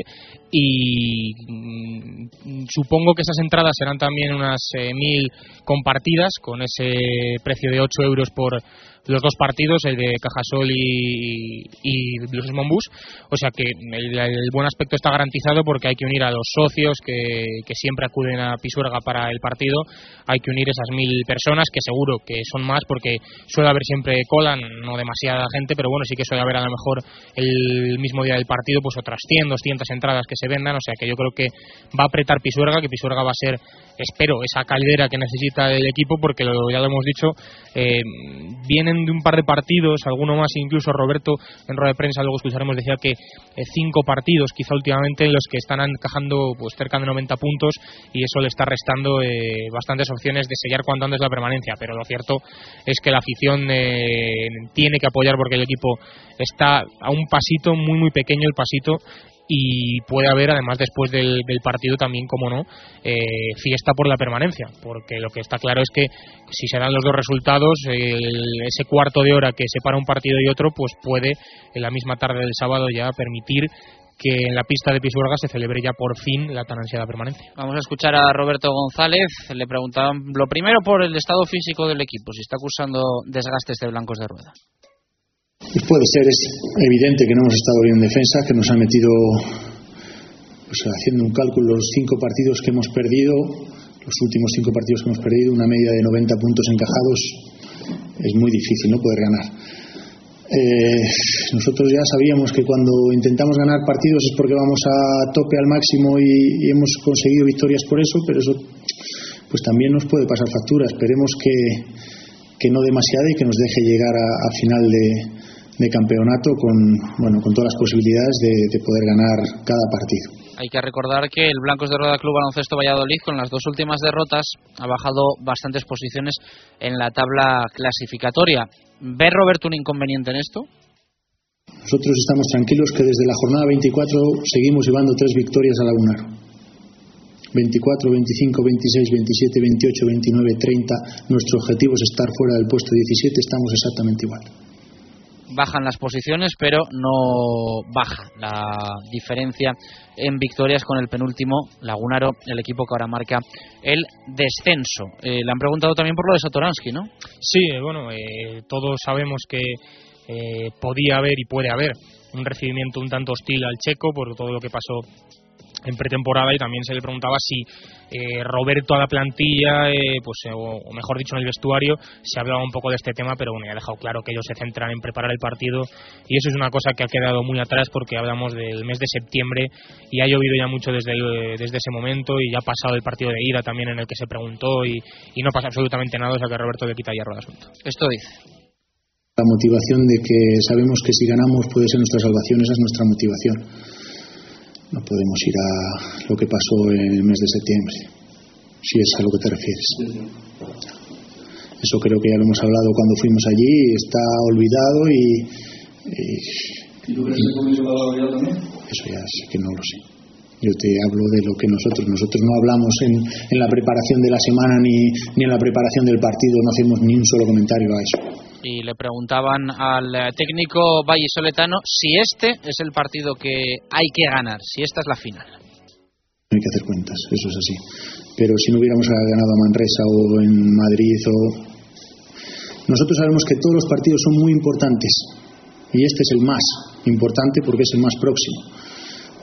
y mm, supongo que esas entradas serán también unas eh, mil compartidas con ese precio de 8 euros por los dos partidos, el de Cajasol y, y Monbus. O sea que el, buen aspecto está garantizado porque hay que unir a los socios que, que, siempre acuden a Pisuerga para el partido. Hay que unir esas mil personas, que seguro que son más porque suele haber siempre cola, no demasiada gente, pero bueno, sí que suele haber a lo mejor el mismo día del partido pues otras 100, 200 entradas que se vendan. O sea que yo creo que va a apretar Pisuerga, que Pisuerga va a ser, espero, esa caldera que necesita el equipo porque lo, ya lo hemos dicho, eh, vienen de un par de partidos, alguno más, incluso Roberto en rueda de prensa, luego escucharemos, decía que eh, cinco partidos, quizá últimamente, en los que están encajando pues cerca de 90 puntos y eso le está restando eh, bastantes opciones de sellar cuanto antes la permanencia. Pero lo cierto es que la afición eh, tiene que apoyar porque el equipo está a un pasito, muy, muy pequeño el pasito y puede haber además después del, partido también como no eh, fiesta por la permanencia porque lo que está claro es que si se dan los dos resultados ese cuarto de hora que separa un partido y otro pues puede en la misma tarde del sábado ya permitir que en la pista de Pisuerga se celebre ya por fin la tan ansiada permanencia. Vamos a escuchar a Roberto González. Le preguntaban lo primero por el estado físico del equipo, si está acusando desgastes de blancos de rueda. Pues puede ser, es evidente que no hemos estado bien en defensa, que nos ha metido, pues haciendo un cálculo, los cinco partidos que hemos perdido, los últimos cinco partidos que hemos perdido, una media de 90 puntos encajados, es muy difícil no poder ganar. Eh, nosotros ya sabíamos que cuando intentamos ganar partidos es porque vamos a tope al máximo y, hemos conseguido victorias por eso, pero eso pues también nos puede pasar factura. Esperemos que, que no demasiado y que nos deje llegar a final de, de campeonato con, bueno, con todas las posibilidades de, poder ganar cada partido. Hay que recordar que el Blancos de Roda Club Baloncesto Valladolid, con las dos últimas derrotas, ha bajado bastantes posiciones en la tabla clasificatoria. ¿Ve Roberto un inconveniente en esto? Nosotros estamos tranquilos que desde la jornada 24 seguimos llevando tres victorias a la UNAR. 24, 25, 26, 27, 28, 29, 30. Nuestro objetivo es estar fuera del puesto 17, estamos exactamente igual bajan las posiciones, pero no baja la diferencia en victorias con el penúltimo Lagunaro, el equipo que ahora marca el descenso. Eh, le han preguntado también por lo de Satoransky, ¿no? Sí, eh, bueno, eh, todos sabemos que podía haber y puede haber un recibimiento un tanto hostil al checo por todo lo que pasó en pretemporada y también se le preguntaba si eh, Roberto a la plantilla, eh, pues, eh, o, mejor dicho en el vestuario, se hablaba un poco de este tema, pero bueno, ya ha dejado claro que ellos se centran en preparar el partido y eso es una cosa que ha quedado muy atrás porque hablamos del mes de septiembre y ha llovido ya mucho desde, desde ese momento y ya ha pasado el partido de ida también en el que se preguntó y, y no pasa absolutamente nada, o sea que Roberto le quita hierro al asunto. Esto dice. La motivación de que sabemos que si ganamos puede ser nuestra salvación, esa es nuestra motivación no podemos ir a lo que pasó en el mes de septiembre, si es a lo que te refieres. Eso creo que ya lo hemos hablado cuando fuimos allí, está olvidado y... ¿Y tú crees que olvidado también? Eso ya sé que no lo sé. Yo te hablo de lo que nosotros, nosotros no hablamos en, en la preparación de la semana ni, ni en la preparación del partido, no hacemos ni un solo comentario a eso y le preguntaban al eh, técnico vallisoletano si este es el partido que hay que ganar, si esta es la final. Hay que hacer cuentas, eso es así. Pero si no hubiéramos ganado a Manresa o en Madrid o... Nosotros sabemos que todos los partidos son muy importantes y este es el más importante porque es el más próximo.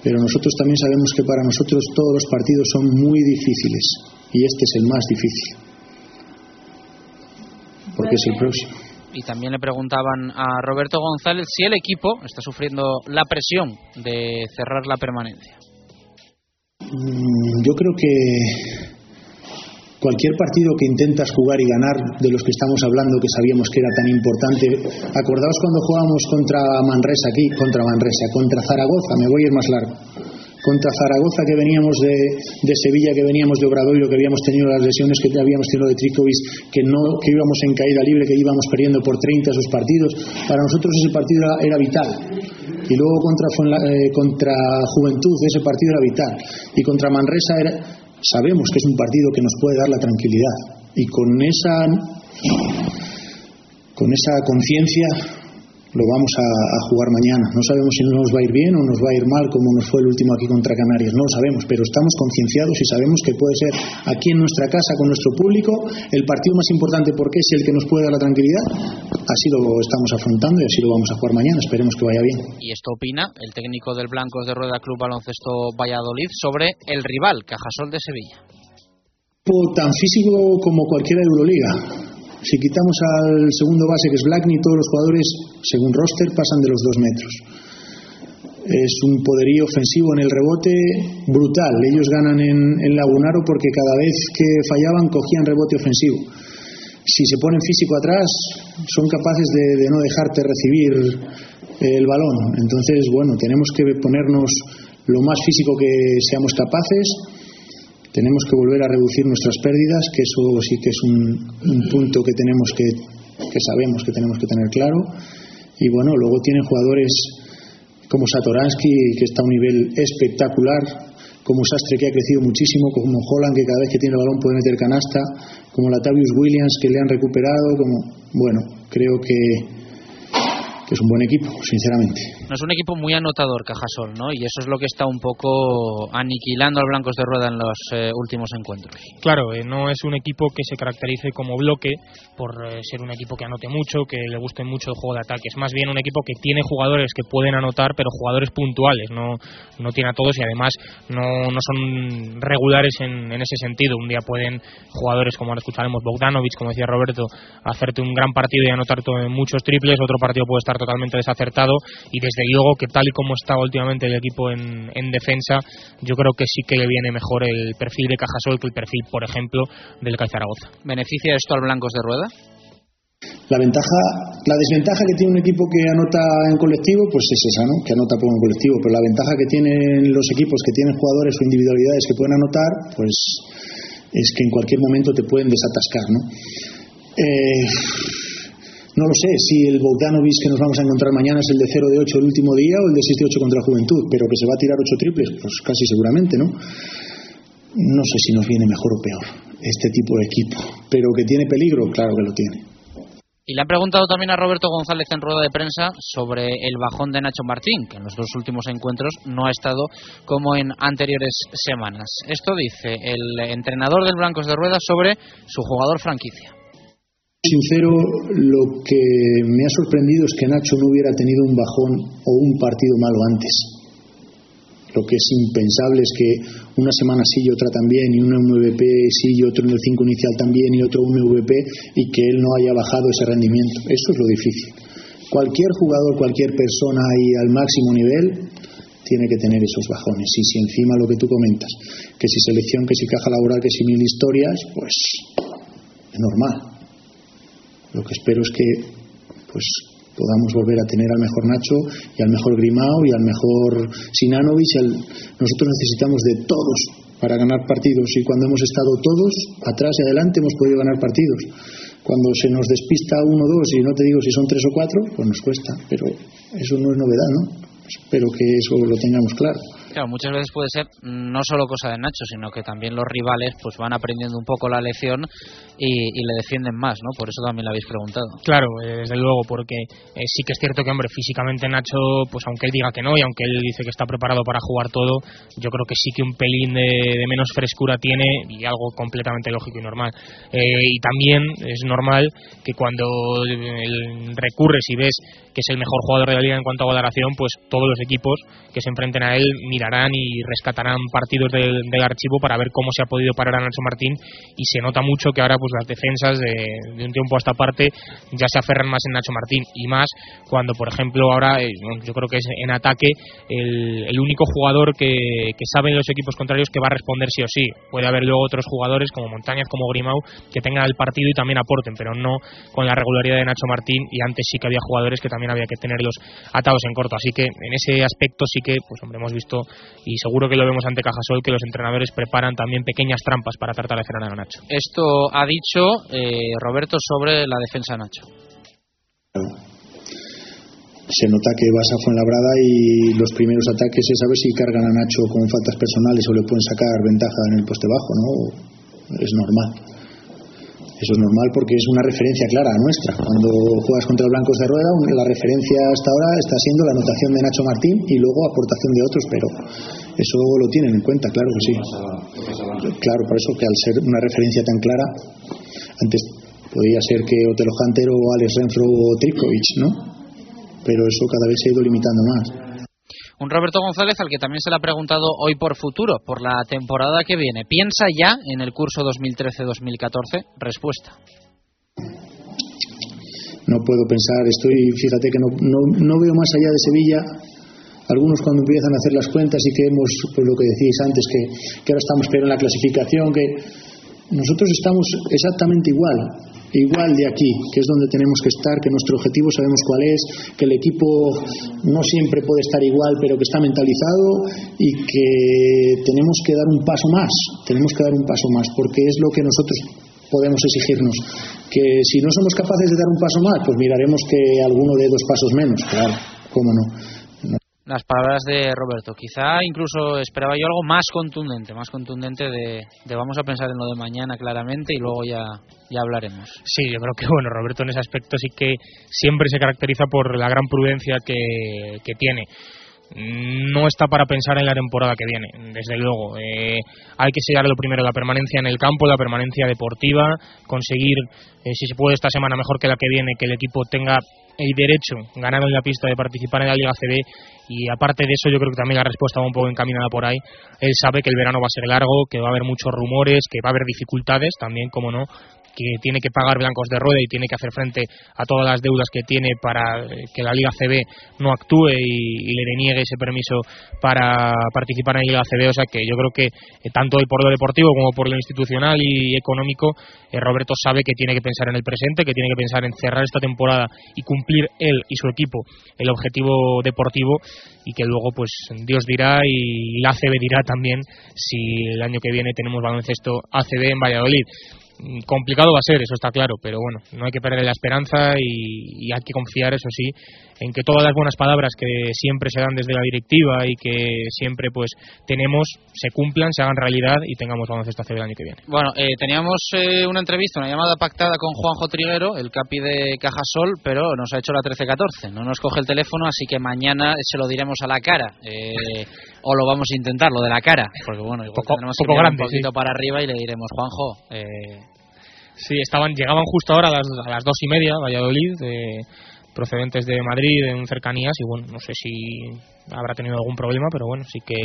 Pero nosotros también sabemos que para nosotros todos los partidos son muy difíciles y este es el más difícil porque es el próximo y también le preguntaban a Roberto González si el equipo está sufriendo la presión de cerrar la permanencia. Mm, yo creo que cualquier partido que intentas jugar y ganar de los que estamos hablando que sabíamos que era tan importante acordaos cuando jugábamos contra Manresa aquí contra Manresa contra Zaragoza me voy a ir más largo contra Zaragoza que veníamos de, de, Sevilla, que veníamos de Obradoiro, que habíamos tenido las lesiones que habíamos tenido de Tricovis, que no que íbamos en caída libre, que íbamos perdiendo por 30 esos partidos. Para nosotros ese partido era, vital. Y luego contra, eh, contra Juventud ese partido era vital. Y contra Manresa sabemos que es un partido que nos puede dar la tranquilidad. Y con esa con esa conciencia lo vamos a, jugar mañana. No sabemos si nos va a ir bien o nos va a ir mal, como nos fue el último aquí contra Canarias. No lo sabemos, pero estamos concienciados y sabemos que puede ser aquí en nuestra casa, con nuestro público, el partido más importante porque es el que nos puede dar la tranquilidad. Así lo estamos afrontando y así lo vamos a jugar mañana. Esperemos que vaya bien. Y esto opina el técnico del Blancos de Rueda Club Baloncesto Valladolid sobre el rival, Cajasol de Sevilla. Tan físico como cualquiera Euroliga si quitamos al segundo base, que es Blackney, todos los jugadores, según roster, pasan de los dos metros. Es un poderío ofensivo en el rebote brutal. Ellos ganan en, en Lagunaro porque cada vez que fallaban cogían rebote ofensivo. Si se ponen físico atrás, son capaces de, no dejarte recibir el balón. Entonces, bueno, tenemos que ponernos lo más físico que seamos capaces tenemos que volver a reducir nuestras pérdidas, que eso sí que es un, punto que tenemos que, que sabemos que tenemos que tener claro. Y bueno, luego tienen jugadores como Satoransky, que está a un nivel espectacular, como Sastre, que ha crecido muchísimo, como Holland, que cada vez que tiene el balón puede meter canasta, como Latavius Williams, que le han recuperado, como, bueno, creo que es un buen equipo, sinceramente. No es un equipo muy anotador, Cajasol, ¿no? Y eso es lo que está un poco aniquilando a los blancos de rueda en los eh, últimos encuentros. Claro, eh, no es un equipo que se caracterice como bloque por eh, ser un equipo que anote mucho, que le guste mucho el juego de ataque. Es más bien un equipo que tiene jugadores que pueden anotar, pero jugadores puntuales. No, no tiene a todos y además no, no son regulares en, en ese sentido. Un día pueden jugadores, como ahora escucharemos, Bogdanovich, como decía Roberto, hacerte un gran partido y anotar muchos triples. Otro partido puede estar totalmente desacertado y desde luego que tal y como está últimamente el equipo en, en defensa, yo creo que sí que le viene mejor el perfil de Cajasol que el perfil, por ejemplo, del Zaragoza. ¿Beneficia esto al Blancos de Rueda? La ventaja, la desventaja que tiene un equipo que anota en colectivo, pues es esa, ¿no? Que anota poco en colectivo. Pero la ventaja que tienen los equipos que tienen jugadores o individualidades que pueden anotar, pues es que en cualquier momento te pueden desatascar, ¿no? Eh, no lo sé si el Bogdanovic que nos vamos a encontrar mañana es el de 0 de 8 el último día o el de 6 de 8 contra Juventud, pero que se va a tirar 8 triples, pues casi seguramente, ¿no? No sé si nos viene mejor o peor este tipo de equipo, pero que tiene peligro, claro que lo tiene. Y le han preguntado también a Roberto González en rueda de prensa sobre el bajón de Nacho Martín, que en los dos últimos encuentros no ha estado como en anteriores semanas. Esto dice el entrenador del Blancos de Rueda sobre su jugador franquicia sincero, lo que me ha sorprendido es que Nacho no hubiera tenido un bajón o un partido malo antes. Lo que es impensable es que una semana sí y otra también, y un MVP sí y otro en el 5 inicial también, y otro un MVP, y que él no haya bajado ese rendimiento. Eso es lo difícil. Cualquier jugador, cualquier persona ahí al máximo nivel tiene que tener esos bajones. Y si encima lo que tú comentas, que si selección, que si caja laboral, que si mil historias, pues es normal. Lo que espero es que pues podamos volver a tener al mejor Nacho y al mejor Grimao y al mejor Sinanovic. Nosotros necesitamos de todos para ganar partidos y cuando hemos estado todos atrás y adelante hemos podido ganar partidos. Cuando se nos despista uno o dos y no te digo si son tres o cuatro, pues nos cuesta, pero eso no es novedad, ¿no? Espero que eso lo tengamos claro. Claro, muchas veces puede ser no solo cosa de Nacho, sino que también los rivales pues van aprendiendo un poco la lección y, le defienden más, ¿no? Por eso también lo habéis preguntado. Claro, eh, desde luego, porque eh, sí que es cierto que, hombre, físicamente Nacho, pues aunque él diga que no y aunque él dice que está preparado para jugar todo, yo creo que sí que un pelín de, menos frescura tiene y algo completamente lógico y normal. Eh, y también es normal que cuando recurres y ves que es el mejor jugador de la liga en cuanto a valoración, pues todos los equipos que se enfrenten a él mirarán y rescatarán partidos del, archivo para ver cómo se ha podido parar a Nacho Martín. Y se nota mucho que ahora pues las defensas de, un tiempo a esta parte ya se aferran más en Nacho Martín. Y más cuando por ejemplo ahora eh, yo creo que es en ataque el, único jugador que, que saben los equipos contrarios que va a responder sí o sí. Puede haber luego otros jugadores como Montañas como Grimau que tengan el partido y también aporten pero no con la regularidad de Nacho Martín. Y antes sí que había jugadores que también había que tenerlos atados en corto. Así que en ese aspecto sí que pues hombre hemos visto y seguro que lo vemos ante Cajasol que los entrenadores preparan también pequeñas trampas para tratar de frenar a Nacho. Esto ha dicho eh, Roberto sobre la defensa de Nacho. Se nota que vas a Fuenlabrada y los primeros ataques es a ver si cargan a Nacho con faltas personales o le pueden sacar ventaja en el poste bajo, ¿no? Es normal. Eso es normal porque es una referencia clara nuestra. Cuando juegas contra los blancos de rueda, la referencia hasta ahora está siendo la anotación de Nacho Martín y luego aportación de otros, pero eso lo tienen en cuenta, claro que sí. Claro, por eso que al ser una referencia tan clara, antes podía ser que Otelo Hunter o Alex Renfro o Trikovic, ¿no? Pero eso cada vez se ha ido limitando más. Un Roberto González al que también se le ha preguntado hoy por futuro, por la temporada que viene. ¿Piensa ya en el curso 2013-2014? Respuesta. No puedo pensar, estoy, fíjate que no, no, veo más allá de Sevilla algunos cuando empiezan a hacer las cuentas y que hemos, pues lo que decíais antes, que, que, ahora estamos peor en la clasificación, que nosotros estamos exactamente igual igual de aquí, que es donde tenemos que estar, que nuestro objetivo sabemos cuál es, que el equipo no siempre puede estar igual, pero que está mentalizado y que tenemos que dar un paso más, tenemos que dar un paso más, porque es lo que nosotros podemos exigirnos. Que si no somos capaces de dar un paso más, pues miraremos que alguno de dos pasos menos, claro, cómo no las palabras de Roberto. Quizá incluso esperaba yo algo más contundente, más contundente de, vamos a pensar en lo de mañana claramente y luego ya, ya hablaremos. Sí, yo creo que bueno, Roberto en ese aspecto sí que siempre se caracteriza por la gran prudencia que, que tiene no está para pensar en la temporada que viene, desde luego. Eh, hay que sellar lo primero, la permanencia en el campo, la permanencia deportiva, conseguir, eh, si se puede esta semana mejor que la que viene, que el equipo tenga el derecho ganado en la pista de participar en la Liga CB y aparte de eso yo creo que también la respuesta va un poco encaminada por ahí. Él sabe que el verano va a ser largo, que va a haber muchos rumores, que va a haber dificultades también, como no, que tiene que pagar blancos de rueda y tiene que hacer frente a todas las deudas que tiene para eh, que la Liga CB no actúe y, le deniegue ese permiso para participar en la Liga CB. O sea que yo creo que eh, tanto por lo deportivo como por lo institucional y económico, eh, Roberto sabe que tiene que pensar en el presente, que tiene que pensar en cerrar esta temporada y cumplir él y su equipo el objetivo deportivo y que luego pues Dios dirá y la ACB dirá también si el año que viene tenemos baloncesto ACB en Valladolid. Complicado va a ser, eso está claro, pero bueno, no hay que perder la esperanza y, hay que confiar, eso sí, en que todas las buenas palabras que siempre se dan desde la directiva y que siempre pues tenemos se cumplan, se hagan realidad y tengamos baloncesto hacer el año que viene. Bueno, eh, teníamos eh, una entrevista, una llamada pactada con Juanjo Triguero, el capi de Cajasol, pero nos ha hecho la 13-14, no nos coge el teléfono, así que mañana se lo diremos a la cara. Eh, o lo vamos a intentar, lo de la cara, porque bueno, igual poco, tenemos poco grande, un poquito para arriba y le diremos, Juanjo, eh, Sí, estaban, llegaban justo ahora a las, a las dos y media, Valladolid, de, procedentes de Madrid en cercanías y bueno, no sé si habrá tenido algún problema, pero bueno, sí que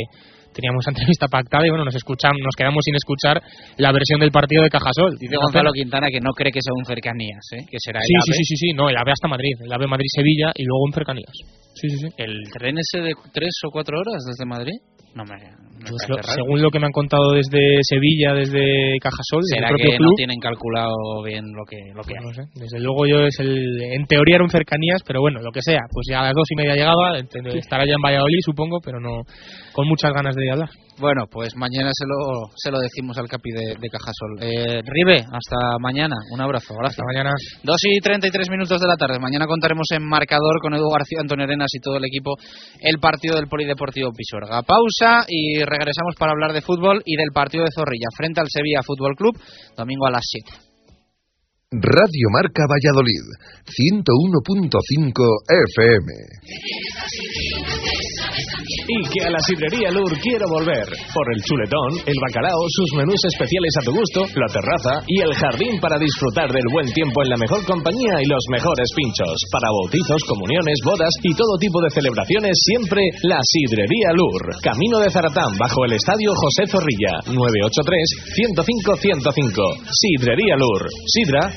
teníamos entrevista pactada y bueno, nos escuchamos, nos quedamos sin escuchar la versión del partido de Cajasol. Dice Gonzalo Quintana que no cree que sea un cercanías, ¿eh? que será el Sí, sí, AVE. sí, sí, sí, no, el AVE hasta Madrid, el AVE Madrid-Sevilla y luego en cercanías. Sí, sí, sí. ¿El tren ese de tres o cuatro horas desde Madrid? No me, según lo que me han contado desde Sevilla, desde Cajasol, desde el ¿Será que club, no tienen calculado bien lo que, lo que Pues hay? no sé. Desde luego yo es el, en teoría era un cercanías, pero bueno, lo que sea, pues ya a las dos y media llegaba, estará ya en Valladolid supongo, pero no con muchas ganas de hablar. Bueno, pues mañana se lo, se lo decimos al capi de, de Cajasol. Eh, Ribe, hasta mañana. Un abrazo. Hasta mañana. 2 y 33 minutos de la tarde. Mañana contaremos en marcador con Edu García, Antonio Arenas y todo el equipo el partido del Polideportivo Pisuerga. Pausa y regresamos para hablar de fútbol y del partido de Zorrilla frente al Sevilla Fútbol Club, domingo a las 7. Radio Marca Valladolid, 101.5 FM. Y que a la sidrería Lur quiero volver. Por el chuletón, el bacalao, sus menús especiales a tu gusto, la terraza y el jardín para disfrutar del buen tiempo en la mejor compañía y los mejores pinchos. Para bautizos, comuniones, bodas y todo tipo de celebraciones, siempre la sidrería Lur. Camino de Zaratán, bajo el estadio José Zorrilla. 983-105-105. Sidrería Lur. Sidra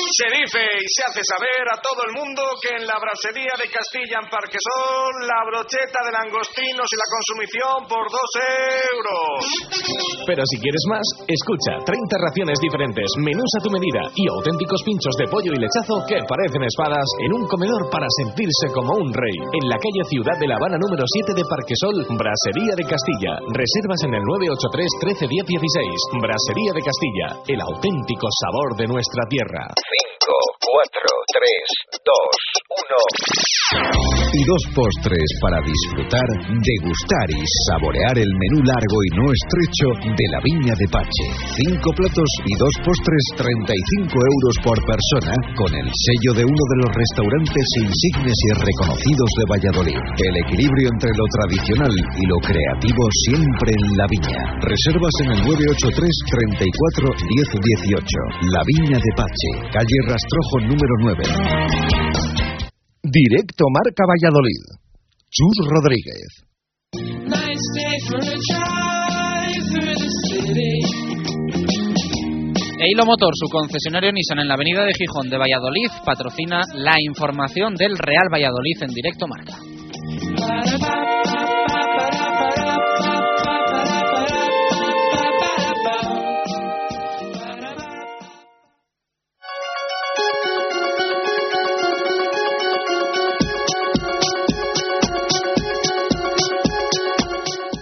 Se dice y se hace saber a todo el mundo que en la brasería de Castilla en Parquesol la brocheta de langostinos y la consumición por dos euros. Pero si quieres más, escucha 30 raciones diferentes, menús a tu medida y auténticos pinchos de pollo y lechazo que parecen espadas en un comedor para sentirse como un rey. En la calle Ciudad de La Habana número 7 de Parquesol, Brasería de Castilla. Reservas en el 983 13 10 16. Brasería de Castilla, el auténtico sabor de nuestra tierra. 5, 4, 3, 2, 1. Y dos postres para disfrutar, degustar y saborear el menú largo y no estrecho de la Viña de Pache. Cinco platos y dos postres, 35 euros por persona, con el sello de uno de los restaurantes insignes y reconocidos de Valladolid. El equilibrio entre lo tradicional y lo creativo siempre en la Viña. Reservas en el 983 34 10 18. La Viña de Pache, calle Rastrojo número 9. Directo Marca Valladolid. Chus Rodríguez. Eilo Motor, su concesionario Nissan en la avenida de Gijón de Valladolid, patrocina la información del Real Valladolid en directo marca.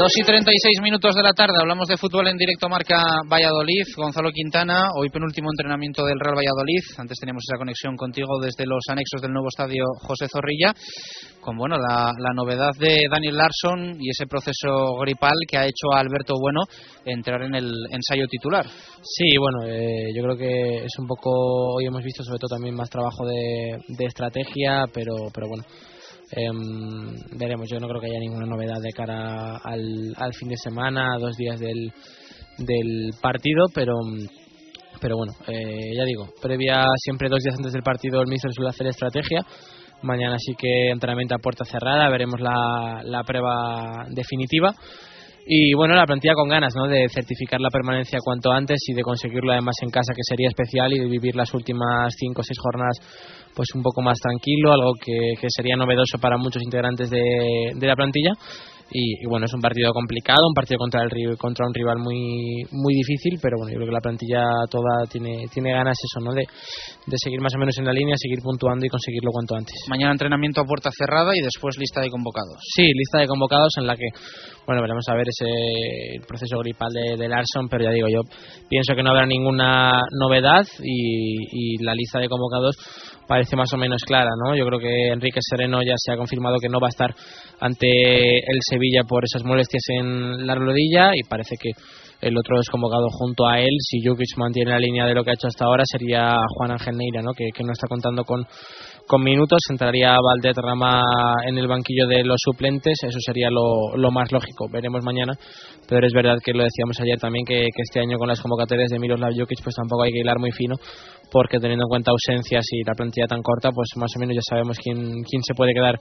Dos y 36 minutos de la tarde, hablamos de fútbol en directo marca Valladolid, Gonzalo Quintana, hoy penúltimo entrenamiento del Real Valladolid, antes teníamos esa conexión contigo desde los anexos del nuevo estadio José Zorrilla, con bueno la, novedad de Daniel Larsson y ese proceso gripal que ha hecho a Alberto Bueno entrar en el ensayo titular. Sí, bueno, eh, yo creo que es un poco, hoy hemos visto sobre todo también más trabajo de, de estrategia, pero, pero bueno, em, veremos. Yo no creo que haya ninguna novedad de cara al, al fin de semana, a dos días del, del partido, pero pero bueno, eh, ya digo, previa siempre dos días antes del partido el míster suele hacer estrategia. Mañana sí que entrenamiento a puerta cerrada, veremos la, la prueba definitiva. Y bueno, la plantilla con ganas ¿no? de certificar la permanencia cuanto antes y de conseguirlo además en casa, que sería especial, y de vivir las últimas cinco o seis jornadas pues un poco más tranquilo, algo que, que sería novedoso para muchos integrantes de, de la plantilla. y, bueno, es un partido complicado, un partido contra el contra un rival muy muy difícil, pero bueno, yo creo que la plantilla toda tiene tiene ganas eso, ¿no? De, de seguir más o menos en la línea, seguir puntuando y conseguirlo cuanto antes. Mañana entrenamiento a puerta cerrada y después lista de convocados. Sí, lista de convocados en la que, bueno, veremos a ver ese proceso gripal de, Larson, pero ya digo, yo pienso que no habrá ninguna novedad y, y la lista de convocados parece más o menos clara, ¿no? Yo creo que Enrique Sereno ya se ha confirmado que no va a estar ante el Sevilla por esas molestias en la rodilla y parece que el otro desconvocado junto a él, si Jukic mantiene la línea de lo que ha hecho hasta ahora, sería Juan Ángel Neira, ¿no? que, no está contando con, con minutos. Entraría Rama en el banquillo de los suplentes, eso sería lo, más lógico. Veremos mañana, pero es verdad que lo decíamos ayer también, que, este año con las convocatorias de Miroslav Jukic, pues tampoco hay que hilar muy fino, porque teniendo en cuenta ausencias y la plantilla tan corta, pues más o menos ya sabemos quién, quién se puede quedar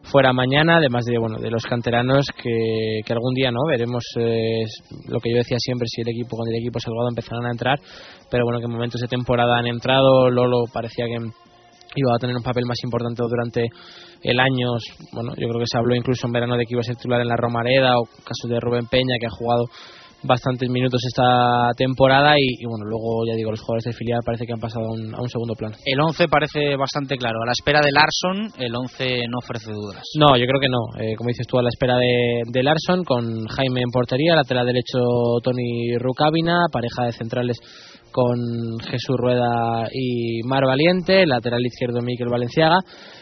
fuera mañana, además de bueno de los canteranos que, que algún día no veremos eh, lo que yo decía siempre si el equipo con el equipo salvado empezarán a entrar, pero bueno que en momentos de temporada han entrado, Lolo parecía que iba a tener un papel más importante durante el año, bueno yo creo que se habló incluso en verano de que iba a ser titular en la Romareda o caso de Rubén Peña que ha jugado bastantes minutos esta temporada y, bueno, luego ya digo, los jugadores de filial parece que han pasado a un, segundo plano. El 11 parece bastante claro, a la espera de Larson el 11 no ofrece dudas. No, yo creo que no, eh, como dices tú, a la espera de, de Larson con Jaime en portería, lateral derecho Tony Rucabina, pareja de centrales con Jesús Rueda y Mar Valiente, lateral izquierdo Miquel Valenciaga,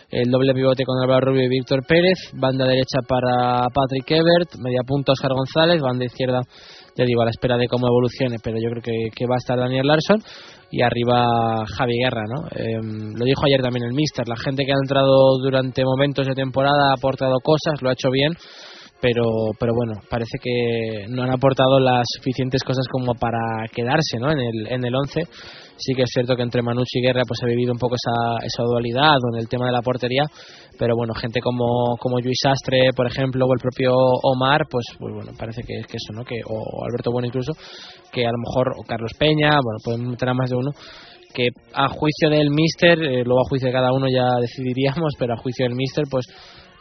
el doble pivote con Álvaro Rubio y Víctor Pérez, banda derecha para Patrick Ebert, media punta Oscar González, banda izquierda ya digo, a la espera de cómo evolucione, pero yo creo que, va a estar Daniel Larson y arriba Javi Guerra, ¿no? Em, lo dijo ayer también el Mister, la gente que ha entrado durante momentos de temporada ha aportado cosas, lo ha hecho bien, pero, pero bueno, parece que no han aportado las suficientes cosas como para quedarse, ¿no? En el, en el 11 sí que es cierto que entre Manucci y Guerra pues ha vivido un poco esa, esa dualidad en el tema de la portería pero bueno gente como como Luis Astre por ejemplo o el propio Omar pues, pues bueno parece que es que eso no que o Alberto Bueno incluso que a lo mejor o Carlos Peña bueno pueden meter más de uno que a juicio del Mister, eh, luego a juicio de cada uno ya (laughs) decidiríamos, pero a juicio del Mister, pues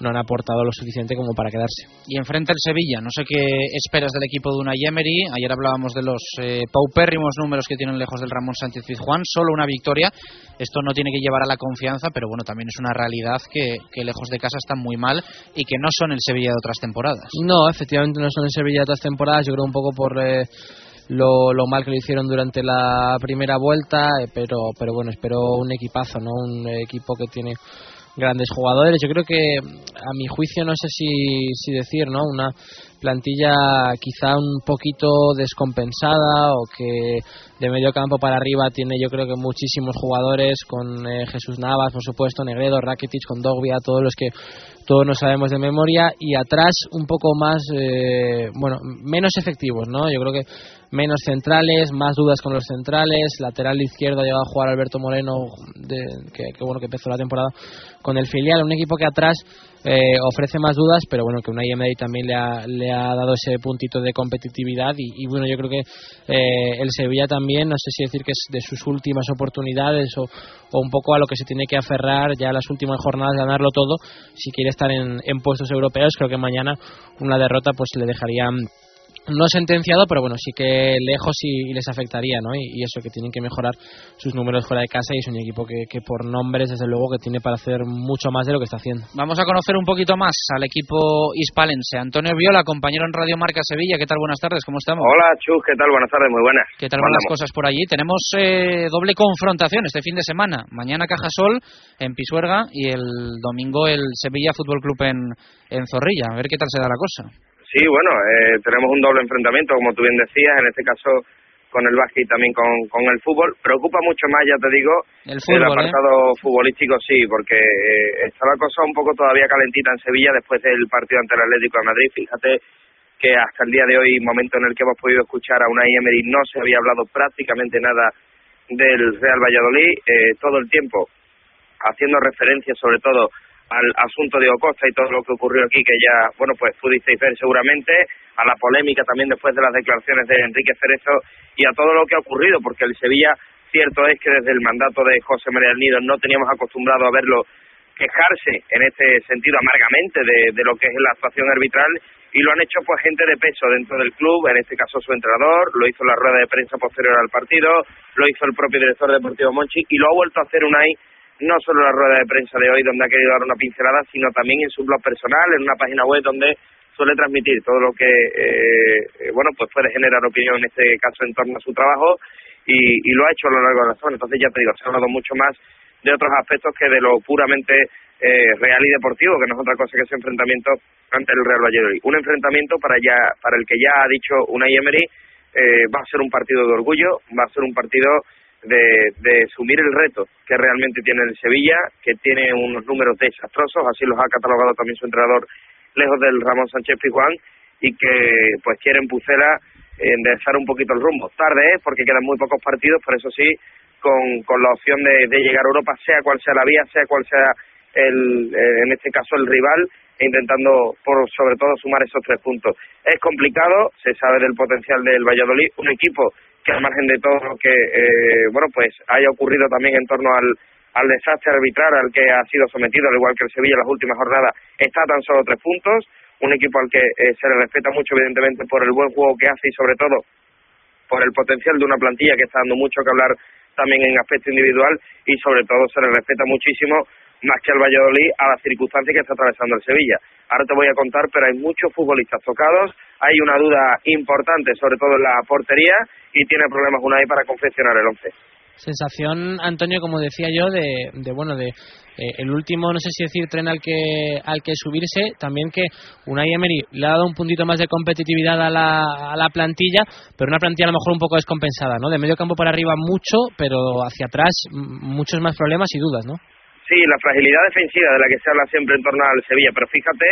no han aportado lo suficiente como para quedarse. Y enfrente el Sevilla, no sé qué esperas del equipo de una Emery. Ayer hablábamos de los eh, paupérrimos números que tienen lejos del Ramón Sánchez Pizjuán, solo una victoria. Esto no tiene que llevar a la confianza, pero bueno, también es una realidad que, lejos de casa están muy mal y que no son el Sevilla de otras temporadas. No, efectivamente no son el Sevilla de otras temporadas, yo creo un poco por... Eh, lo, lo, mal que lo hicieron durante la primera vuelta, eh, pero, pero bueno, espero un equipazo, ¿no? Un equipo que tiene grandes jugadores. Yo creo que, a mi juicio, no sé si, si decir, ¿no? Una plantilla quizá un poquito descompensada o que de medio campo para arriba tiene yo creo que muchísimos jugadores con eh, Jesús Navas, por supuesto, Negredo, Rakitic, con Dogbia, todos los que todos no sabemos de memoria y atrás un poco más, eh, bueno, menos efectivos, ¿no? Yo creo que menos centrales, más dudas con los centrales, lateral izquierdo ha llegado a jugar Alberto Moreno, de, que, bueno que empezó la temporada con el filial, un equipo que atrás eh, ofrece más dudas, pero bueno que una IMD también le ha, le ha dado ese puntito de competitividad y, bueno yo creo que eh, el Sevilla también, no sé si decir que es de sus últimas oportunidades o, o un poco a lo que se tiene que aferrar ya las últimas jornadas, ganarlo todo, si quiere estar en, en puestos europeos, creo que mañana una derrota pues le dejaría no sentenciado, pero bueno, sí que lejos y, les afectaría, ¿no? Y, eso, que tienen que mejorar sus números fuera de casa y es un equipo que, que, por nombres, desde luego, que tiene para hacer mucho más de lo que está haciendo. Vamos a conocer un poquito más al equipo hispalense. Antonio Viola, compañero en Radio Marca Sevilla, ¿qué tal? Buenas tardes, ¿cómo estamos? Hola, Chus, ¿qué tal? Buenas tardes, muy buenas. ¿Qué tal van las cosas por allí? Tenemos eh, doble confrontación este fin de semana. Mañana Cajasol en Pisuerga y el domingo el Sevilla Fútbol Club en, en Zorrilla. A ver qué tal se da la cosa. Sí, bueno, eh, tenemos un doble enfrentamiento, como tú bien decías, en este caso con el básquet y también con, con el fútbol. Preocupa mucho más, ya te digo, el, ¿eh? apartado futbolístico, sí, porque eh, está la cosa un poco todavía calentita en Sevilla después del partido ante el Atlético de Madrid. Fíjate que hasta el día de hoy, momento en el que hemos podido escuchar a una Emery, no se había hablado prácticamente nada del Real Valladolid, eh, todo el tiempo haciendo referencia sobre todo al asunto de Ocosta y todo lo que ocurrió aquí, que ya, bueno, pues pudisteis ver seguramente, a la polémica también después de las declaraciones de Enrique Cerezo y a todo lo que ha ocurrido, porque el Sevilla, cierto es que desde el mandato de José María Nido no teníamos acostumbrado a verlo quejarse en este sentido amargamente de, de lo que es la actuación arbitral y lo han hecho pues gente de peso dentro del club, en este caso su entrenador, lo hizo la rueda de prensa posterior al partido, lo hizo el propio director deportivo Monchi y lo ha vuelto a hacer Unai no solo en la rueda de prensa de hoy donde ha querido dar una pincelada, sino también en su blog personal, en una página web donde suele transmitir todo lo que eh, bueno pues puede generar opinión en este caso en torno a su trabajo y, y lo ha hecho a lo largo de la zona. Entonces ya te digo, se ha hablado mucho más de otros aspectos que de lo puramente eh, real y deportivo, que no es otra cosa que ese enfrentamiento ante el Real Valladolid. Un enfrentamiento para ya para el que ya ha dicho Unai Emery eh, va a ser un partido de orgullo, va a ser un partido de, de asumir el reto que realmente tiene el Sevilla, que tiene unos números desastrosos, así los ha catalogado también su entrenador lejos del Ramón Sánchez Pizjuán, y que pues quiere en Pucela enderezar un poquito el rumbo. Tarde es porque quedan muy pocos partidos, por eso sí, con, con la opción de, de llegar a Europa, sea cual sea la vía, sea cual sea el, eh, en este caso el rival, e intentando por sobre todo sumar esos tres puntos. Es complicado, se sabe del potencial del Valladolid, un equipo que al margen de todo lo que eh, bueno pues haya ocurrido también en torno al, al desastre arbitral al que ha sido sometido, al igual que el Sevilla en las últimas jornadas, está tan solo tres puntos, un equipo al que eh, se le respeta mucho evidentemente por el buen juego que hace y sobre todo por el potencial de una plantilla que está dando mucho que hablar también en aspecto individual y sobre todo se le respeta muchísimo más que al Valladolid a las circunstancias que está atravesando el Sevilla. Ahora te voy a contar, pero hay muchos futbolistas tocados, hay una duda importante, sobre todo en la portería, y tiene problemas Unai para confeccionar el once. Sensación, Antonio, como decía yo, de, de bueno, de eh, el último, no sé si decir tren al que al que subirse, también que Unai Emery le ha dado un puntito más de competitividad a la, a la plantilla, pero una plantilla a lo mejor un poco descompensada, ¿no? De medio campo para arriba mucho, pero hacia atrás muchos más problemas y dudas, ¿no? Sí, la fragilidad defensiva de la que se habla siempre en torno al Sevilla, pero fíjate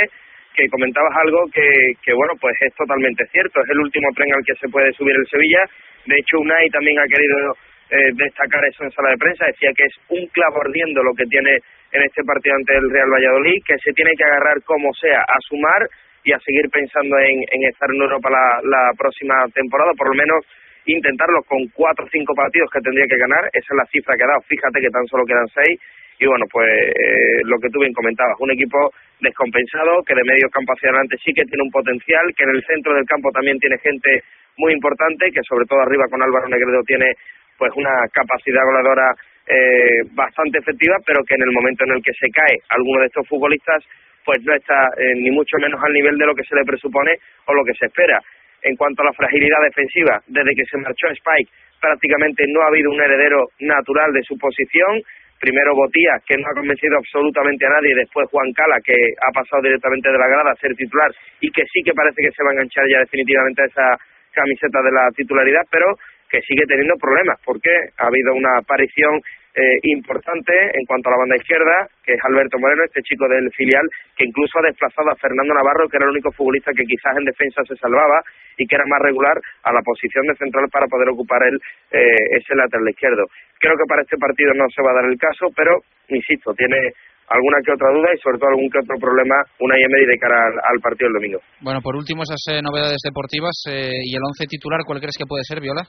que comentabas algo que, que, bueno, pues es totalmente cierto, es el último tren al que se puede subir el Sevilla, de hecho Unai también ha querido eh, destacar eso en sala de prensa, decía que es un clavo ardiendo lo que tiene en este partido ante el Real Valladolid, que se tiene que agarrar como sea a sumar y a seguir pensando en, en estar en Europa la, la próxima temporada, por lo menos intentarlo con cuatro o cinco partidos que tendría que ganar, esa es la cifra que ha dado, fíjate que tan solo quedan seis, y bueno, pues eh, lo que tú bien comentabas, un equipo descompensado que de medio campo hacia adelante sí que tiene un potencial, que en el centro del campo también tiene gente muy importante, que sobre todo arriba con Álvaro Negredo tiene pues una capacidad goleadora eh, bastante efectiva, pero que en el momento en el que se cae alguno de estos futbolistas, pues no está eh, ni mucho menos al nivel de lo que se le presupone o lo que se espera. En cuanto a la fragilidad defensiva, desde que se marchó Spike, prácticamente no ha habido un heredero natural de su posición primero Botía, que no ha convencido absolutamente a nadie, después Juan Cala, que ha pasado directamente de la grada a ser titular y que sí que parece que se va a enganchar ya definitivamente a esa camiseta de la titularidad, pero que sigue teniendo problemas porque ha habido una aparición eh, importante en cuanto a la banda izquierda, que es Alberto Moreno, este chico del filial, que incluso ha desplazado a Fernando Navarro, que era el único futbolista que quizás en defensa se salvaba y que era más regular a la posición de central para poder ocupar él eh, ese lateral izquierdo. Creo que para este partido no se va a dar el caso, pero, insisto, tiene alguna que otra duda y sobre todo algún que otro problema una Emery de cara al, partido del domingo. Bueno, por último, esas eh, novedades deportivas y el once titular, ¿cuál crees que puede ser, Viola?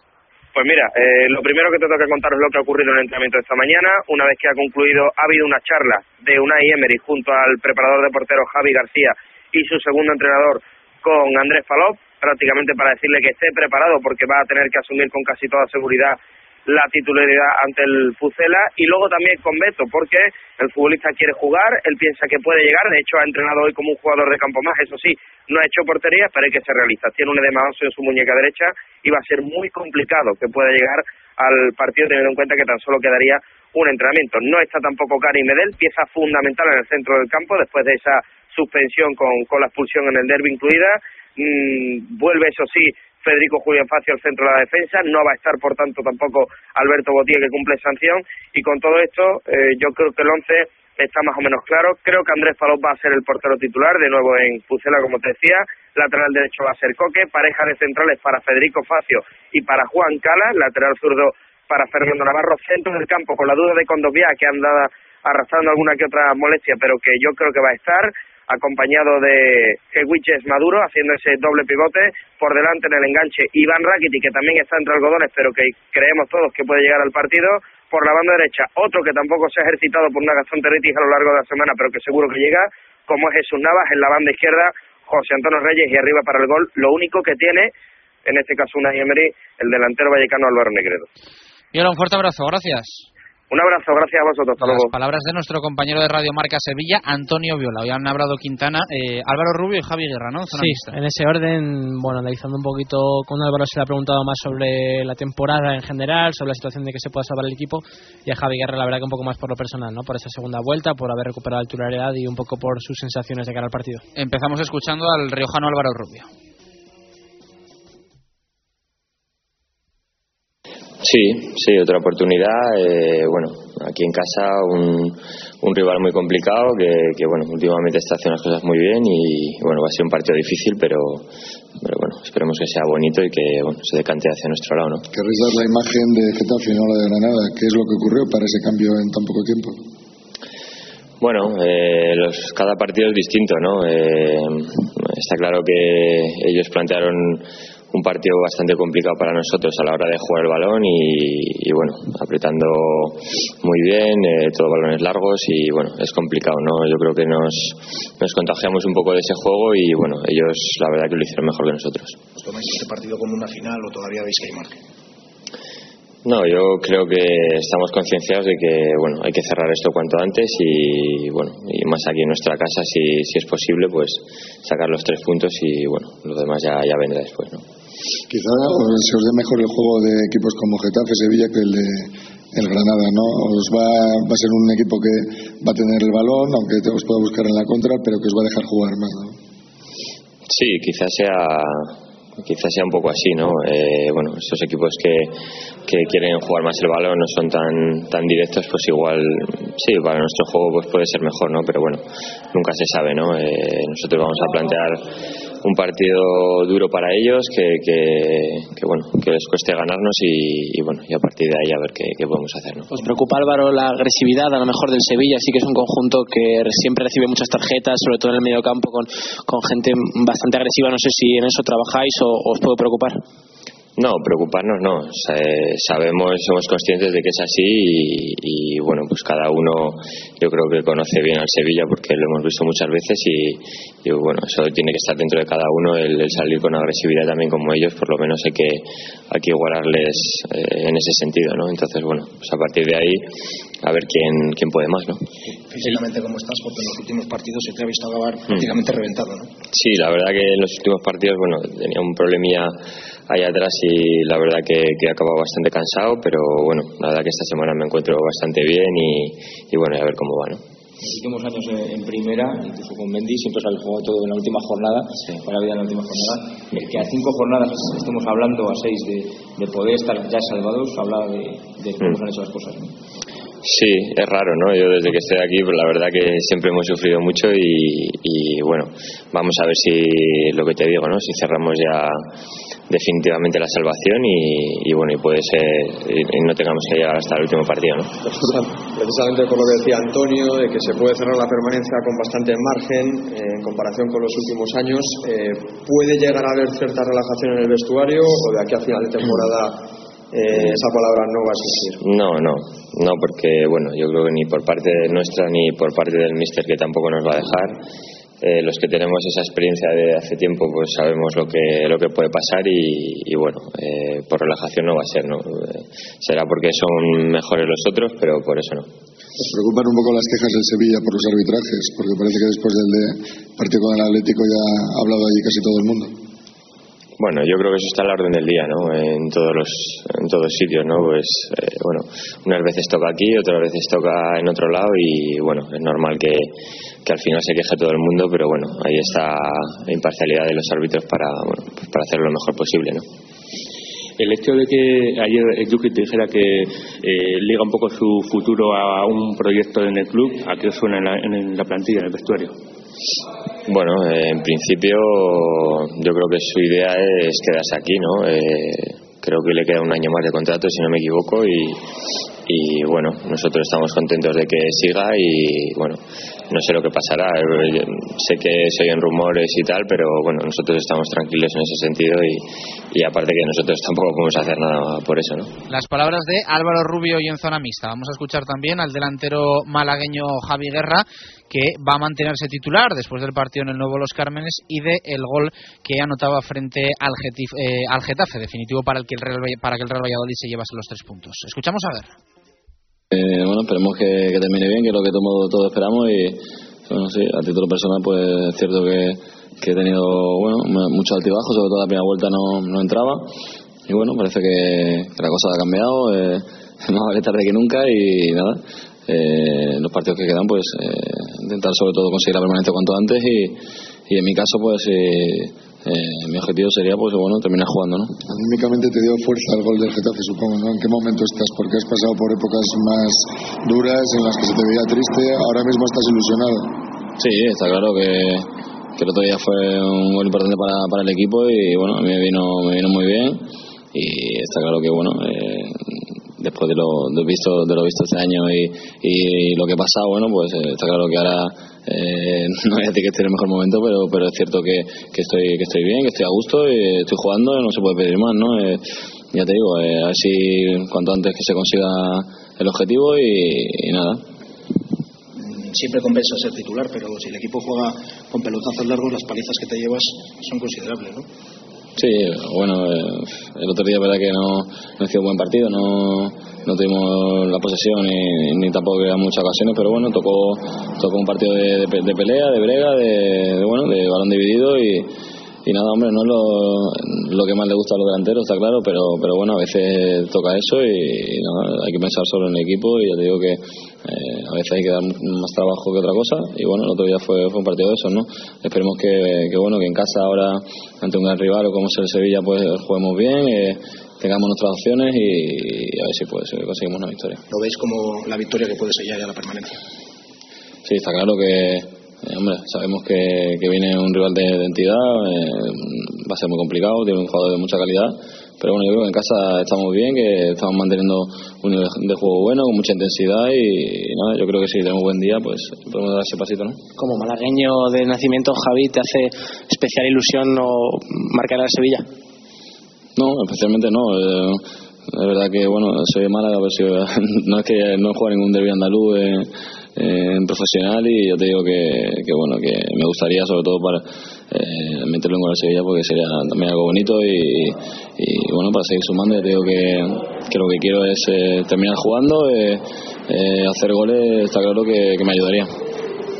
Pues mira, eh, lo primero que te tengo que contar es lo que ha ocurrido en el entrenamiento esta mañana. Una vez que ha concluido, ha habido una charla de Unai Emery junto al preparador de portero Javi García y su segundo entrenador con Andrés Falop, prácticamente para decirle que esté preparado porque va a tener que asumir con casi toda seguridad la titularidad ante el Pucela y luego también con Beto porque el futbolista quiere jugar, él piensa que puede llegar, de hecho ha entrenado hoy como un jugador de campo más, eso sí, no ha hecho portería, pero hay que ser realista, tiene un edema en su muñeca derecha y va a ser muy complicado que pueda llegar al partido teniendo en cuenta que tan solo quedaría un entrenamiento. No está tampoco Karim Medel, pieza fundamental en el centro del campo después de esa suspensión con, con la expulsión en el derby incluida. Mm, vuelve, eso sí, Federico Julián Facio al centro de la defensa, no va a estar por tanto tampoco Alberto Botía que cumple sanción. Y con todo esto eh, yo creo que el once está más o menos claro, creo que Andrés Palop va a ser el portero titular, de nuevo en Pucela como te decía, lateral derecho va a ser Coque, pareja de centrales para Federico Facio y para Juan Cala, lateral zurdo para Fernando Navarro, centro del campo con la duda de Condovia que anda arrastrando alguna que otra molestia, pero que yo creo que va a estar, acompañado de Hewiches Maduro, haciendo ese doble pivote, por delante en el enganche Iván Rakiti, que también está entre algodones, pero que creemos todos que puede llegar al partido, por la banda derecha, otro que tampoco se ha ejercitado por una gastroenteritis a lo largo de la semana, pero que seguro que llega, como es Jesús Navas, en la banda izquierda, José Antonio Reyes y arriba para el gol. Lo único que tiene, en este caso una Emery, el delantero vallecano Álvaro Negredo. Y ahora un fuerte abrazo, gracias. Un abrazo, gracias a vosotros. Hasta Las luego. palabras de nuestro compañero de Radio Marca Sevilla, Antonio Viola. Hoy han hablado Quintana, eh, Álvaro Rubio y Javi Guerra, ¿no? Zona Sí, mixta. en ese orden, bueno, analizando un poquito, con Álvaro se le ha preguntado más sobre la temporada en general, sobre la situación de que se pueda salvar el equipo, y a Javi Guerra la verdad que un poco más por lo personal, ¿no? Por esa segunda vuelta, por haber recuperado la titularidad y un poco por sus sensaciones de cara al partido. Empezamos escuchando al riojano Álvaro Rubio. Sí, sí, otra oportunidad. eh, bueno, aquí en casa un, un rival muy complicado que, que, bueno, últimamente está haciendo las cosas muy bien y bueno, va a ser un partido difícil, pero, pero bueno, esperemos que sea bonito y que bueno, se decante hacia nuestro lado, ¿no? ¿Querréis dar la imagen de Getafe y no la de Granada? ¿Qué es lo que ocurrió para ese cambio en tan poco tiempo? Bueno, eh, los, cada partido es distinto, ¿no? Eh, está claro que ellos plantearon un partido bastante complicado para nosotros a la hora de jugar el balón y, y, bueno, apretando muy bien, eh, todos balones largos y bueno, es complicado, ¿no? Yo creo que nos, nos contagiamos un poco de ese juego y bueno, ellos la verdad que lo hicieron mejor que nosotros. ¿Os tomáis este partido como una final o todavía veis que hay margen? No, yo creo que estamos concienciados de que bueno hay que cerrar esto cuanto antes y bueno y más aquí en nuestra casa si, si es posible pues sacar los tres puntos y bueno lo demás ya, ya vendrá después, ¿no? Quizá os- se os dé mejor el juego de equipos como Getafe, Sevilla que el de el Granada, ¿no? Os va, va a ser un equipo que va a tener el balón, aunque os pueda buscar en la contra, pero que os va a dejar jugar más, ¿no? Sí, quizás sea quizás sea un poco así, ¿no? Eh, bueno, estos equipos que, que quieren jugar más el balón no son tan tan directos, pues igual sí, para nuestro juego pues puede ser mejor, ¿no? Pero bueno, nunca se sabe, ¿no? Eh, nosotros vamos a plantear un partido duro para ellos que, que, bueno que les cueste ganarnos y, y bueno y a partir de ahí a ver qué, podemos hacer, ¿no? ¿Os preocupa, Álvaro, la agresividad a lo mejor del Sevilla? Sí que es un conjunto que siempre recibe muchas tarjetas, sobre todo en el medio campo, con, con gente bastante agresiva. No sé si en eso trabajáis o os puedo preocupar. No, preocuparnos no. Sa- Sabemos, somos conscientes de que es así y, y, bueno, pues cada uno yo creo que conoce bien al Sevilla porque lo hemos visto muchas veces y, bueno, eso tiene que estar dentro de cada uno el, el salir con agresividad también como ellos, por lo menos hay que hay que igualarles eh, en ese sentido, ¿no? Entonces bueno, pues a partir de ahí a ver quién quién puede más, ¿no? Físicamente, ¿cómo estás? Porque en los últimos partidos se te ha visto acabar prácticamente reventado, ¿no? Sí, la verdad que en los últimos partidos, bueno, tenía un problemilla ahí atrás y la verdad que, que he acabado bastante cansado, pero bueno, la verdad que esta semana me encuentro bastante bien y, y bueno, a ver cómo va, ¿no? En los últimos años en, primera, incluso con Mendy, siempre se ha jugado todo en la última jornada, para la vida en la última jornada. El que a cinco jornadas estemos hablando, a seis, de, de poder estar ya salvados, habla de, de cómo se han hecho las cosas. ¿no? Sí, es raro, ¿no? Yo desde que estoy aquí, pues la verdad que siempre hemos sufrido mucho y, y, bueno, vamos a ver si lo que te digo, ¿no? Si cerramos ya definitivamente la salvación y, y bueno, y puede ser, y, no tengamos que llegar hasta el último partido, ¿no? Precisamente por lo que decía Antonio, de que se puede cerrar la permanencia con bastante margen eh, en comparación con los últimos años, eh, ¿puede llegar a haber cierta relajación en el vestuario o de aquí a final de temporada eh, esa palabra no va a existir? No, no, no, porque bueno, yo creo que ni por parte nuestra ni por parte del míster que tampoco nos va a dejar. Eh, los que tenemos esa experiencia de hace tiempo, pues sabemos lo que lo que puede pasar y, y bueno, eh, por relajación no va a ser, ¿no? Eh, será porque son mejores los otros, pero por eso no. ¿Os preocupan un poco las quejas del Sevilla por los arbitrajes? Porque parece que después del de partido con el Atlético ya ha hablado allí casi todo el mundo. Bueno, yo creo que eso está a la orden del día, ¿no? En todos los, en todos sitios, ¿no? Pues, eh, bueno, unas veces toca aquí, otras veces toca en otro lado y, bueno, es normal que, que al final se queje todo el mundo, pero bueno, ahí está la imparcialidad de los árbitros para, bueno, pues para hacerlo lo mejor posible, ¿no? El hecho de que ayer Yuki te dijera que eh, liga un poco su futuro a un proyecto en el club, ¿a qué suena en la, en la plantilla, en el vestuario? Bueno, eh, en principio yo creo que su idea es quedarse aquí, ¿no? Eh, creo que le queda un año más de contrato, si no me equivoco, y, y bueno, nosotros estamos contentos de que siga y bueno, no sé lo que pasará. Eh, sé que se oyen rumores y tal, pero bueno, nosotros estamos tranquilos en ese sentido y, aparte que nosotros tampoco podemos hacer nada por eso, ¿no? Las palabras de Álvaro Rubio y en zona mixta. Vamos a escuchar también al delantero malagueño Javi Guerra que va a mantenerse titular después del partido en el Nuevo Los Cármenes y de el gol que anotaba frente al, eh, al Getafe, definitivo para, el que el Real, para que el Real Valladolid se llevase los tres puntos. Escuchamos a ver. Eh, bueno, esperemos que, termine bien, que es lo que todos, esperamos y bueno, sí, a título personal pues es cierto que, he tenido bueno mucho altibajo, sobre todo la primera vuelta no, no entraba. Y bueno, parece que, la cosa ha cambiado, eh, (laughs) más vale tarde que nunca y nada, eh, los partidos que quedan pues eh, intentar sobre todo conseguir la permanencia cuanto antes y, y en mi caso pues eh, mi objetivo sería pues bueno terminar jugando ¿no? Anímicamente te dio fuerza el gol del Getafe supongo ¿no? ¿En qué momento estás? Porque has pasado por épocas más duras en las que se te veía triste ahora mismo estás ilusionado Sí, está claro que, que el otro día fue un gol importante para, para el equipo y bueno, a mí me vino, me vino muy bien y está claro que bueno eh, después de lo, de visto de lo visto este año y, y lo que ha pasado bueno pues eh, está claro que ahora eh, (laughs) no voy a decir que esté en el mejor momento pero pero es cierto que, que estoy que estoy bien que estoy a gusto y estoy jugando no se puede pedir más no eh, ya te digo a ver si cuanto antes que se consiga el objetivo y, nada siempre compensa ser titular pero si el equipo juega con pelotazos largos las palizas que te llevas son considerables ¿no? Sí, bueno, eh, el otro día verdad que no, no sido un buen partido, no, no tuvimos la posesión ni, tampoco en muchas ocasiones, pero bueno, tocó, tocó un partido de, de, pelea, de brega, de, bueno, de balón dividido y, y nada, hombre, no es lo, lo, que más le gusta a los delanteros, está claro, pero, pero bueno, a veces toca eso y, hay que pensar solo en el equipo y ya te digo que eh, a veces hay que dar más trabajo que otra cosa y bueno, el otro día fue, fue un partido de esos, ¿no? Esperemos que, que, bueno, que en casa ahora ante un gran rival o como es el Sevilla pues juguemos bien, eh, tengamos nuestras opciones y, a ver si pues conseguimos una victoria. ¿Lo veis como la victoria que puede sellar ya la permanencia? Sí, está claro que eh, hombre, sabemos que, que, viene un rival de, entidad, eh, va a ser muy complicado, tiene un jugador de mucha calidad, pero bueno, yo creo que en casa estamos bien, que estamos manteniendo un nivel de juego bueno, con mucha intensidad y, nada, yo creo que si tenemos buen día, pues podemos dar ese pasito, ¿no? Como malagueño de nacimiento, Javi, ¿te hace especial ilusión o marcar a Sevilla? No, especialmente no. Eh, es verdad que, bueno, soy de Málaga, pero si, (laughs) no es que no juego ningún derbi andaluz. Eh, en profesional y yo te digo que, que bueno que me gustaría sobre todo para eh, meterlo en Gol Sevilla porque sería también algo bonito y, y, bueno para seguir sumando yo te digo que, que lo que quiero es eh, terminar jugando eh, eh, hacer goles está claro que, que me ayudaría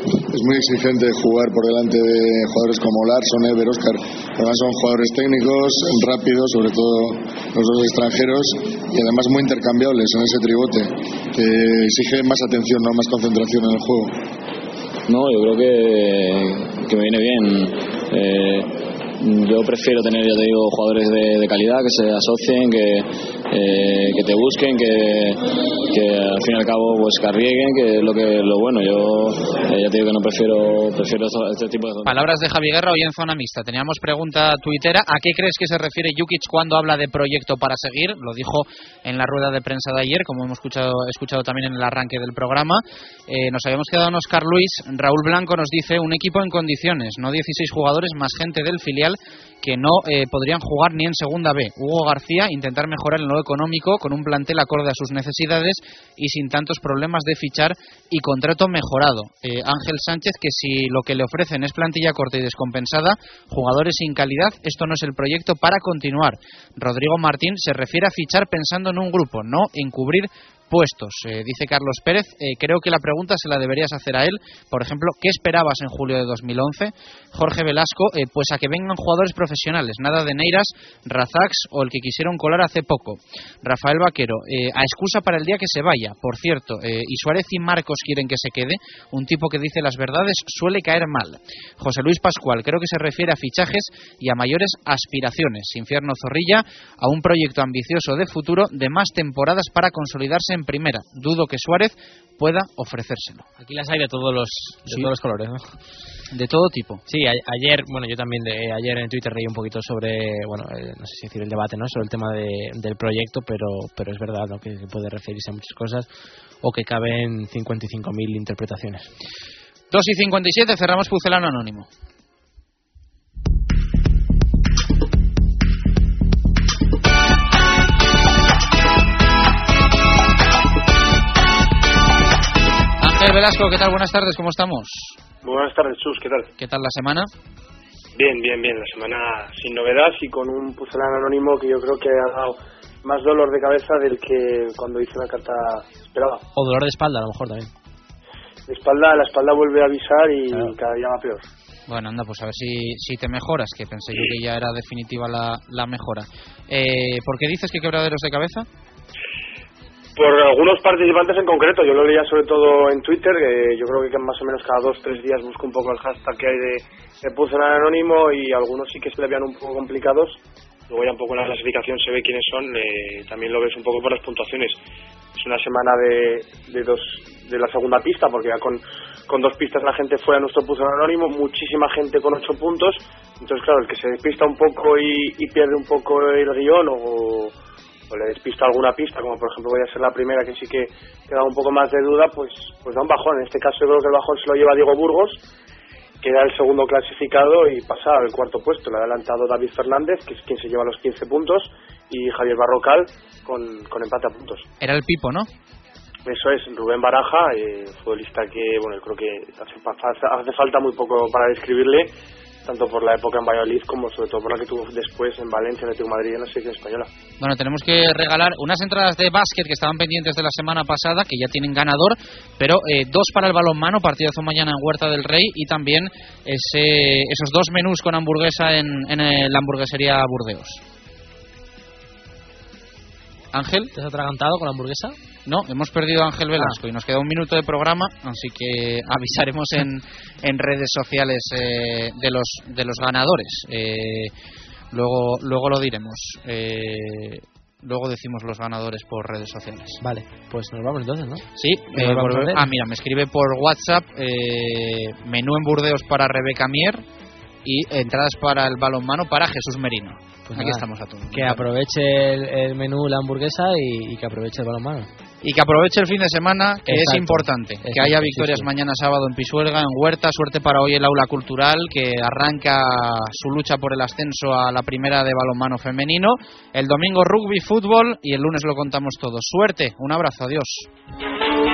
es muy exigente jugar por delante de jugadores como Larson, Ever, Oscar. Además son jugadores técnicos, rápidos, sobre todo los dos extranjeros, y además muy intercambiables en ese tribote, que exige más atención, no más concentración en el juego. No, yo creo que, que me viene bien. Eh, yo prefiero tener, ya te digo, jugadores de, calidad que se asocien, que, eh, que te busquen, que, que, al fin y al cabo pues que que es lo que lo bueno. Yo eh, ya te digo que no prefiero prefiero este tipo de palabras de Javi Guerra hoy en zona mixta. Teníamos pregunta tuitera. ¿A qué crees que se refiere Jukic cuando habla de proyecto para seguir? Lo dijo en la rueda de prensa de ayer, como hemos escuchado, escuchado también en el arranque del programa. Eh, nos habíamos quedado en Oscar Luis. Raúl Blanco nos dice un equipo en condiciones, no 16 jugadores más gente del filial que no eh, podrían jugar ni en segunda B. Hugo García intentar mejorar en lo económico con un plantel acorde a sus necesidades y sin tantos problemas de fichar y contrato mejorado. Eh, Ángel Sánchez que si lo que le ofrecen es plantilla corta y descompensada, jugadores sin calidad, esto no es el proyecto para continuar. Rodrigo Martín se refiere a fichar pensando en un grupo, no en cubrir puestos. Eh, dice Carlos Pérez, eh, creo que la pregunta se la deberías hacer a él. Por ejemplo, ¿qué esperabas en julio de 2011? Jorge Velasco, eh, pues a que vengan jugadores profesionales, nada de Neiras, Razax o el que quisieron colar hace poco. Rafael Vaquero, a excusa para el día que se vaya, por cierto, y Suárez y Marcos quieren que se quede, un tipo que dice las verdades suele caer mal. José Luis Pascual, creo que se refiere a fichajes y a mayores aspiraciones. Infierno Zorrilla, a un proyecto ambicioso de futuro de más temporadas para consolidarse en primera. Dudo que Suárez pueda ofrecérselo. Aquí las hay de todos los, de todos los colores, De todo tipo. Sí, ayer, bueno, yo también de, ayer en Twitter reí un poquito sobre, bueno, eh, no sé si decir el debate, ¿no? Sobre el tema del proyecto, pero, pero es verdad, ¿no? Que, puede referirse a muchas cosas o que caben 55.000 interpretaciones. 2 y 57, cerramos Pucelano Anónimo. Ángel Velasco, ¿qué tal? Buenas tardes, ¿cómo estamos? Buenas tardes, Chus, ¿qué tal? ¿Qué tal la semana? Bien, bien, bien. La semana sin novedad y con un pucelano anónimo que yo creo que ha dado más dolor de cabeza del que cuando hice la carta esperaba. O dolor de espalda, a lo mejor también. La espalda, la espalda vuelve a avisar y cada día va peor. Bueno, anda, pues a ver si, si te mejoras, que pensé yo que ya era definitiva la, la mejora. Eh, ¿Por qué dices que quebraderos de cabeza? Por algunos participantes en concreto, yo lo leía sobre todo en Twitter, que yo creo que más o menos cada dos tres días busco un poco el hashtag que hay de, de Puzzle Anónimo y algunos sí que se le veían un poco complicados. Luego ya un poco en la clasificación se ve quiénes son, eh, también lo ves un poco por las puntuaciones. Es una semana de, de, dos, de la segunda pista, porque ya con, con dos pistas la gente fue a nuestro Puzzle Anónimo, muchísima gente con ocho puntos. Entonces, claro, el que se despista un poco y, y pierde un poco el guion o o le despista alguna pista, como por ejemplo voy a ser la primera que sí que, que da un poco más de duda, pues, pues da un bajón. En este caso yo creo que el bajón se lo lleva Diego Burgos, que era el segundo clasificado y pasa al cuarto puesto. Le ha adelantado David Fernández, que es quien se lleva los 15 puntos, y Javier Barrocal con, con empate a puntos. Era el Pipo, ¿no? Eso es, Rubén Baraja, eh, futbolista que, bueno, creo que hace, hace falta muy poco para describirle, tanto por la época en Valladolid como sobre todo por la que tuvo después en Valencia, Atlético de Madrid y en la selección española. Bueno, tenemos que regalar unas entradas de básquet que estaban pendientes de la semana pasada, que ya tienen ganador, pero eh, dos para el balonmano, partidazo mañana en Huerta del Rey, y también ese, esos dos menús con hamburguesa en, en eh, la hamburguesería Burdeos. Ángel. ¿Te has atragantado con la hamburguesa? No, hemos perdido a Ángel Velasco y nos queda un minuto de programa, así que (laughs) avisaremos en, en redes sociales eh, de los de los ganadores. Eh, luego luego lo diremos. Eh, luego decimos los ganadores por redes sociales. Vale, pues nos vamos entonces, ¿no? Sí, eh, por- ah, mira, me escribe por WhatsApp eh, menú en Burdeos para Rebeca Mier y entradas para el balonmano para Jesús Merino. Pues Aquí nada, estamos a todos. Que aproveche el, el menú, la hamburguesa y, y que aproveche el balonmano. Y que aproveche el fin de semana, que es Exacto. importante. Que haya sí, victorias sí. mañana sábado en Pisuerga, en Huerta. Suerte para hoy el aula cultural, que arranca su lucha por el ascenso a la primera de balonmano femenino. El domingo rugby, fútbol y el lunes lo contamos todo. Suerte, un abrazo, adiós.